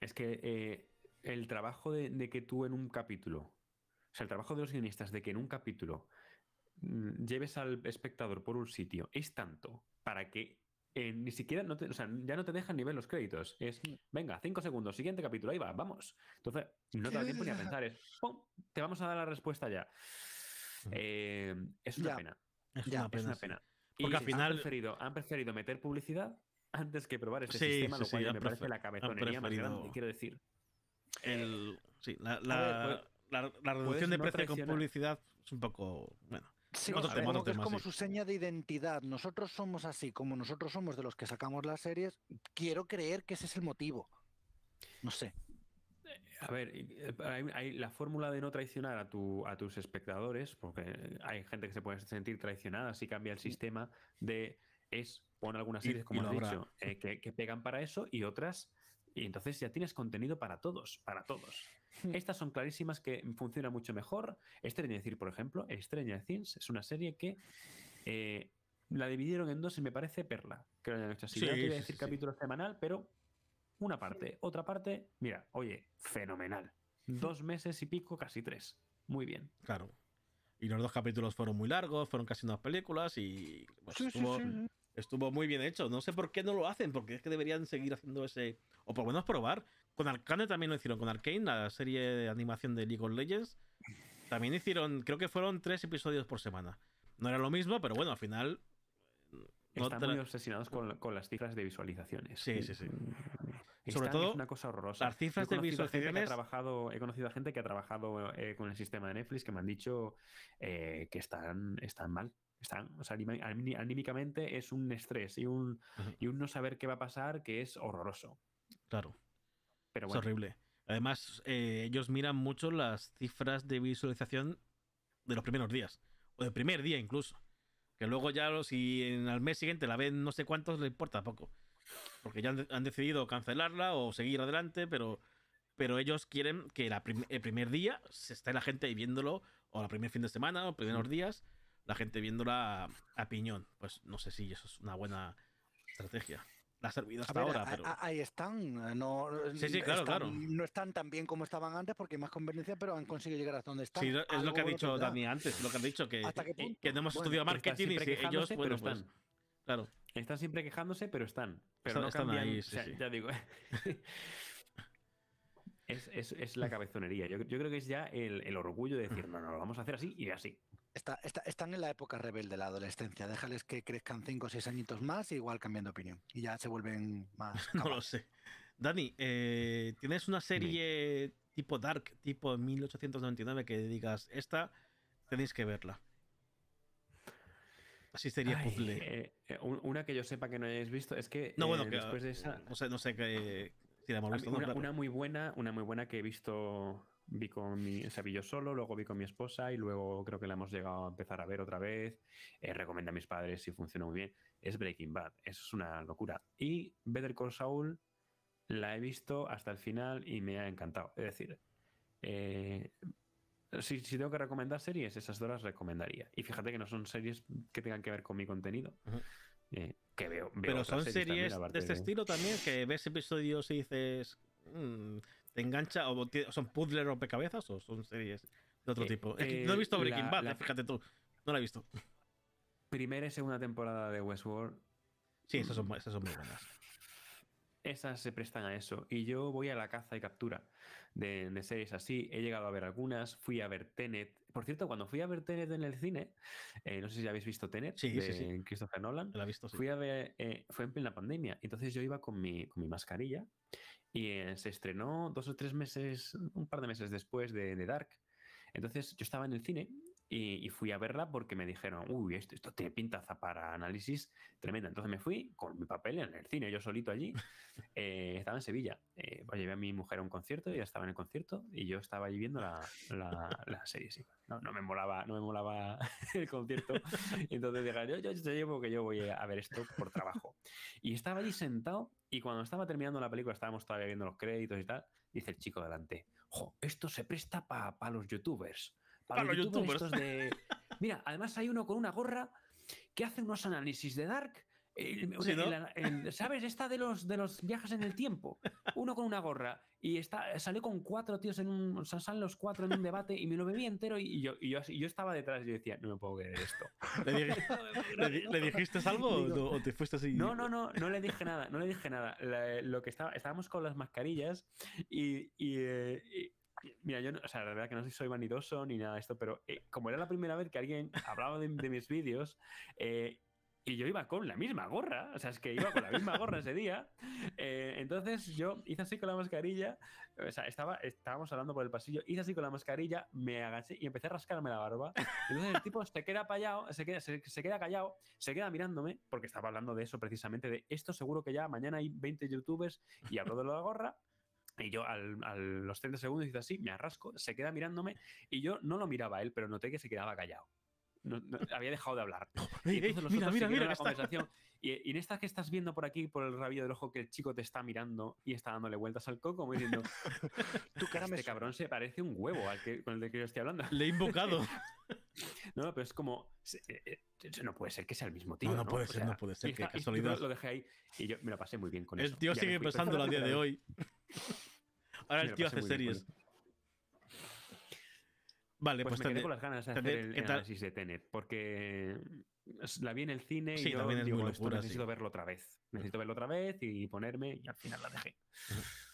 Es que eh, el trabajo de, que tú en un capítulo, o sea, el trabajo de los guionistas de que en un capítulo mm, lleves al espectador por un sitio es tanto para que eh, ni siquiera, no o sea, ya no te dejan ni ver los créditos. Es, venga, cinco segundos, siguiente capítulo, ahí va, vamos. Entonces, no te da tiempo ni a *laughs* pensar, es, ¡pum! Te vamos a dar la respuesta ya. Eh, es una pena. Es, una pena, Porque al final. Han preferido, han preferido meter publicidad antes que probar ese sistema, lo cual me parece la cabezonería más grande, quiero decir. El, sí, la, la, la, reducción de precio con publicidad es un poco. Bueno. Sí, es como su seña de identidad. Nosotros somos así, como nosotros somos de los que sacamos las series, quiero creer que ese es el motivo. No sé. A ver, eh, hay, la fórmula de no traicionar a, tu, a tus espectadores, porque hay gente que se puede sentir traicionada si cambia el sistema de es pon algunas series, como has dicho, eh, que, pegan para eso y otras. Y entonces ya tienes contenido para todos, para todos. Hmm. Estas son clarísimas que funcionan mucho mejor. Stranger Things, por ejemplo, Stranger Things es una serie que eh, la dividieron en dos y me parece perla. Que lo hayan hecho así. Sí, no quiero decir capítulo semanal, pero una parte. Otra parte, mira, oye, fenomenal. Dos meses y pico, casi tres. Muy bien. Claro. Y los dos capítulos fueron muy largos, fueron casi unas películas y pues, estuvo, estuvo, muy bien hecho. No sé por qué no lo hacen, porque es que deberían seguir haciendo ese. O por lo menos probar. Con Arcane también lo hicieron. Con Arcane, la serie de animación de League of Legends, también hicieron, creo que fueron tres episodios por semana. No era lo mismo, pero bueno, al final. Están muy obsesionados con, con, las cifras de visualizaciones. Sí, sí, sí. Sobre todo, es una cosa horrorosa. Las cifras de visualizaciones. he, trabajado, he conocido a gente que ha trabajado eh, con el sistema de Netflix que me han dicho eh, que están, están mal. Están, o sea, anímicamente es un estrés y un, y un no saber qué va a pasar que es horroroso. Claro. Pero Es horrible. Además, eh, ellos miran mucho las cifras de visualización de los primeros días. O del primer día incluso. Que luego ya, si en el mes siguiente la ven no sé cuántos, le importa poco. Porque ya han, decidido cancelarla o seguir adelante, pero, pero ellos quieren que el primer día se esté la gente viéndolo, o el primer fin de semana, o primeros días, la gente viéndola a piñón. Pues no sé si eso es una buena estrategia la ha servido hasta ahora. pero... Ahí están. No, sí, sí, claro, claro. No están tan bien como estaban antes porque hay más conveniencia, pero han conseguido llegar hasta donde están. Sí, es lo que ha dicho Dani antes, lo que han dicho, que, que no hemos estudiado marketing y si ellos, bueno, pues, están. claro. Están siempre quejándose, pero están. Pero no están cambian. Ahí, sí, Ya digo. *laughs* es, es, es, la cabezonería. Yo, yo, creo que es ya el, el orgullo de decir, no, no, lo vamos a hacer así y así. Está, están en la época rebelde de la adolescencia. Déjales que crezcan 5 o 6 añitos más y igual cambian de opinión. Y ya se vuelven más. *laughs* no lo sé. Dani, eh, ¿tienes una serie tipo Dark, tipo 1899 que digas, esta tenéis que verla? Así sería puzzle. Eh, eh, una que yo sepa que no hayáis visto es que, no, bueno, que después de esa. No sé, no sé qué. Si la hemos visto, una, una, muy buena, una muy buena que he visto Vi con mi, o sea, vi yo solo, luego vi con mi esposa y luego creo que la hemos llegado a empezar a ver otra vez. Eh, recomiendo a mis padres y funciona muy bien. Es Breaking Bad, eso es una locura. Y Better Call Saul la he visto hasta el final y me ha encantado. Es decir, eh, si, tengo que recomendar series, esas dos las recomendaría. Y fíjate que no son series que tengan que ver con mi contenido. Eh, que veo, Pero son series, de este estilo también, que ves episodios y dices, mm, ¿Te engancha o son puzzles rompecabezas o son series de otro eh, tipo? no he eh, visto Breaking Bad, eh, fíjate tú. No la he visto. Primera y segunda temporada de Westworld. Sí, esas son, esas son muy buenas. Esas se prestan a eso. Y yo voy a la caza y captura de, series así. He llegado a ver algunas. Fui a ver Tenet. Por cierto, cuando fui a ver Tenet en el cine, no sé si habéis visto Tenet sí, de sí, sí. Christopher Nolan. La visto, Fui a ver, fue en plena pandemia. Entonces yo iba con mi, con mi mascarilla y eh, se estrenó dos o tres meses, un par de meses después de, Dark. Entonces yo estaba en el cine y, fui a verla porque me dijeron, uy, esto, esto tiene pintaza para análisis tremenda. Entonces me fui con mi papel en el cine, yo solito allí. *laughs* Eh, estaba en Sevilla. Eh, llevé a mi mujer a un concierto, ella estaba en el concierto y yo estaba allí viendo la, la, serie. Sí. No, no, me molaba, no me molaba *laughs* el concierto. *laughs* Entonces dije, yo, yo, yo llevo que yo voy a ver esto por trabajo. Y estaba allí sentado y cuando estaba terminando la película, estábamos todavía viendo los créditos y tal, dice el chico delante, jo, esto se presta para los youtubers. Para los, youtubers, de... *laughs* Mira, además hay uno con una gorra que hace unos análisis de Dark ¿Sabes? Esta de los, de los viajes en el tiempo. Uno con una gorra y está, salió con cuatro tíos en un. O sea, salen los cuatro en un debate y me lo bebí entero y yo, y yo, yo estaba detrás y yo decía, no me puedo creer esto. *laughs* ¿Le, *laughs* dijiste algo o te fuiste así? No, no, no, no le dije nada, no le dije nada. lo que estaba, estábamos con las mascarillas y, eh, Mira, yo, o sea, la verdad que no soy vanidoso ni nada de esto, pero eh, como era la primera vez que alguien hablaba de, mis vídeos, eh, y yo iba con la misma gorra, o sea, es que iba con la misma gorra ese día. Eh, entonces yo hice así con la mascarilla, o sea, estaba, estábamos hablando por el pasillo, hice así con la mascarilla, me agaché y empecé a rascarme la barba. Entonces el tipo se queda callado, se queda, se, queda callado, se queda mirándome, porque estaba hablando de eso precisamente, de esto seguro que ya mañana hay 20 youtubers y hablo de la gorra. Y yo a los 30 segundos hice así, me arrasco, se queda mirándome y yo no lo miraba a él, pero noté que se quedaba callado. había dejado de hablar. *laughs* y entonces mira, mira, mira, la conversación. *laughs* Y, en esta que estás viendo por aquí, por el rabillo del ojo, que el chico te está mirando y está dándole vueltas al coco, como diciendo: *laughs* Tu cara Este cabrón se parece un huevo al que, con el de que yo estoy hablando. Le he invocado. no, pero es como. Eh, eh, no puede ser que sea el mismo tío. No, no, puede ser, no puede ser. que casualidad. lo dejé ahí y yo me lo pasé muy bien con el eso. El tío sigue pensándolo a día de hoy. Ahora el tío hace series. Vale, pues, pues me quedé con las ganas de hacer el, análisis de Tenet, porque la vi en el cine y yo digo, esto necesito verlo otra vez. Necesito verlo otra vez y ponerme y al final la dejé. *laughs*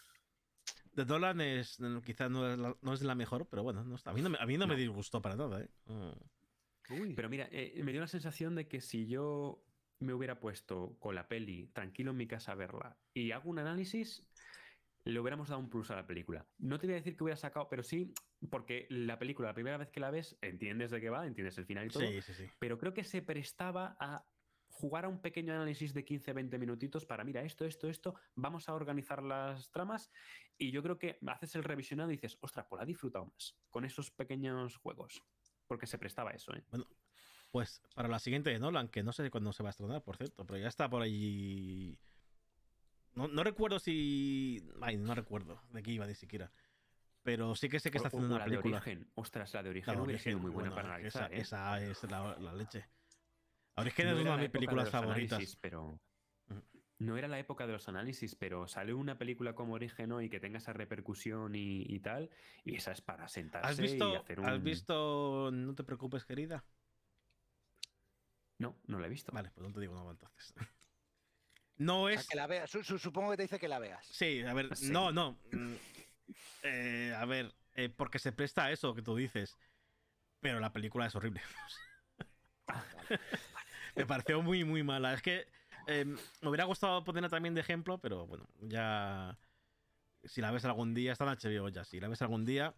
The Dolan es, quizás no es, la, no es la mejor, pero bueno, no a mí no, me, a mí no, me disgustó para nada. ¿eh? Mm. Pero mira, eh, me dio la sensación de que si yo me hubiera puesto con la peli tranquilo en mi casa a verla y hago un análisis, le hubiéramos dado un plus a la película. No te voy a decir que hubiera sacado, pero sí, porque la película, la primera vez que la ves, entiendes de qué va, entiendes el final y todo. Sí, sí, sí. Pero creo que se prestaba a jugar a un pequeño análisis de 15-20 minutitos para, mira, esto, esto, esto, vamos a organizar las tramas y yo creo que haces el revisionado y dices, ostras, pues la he disfrutado más con esos pequeños juegos, porque se prestaba eso. ¿eh? Bueno, pues para la siguiente de Nolan, que no sé cuándo se va a estrenar, por cierto, pero ya está por ahí no, recuerdo si. Ay, no recuerdo de qué iba ni siquiera. Pero sí que sé que está haciendo una película. De origen. Ostras, la de origen, la sido muy buena para analizar. Esa, ¿eh? es la, leche. Origen es una de mis películas favoritas. pero. No era la época de los análisis, pero sale una película como Origen y que tenga esa repercusión y, tal, y esa es para sentarse ¿Has visto, y hacer un... ¿Has visto No te preocupes, querida? No, no la he visto. Vale, pues no te digo nada entonces. No es. que la veas. supongo que te dice que la veas. Sí, a ver, no, no. Mm, eh, a ver, eh, porque se presta a eso que tú dices. Pero la película es horrible. *laughs* *laughs* me pareció muy, muy mala. Es que em, me hubiera gustado ponerla también de ejemplo, pero bueno, ya. Si la ves algún día, está en HBO ya. Si la ves algún día,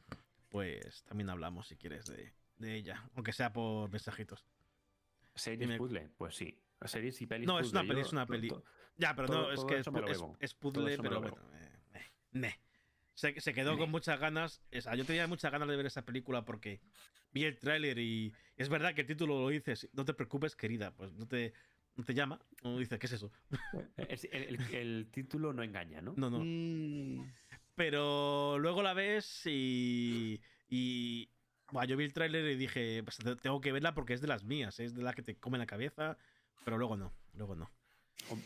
pues también hablamos si quieres de, ella. Aunque sea por mensajitos. ¿Series puzzle? Pues sí. Series y pelis. No, es una peli, es una peli. Ya, pero no, es que es, puzzle, pero bueno. Eh, se, quedó con muchas ganas. O sea, yo tenía muchas ganas de ver esa película porque vi el tráiler y es verdad que el título lo dices. No te preocupes, querida. Pues no te, no te llama. No dice, ¿qué es eso? *laughs* el, título no engaña, ¿no? No, no. Mm. Pero luego la ves y. y bueno, yo vi el tráiler y dije, pues tengo que verla porque es de las mías, es de la que te come la cabeza, pero luego no, luego no.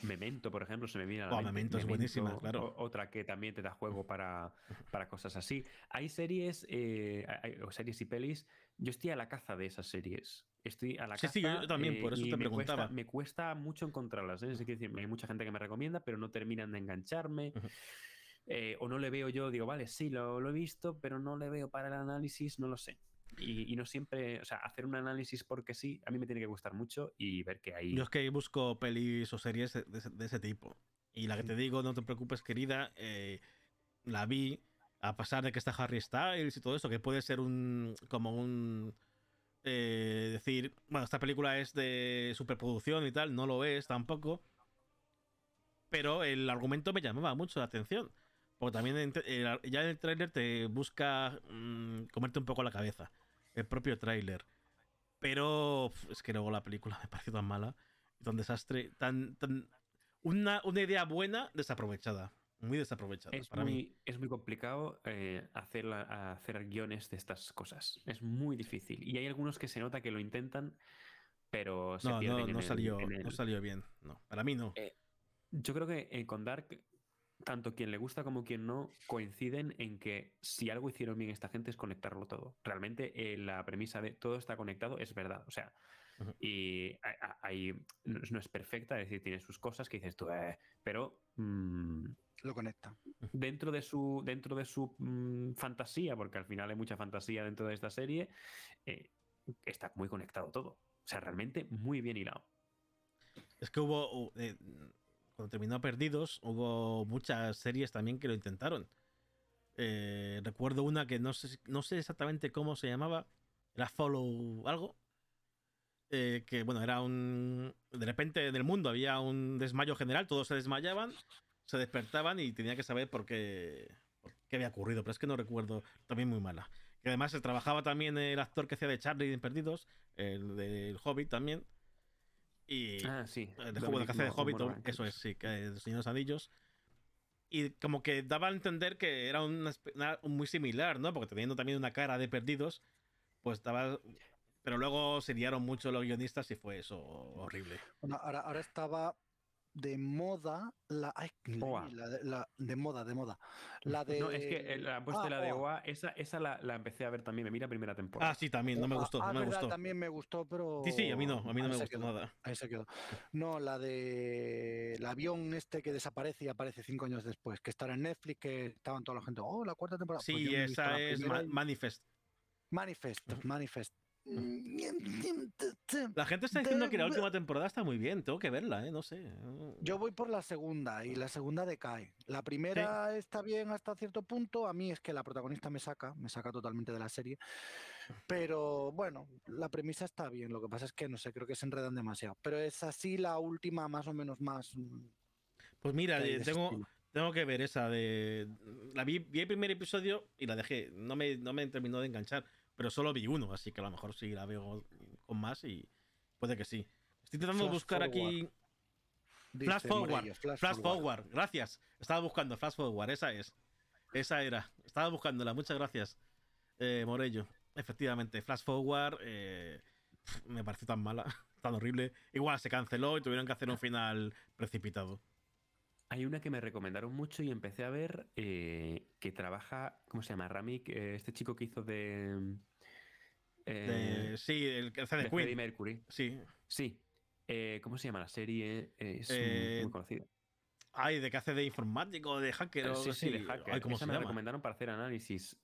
Memento, por ejemplo, se me viene a la oh, Memento es buenísima, claro. Otra que también te da juego para, *laughs* para cosas así. Hay series, eh, o series y pelis. Yo estoy a la caza de esas series. Estoy a la caza. Sí, yo también, por eso te me preguntaba. Cuesta, me cuesta mucho encontrarlas. ¿eh? Es decir, hay mucha gente que me recomienda, pero no terminan de engancharme. Eh, o no le veo yo, digo, vale, sí, lo, lo he visto, pero no le veo para el análisis, no lo sé. Y, no siempre, o sea, hacer un análisis porque sí, a mí me tiene que gustar mucho y ver que hay... Yo es que busco pelis o series de, ese tipo. Y la que te digo, no te preocupes, querida, eh, la vi, a pesar de que está Harry Styles y todo eso, que puede ser un como un... Eh, decir, bueno, esta película es de superproducción y tal, no lo es tampoco. Pero el argumento me llamaba mucho la atención. Porque también ya en el tráiler te busca mm, comerte un poco la cabeza el propio tráiler. Pero es que luego la película me pareció tan mala, tan desastre, tan, tan una, una idea buena desaprovechada, muy desaprovechada. Es, para muy, mí. es muy complicado eh, hacer, hacer guiones de estas cosas. Es muy difícil. Y hay algunos que se nota que lo intentan, pero se no, no, no, salió, no salió bien. No, para mí no. Eh, yo creo que eh, con Dark tanto quien le gusta como quien no coinciden en que si algo hicieron bien esta gente es conectarlo todo. Realmente eh, la premisa de todo está conectado es verdad. O sea, y ahí no es perfecta, es decir, tiene sus cosas que dices tú, eh", pero mm, lo conecta. Dentro de su, dentro de su mm, fantasía, porque al final hay mucha fantasía dentro de esta serie, eh, está muy conectado todo. O sea, realmente muy bien hilado. Es que hubo, cuando terminó Perdidos, hubo muchas series también que lo intentaron. Eh, recuerdo una que no sé, exactamente cómo se llamaba, era Follow algo. Eh, que bueno, era un. De repente en el mundo había un desmayo general, todos se desmayaban, se despertaban y tenía que saber por qué, qué había ocurrido, pero es que no recuerdo, también muy mala. Que además se trabajaba también el actor que hacía de Charlie en Perdidos, el del Hobbit también. Y ah, sí. El de juego que hace de Hobbit, eso es, sí, que de Señor Anillos. Y como que daba a entender que era una, muy similar, ¿no? Porque teniendo también una cara de perdidos, pues daba. Pero luego se liaron mucho los guionistas y fue eso horrible. Bueno, ahora, ahora estaba de moda la, la, de, moda de moda. La de *laughs* no es que la puesto ah, la de OA esa, esa la, la, empecé a ver también me mira primera temporada. Ah sí también no me gustó ah, no me gustó. también me gustó pero sí sí a mí no a mí no me gustó nada. ahí se quedó. No la de el avión este que desaparece y aparece cinco años después que estará en Netflix que estaban toda la gente oh la cuarta temporada sí pues esa es Manifest. Manifest Manifest la gente está diciendo que la última *laughs* temporada está muy bien, tengo que verla, ¿eh? no sé. Yo voy por la segunda y la segunda decae. La primera está bien hasta cierto punto, a mí es que la protagonista me saca, me saca totalmente de la serie. Pero bueno, la premisa está bien, lo que pasa es que no sé, creo que se enredan demasiado. Pero es así la última más o menos más... Mm, pues mira, tengo, tengo que ver esa de... La vi, vi, el primer episodio y la dejé, no me, no me terminó de enganchar pero solo vi uno, así que a lo mejor sí la veo con más y puede que sí. Estoy intentando buscar aquí. Flash forward, flash, forward. gracias. Estaba buscando Flash Forward, esa es. Esa era. Estaba buscándola, muchas gracias, eh, Morello. Efectivamente, Flash Forward eh, me pareció tan mala, *laughs* tan horrible. Igual se canceló y tuvieron que hacer un final precipitado. Hay una que me recomendaron mucho y empecé a ver eh, que trabaja, ¿cómo se llama? Ramik, este chico que hizo de eh, sí, el que hace de, Queen. Mercury. Sí. Sí. Eh, ¿Cómo se llama la serie? Es muy eh, conocida. Ay, de que hace de informático, de hacker. sí, sí, de hacker. ¿cómo se me recomendaron para hacer análisis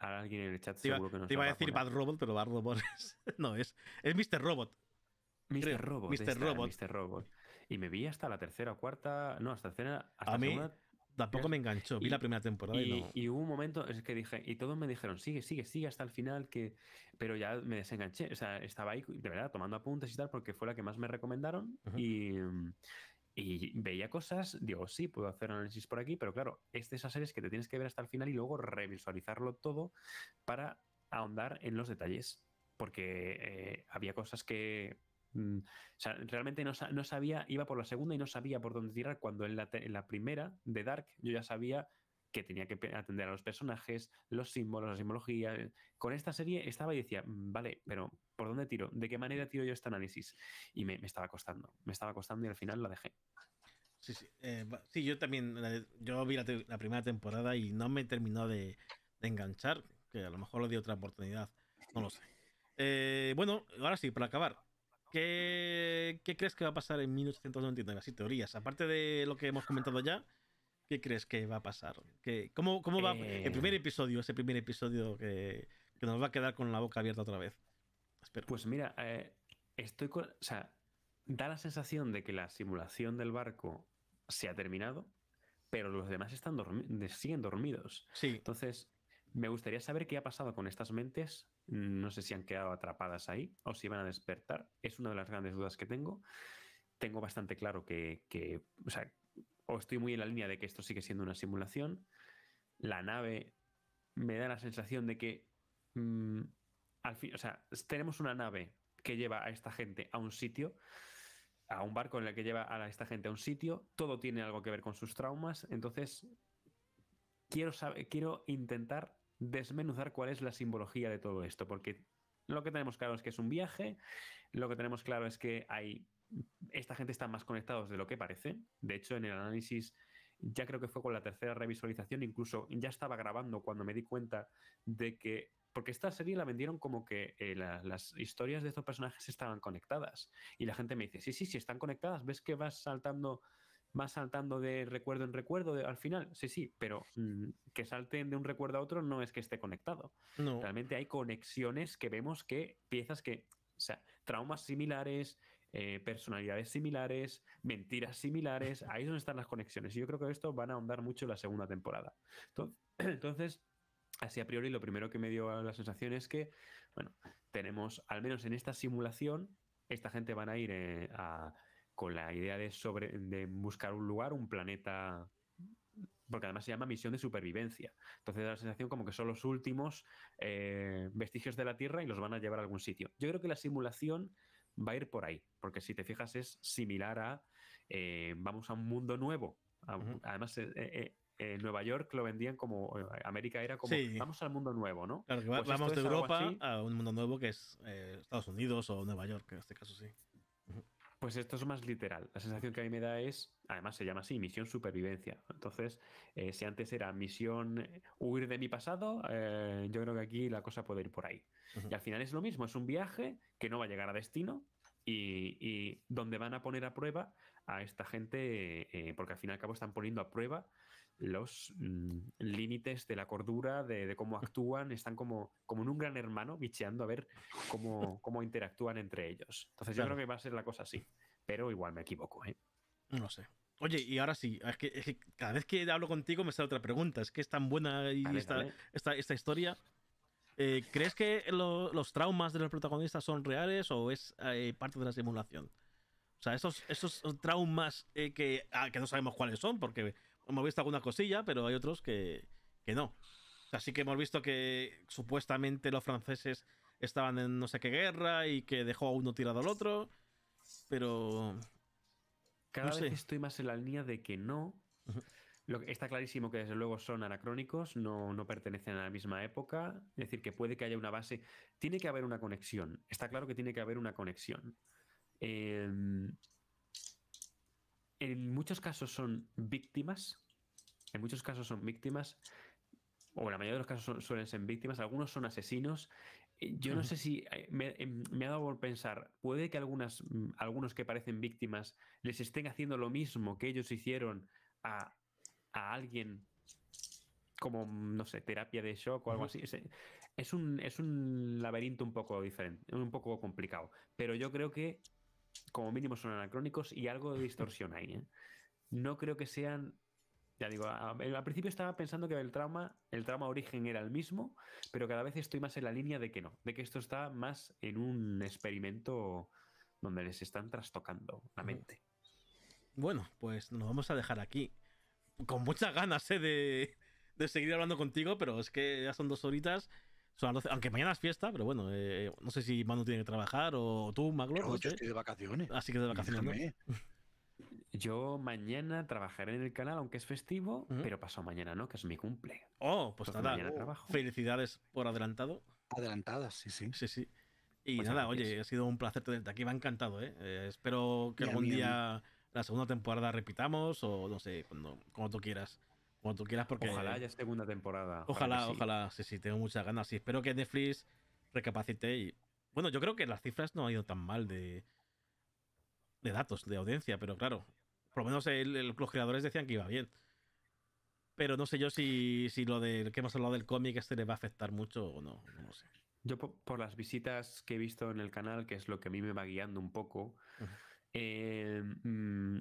a alguien en el chat. seguro que no Te iba a decir Bad Robot, pero Bad Robot es, *laughs* no es. Es Mr. Robot. Mr. Robot. Mr. Robot. Mr. Robot. Y me vi hasta la tercera o cuarta. No, hasta la tercera. Hasta a mí, Tampoco me enganchó, vi la primera temporada y, y, hubo un momento es que dije, y todos me dijeron, sigue, sigue, sigue hasta el final, que pero ya me desenganché, o sea, estaba ahí de verdad tomando apuntes y tal, porque fue la que más me recomendaron y, y, veía cosas, digo, sí, puedo hacer análisis por aquí, pero claro, es de esas series que te tienes que ver hasta el final y luego revisualizarlo todo para ahondar en los detalles, porque eh, había cosas que Mm, o sea, realmente no, sabía, iba por la segunda y no sabía por dónde tirar, cuando en la, en la primera de Dark yo ya sabía que tenía que atender a los personajes, los símbolos, la simbología. Eh, con esta serie estaba y decía, mm, vale, pero ¿por dónde tiro? ¿De qué manera tiro yo este análisis? Y me, estaba costando, me estaba costando y al final la dejé. Sí, sí. Eh, sí, yo también, yo vi la, primera temporada y no me terminó de, enganchar, que a lo mejor le di otra oportunidad, no lo sé. Eh, bueno, ahora sí, para acabar, ¿Qué, crees que va a pasar en 1899? Así teorías. Aparte de lo que hemos comentado ya, ¿qué crees que va a pasar? ¿Qué, cómo, ¿Cómo va el primer eh. episodio, ese primer episodio que, nos va a quedar con la boca abierta otra vez? Espero. Pues mira, eh, estoy con. O sea, da la sensación de que la simulación del barco se ha terminado, pero los demás están siguen dormidos. Sí. Entonces, me gustaría saber qué ha pasado con estas mentes no sé si han quedado atrapadas ahí o si van a despertar. Es una de las grandes dudas que tengo. Tengo bastante claro que, o sea, o estoy muy en la línea de que esto sigue siendo una simulación. La nave me da la sensación de que mm, al fin, o sea, tenemos una nave que lleva a esta gente a un sitio, a un barco en el que lleva a esta gente a un sitio, todo tiene algo que ver con sus traumas, entonces quiero saber, quiero intentar desmenuzar cuál es la simbología de todo esto, porque lo que tenemos claro es que es un viaje, lo que tenemos claro es que hay esta gente está más conectados de lo que parece. De hecho, en el análisis ya creo que fue con la tercera revisualización, incluso ya estaba grabando cuando me di cuenta de que porque esta serie la vendieron como que eh, las historias de estos personajes estaban conectadas. Y la gente me dice, sí, sí, sí, están conectadas. ¿Ves que vas saltando va saltando de recuerdo en recuerdo al final, sí, sí, pero que salten de un recuerdo a otro no es que esté conectado. Realmente hay conexiones que vemos que piezas que, o sea, traumas similares, eh, personalidades similares, mentiras similares, ahí es donde están las conexiones. Y yo creo que esto van a ahondar mucho en la segunda temporada. Entonces, *clears throat* así a priori, lo primero que me dio la sensación es que, bueno, tenemos, al menos en esta simulación, esta gente van a ir eh, a con la idea de, sobre, de buscar un lugar, un planeta porque además se llama misión de supervivencia. Entonces da la sensación como que son los últimos eh, vestigios de la Tierra y los van a llevar a algún sitio. Yo creo que la simulación va a ir por ahí, porque si te fijas es similar a eh, vamos a un mundo nuevo. Además, eh, en Nueva York lo vendían como América era como vamos al mundo nuevo, ¿no? Claro, que pues vamos de Europa a un mundo nuevo que es Estados Unidos o Nueva York, en este caso sí. Pues esto es más literal. La sensación que a mí me da es, además se llama así, misión supervivencia. Entonces, eh, si antes era misión eh, huir de mi pasado, eh, yo creo que aquí la cosa puede ir por ahí. Y al final es lo mismo, es un viaje que no va a llegar a destino y, donde van a poner a prueba a esta gente, porque al fin y al cabo están poniendo a prueba los mm, límites de la cordura, de, cómo actúan, están como, como en un gran hermano bicheando a ver cómo, cómo interactúan entre ellos. Entonces yo creo que va a ser la cosa así, pero igual me equivoco. ¿eh? No sé. Oye, y ahora sí, es que, cada vez que hablo contigo me sale otra pregunta, es que es tan buena y esta, esta, historia. Eh, ¿Crees que los traumas de los protagonistas son reales o es eh, parte de la simulación? O sea, esos, esos traumas que, ah, que no sabemos cuáles son, porque hemos visto alguna cosilla, pero hay otros que, no. Así que hemos visto que supuestamente los franceses estaban en no sé qué guerra y que dejó a uno tirado al otro, pero... Cada vez estoy más en la línea de que no. Lo que está clarísimo que desde luego son anacrónicos, no, no, pertenecen a la misma época. Es decir, que puede que haya una base. Tiene que haber una conexión. Está claro que tiene que haber una conexión. Eh, en muchos casos son víctimas, en muchos casos son víctimas, o la mayoría de los casos suelen ser víctimas, algunos son asesinos. Eh, yo no sé si eh, em, me, ha dado por pensar, puede que algunas, mm, algunos que parecen víctimas les estén haciendo lo mismo que ellos hicieron a, alguien como, no sé, terapia de shock o algo así. Es, un, es un laberinto un poco diferente, un poco complicado. Pero yo creo que como mínimo son anacrónicos y algo de distorsión ahí. ¿eh? No creo que sean. Ya digo, al principio estaba pensando que el trauma, el trauma origen era el mismo, pero cada vez estoy más en la línea de que no, de que esto está más en un experimento donde les están trastocando la mente. Bueno, pues nos vamos a dejar aquí. Con muchas ganas ¿eh? de, de seguir hablando contigo, pero es que ya son dos horitas aunque mañana es fiesta, pero bueno, eh, no sé si Manu tiene que trabajar o tú, Maglor. No, yo estoy de vacaciones. Así que de vacaciones. Yo mañana trabajaré en el canal, aunque es festivo, pero paso mañana, ¿no? Que es mi cumple. Oh, pues nada. Felicidades por adelantado. Adelantadas, sí, sí. Sí, sí. Y pues nada, oye, ha sido un placer tenerte aquí. Me ha encantado, ¿eh? eh espero que algún día la segunda temporada repitamos o no sé, cuando, como tú quieras. Como tú quieras, porque. Ojalá haya segunda temporada. Ojalá, ojalá, sí. sí, tengo muchas ganas. Y espero que Netflix recapacite. Y... Bueno, yo creo que las cifras no han ido tan mal de, de datos, de audiencia, pero claro, por lo menos los creadores decían que iba bien. Pero no sé yo si, si lo de que hemos hablado del cómic este le va a afectar mucho o no, no sé. Yo por, las visitas que he visto en el canal, que es lo que a mí me va guiando un poco, eh, mm,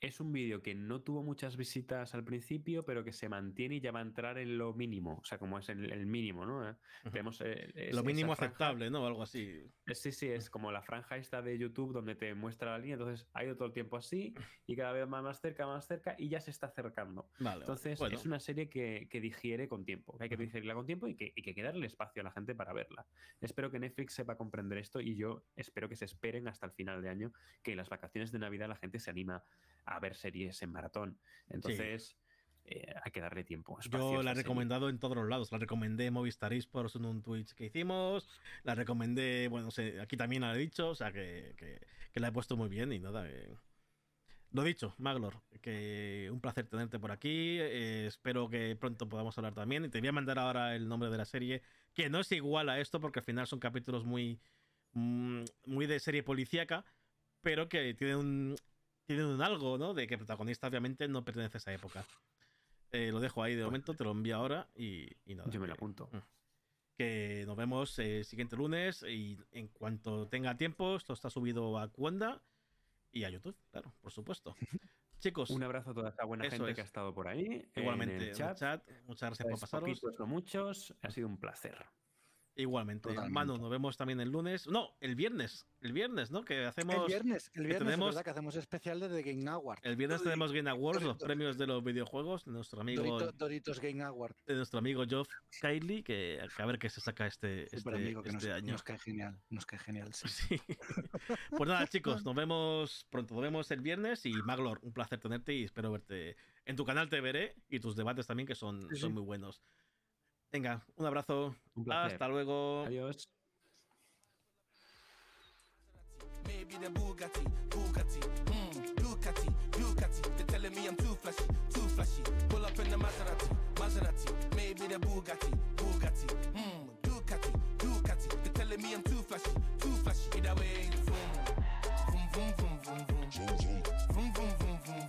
es un vídeo que no tuvo muchas visitas al principio, pero que se mantiene y ya va a entrar en lo mínimo, o sea, como es el, el mínimo, ¿no? Tenemos, eh, lo mínimo aceptable, ¿no? Algo así. Eh, sí, sí, es como la franja esta de YouTube donde te muestra la línea, entonces ha ido todo el tiempo así y cada vez más, más cerca, más cerca y ya se está acercando. entonces es una serie que, que, digiere con tiempo, que hay que digerirla con tiempo y que, y que hay que darle espacio a la gente para verla. Espero que Netflix sepa comprender esto y yo espero que se esperen hasta el final de año, que en las vacaciones de Navidad la gente se anima a ver series en maratón. Entonces, eh, hay que darle tiempo. Yo la he recomendado en todos los lados. La recomendé en Movistar Esports en un Twitch que hicimos. La recomendé, bueno, sé, aquí también la he dicho, o sea que, que, la he puesto muy bien y nada. Lo dicho, Maglor, que un placer tenerte por aquí. Eh, espero que pronto podamos hablar también. Y te voy a mandar ahora el nombre de la serie, que no es igual a esto, porque al final son capítulos muy, mm, muy de serie policíaca, pero que tiene un, tienen un algo, ¿no? De que el protagonista obviamente no pertenece a esa época. Eh, lo dejo ahí de momento, te lo envío ahora y, nada. Yo me lo apunto. Mm. Que nos vemos el siguiente lunes y en cuanto tenga tiempo, esto está subido a Cuenda y a YouTube, claro, por supuesto. *laughs* Chicos. Un abrazo a toda esa buena gente que ha estado por ahí. Igualmente, en el chat. Muchas gracias por pasaros. Poquitos, no muchos. Ha sido un placer. Igualmente. Manu, nos vemos también el lunes. No, el viernes. El viernes, ¿no? Que hacemos. El viernes, el viernes tenemos, es verdad que hacemos especial de The Game Awards. El viernes tenemos Game Awards, los premios de los videojuegos de nuestro amigo. Doritos Game Award. De nuestro amigo Geoff Kylie, que a ver qué se saca este, este, amigo que este nos, año. Nos cae genial, nos cae genial. Sí. sí. pues nada, chicos, nos vemos pronto. Nos vemos el viernes y Maglor, un placer tenerte y espero verte. En tu canal te veré y tus debates también, que son, son muy buenos. Venga, un abrazo. Hasta luego. Adiós. Either way.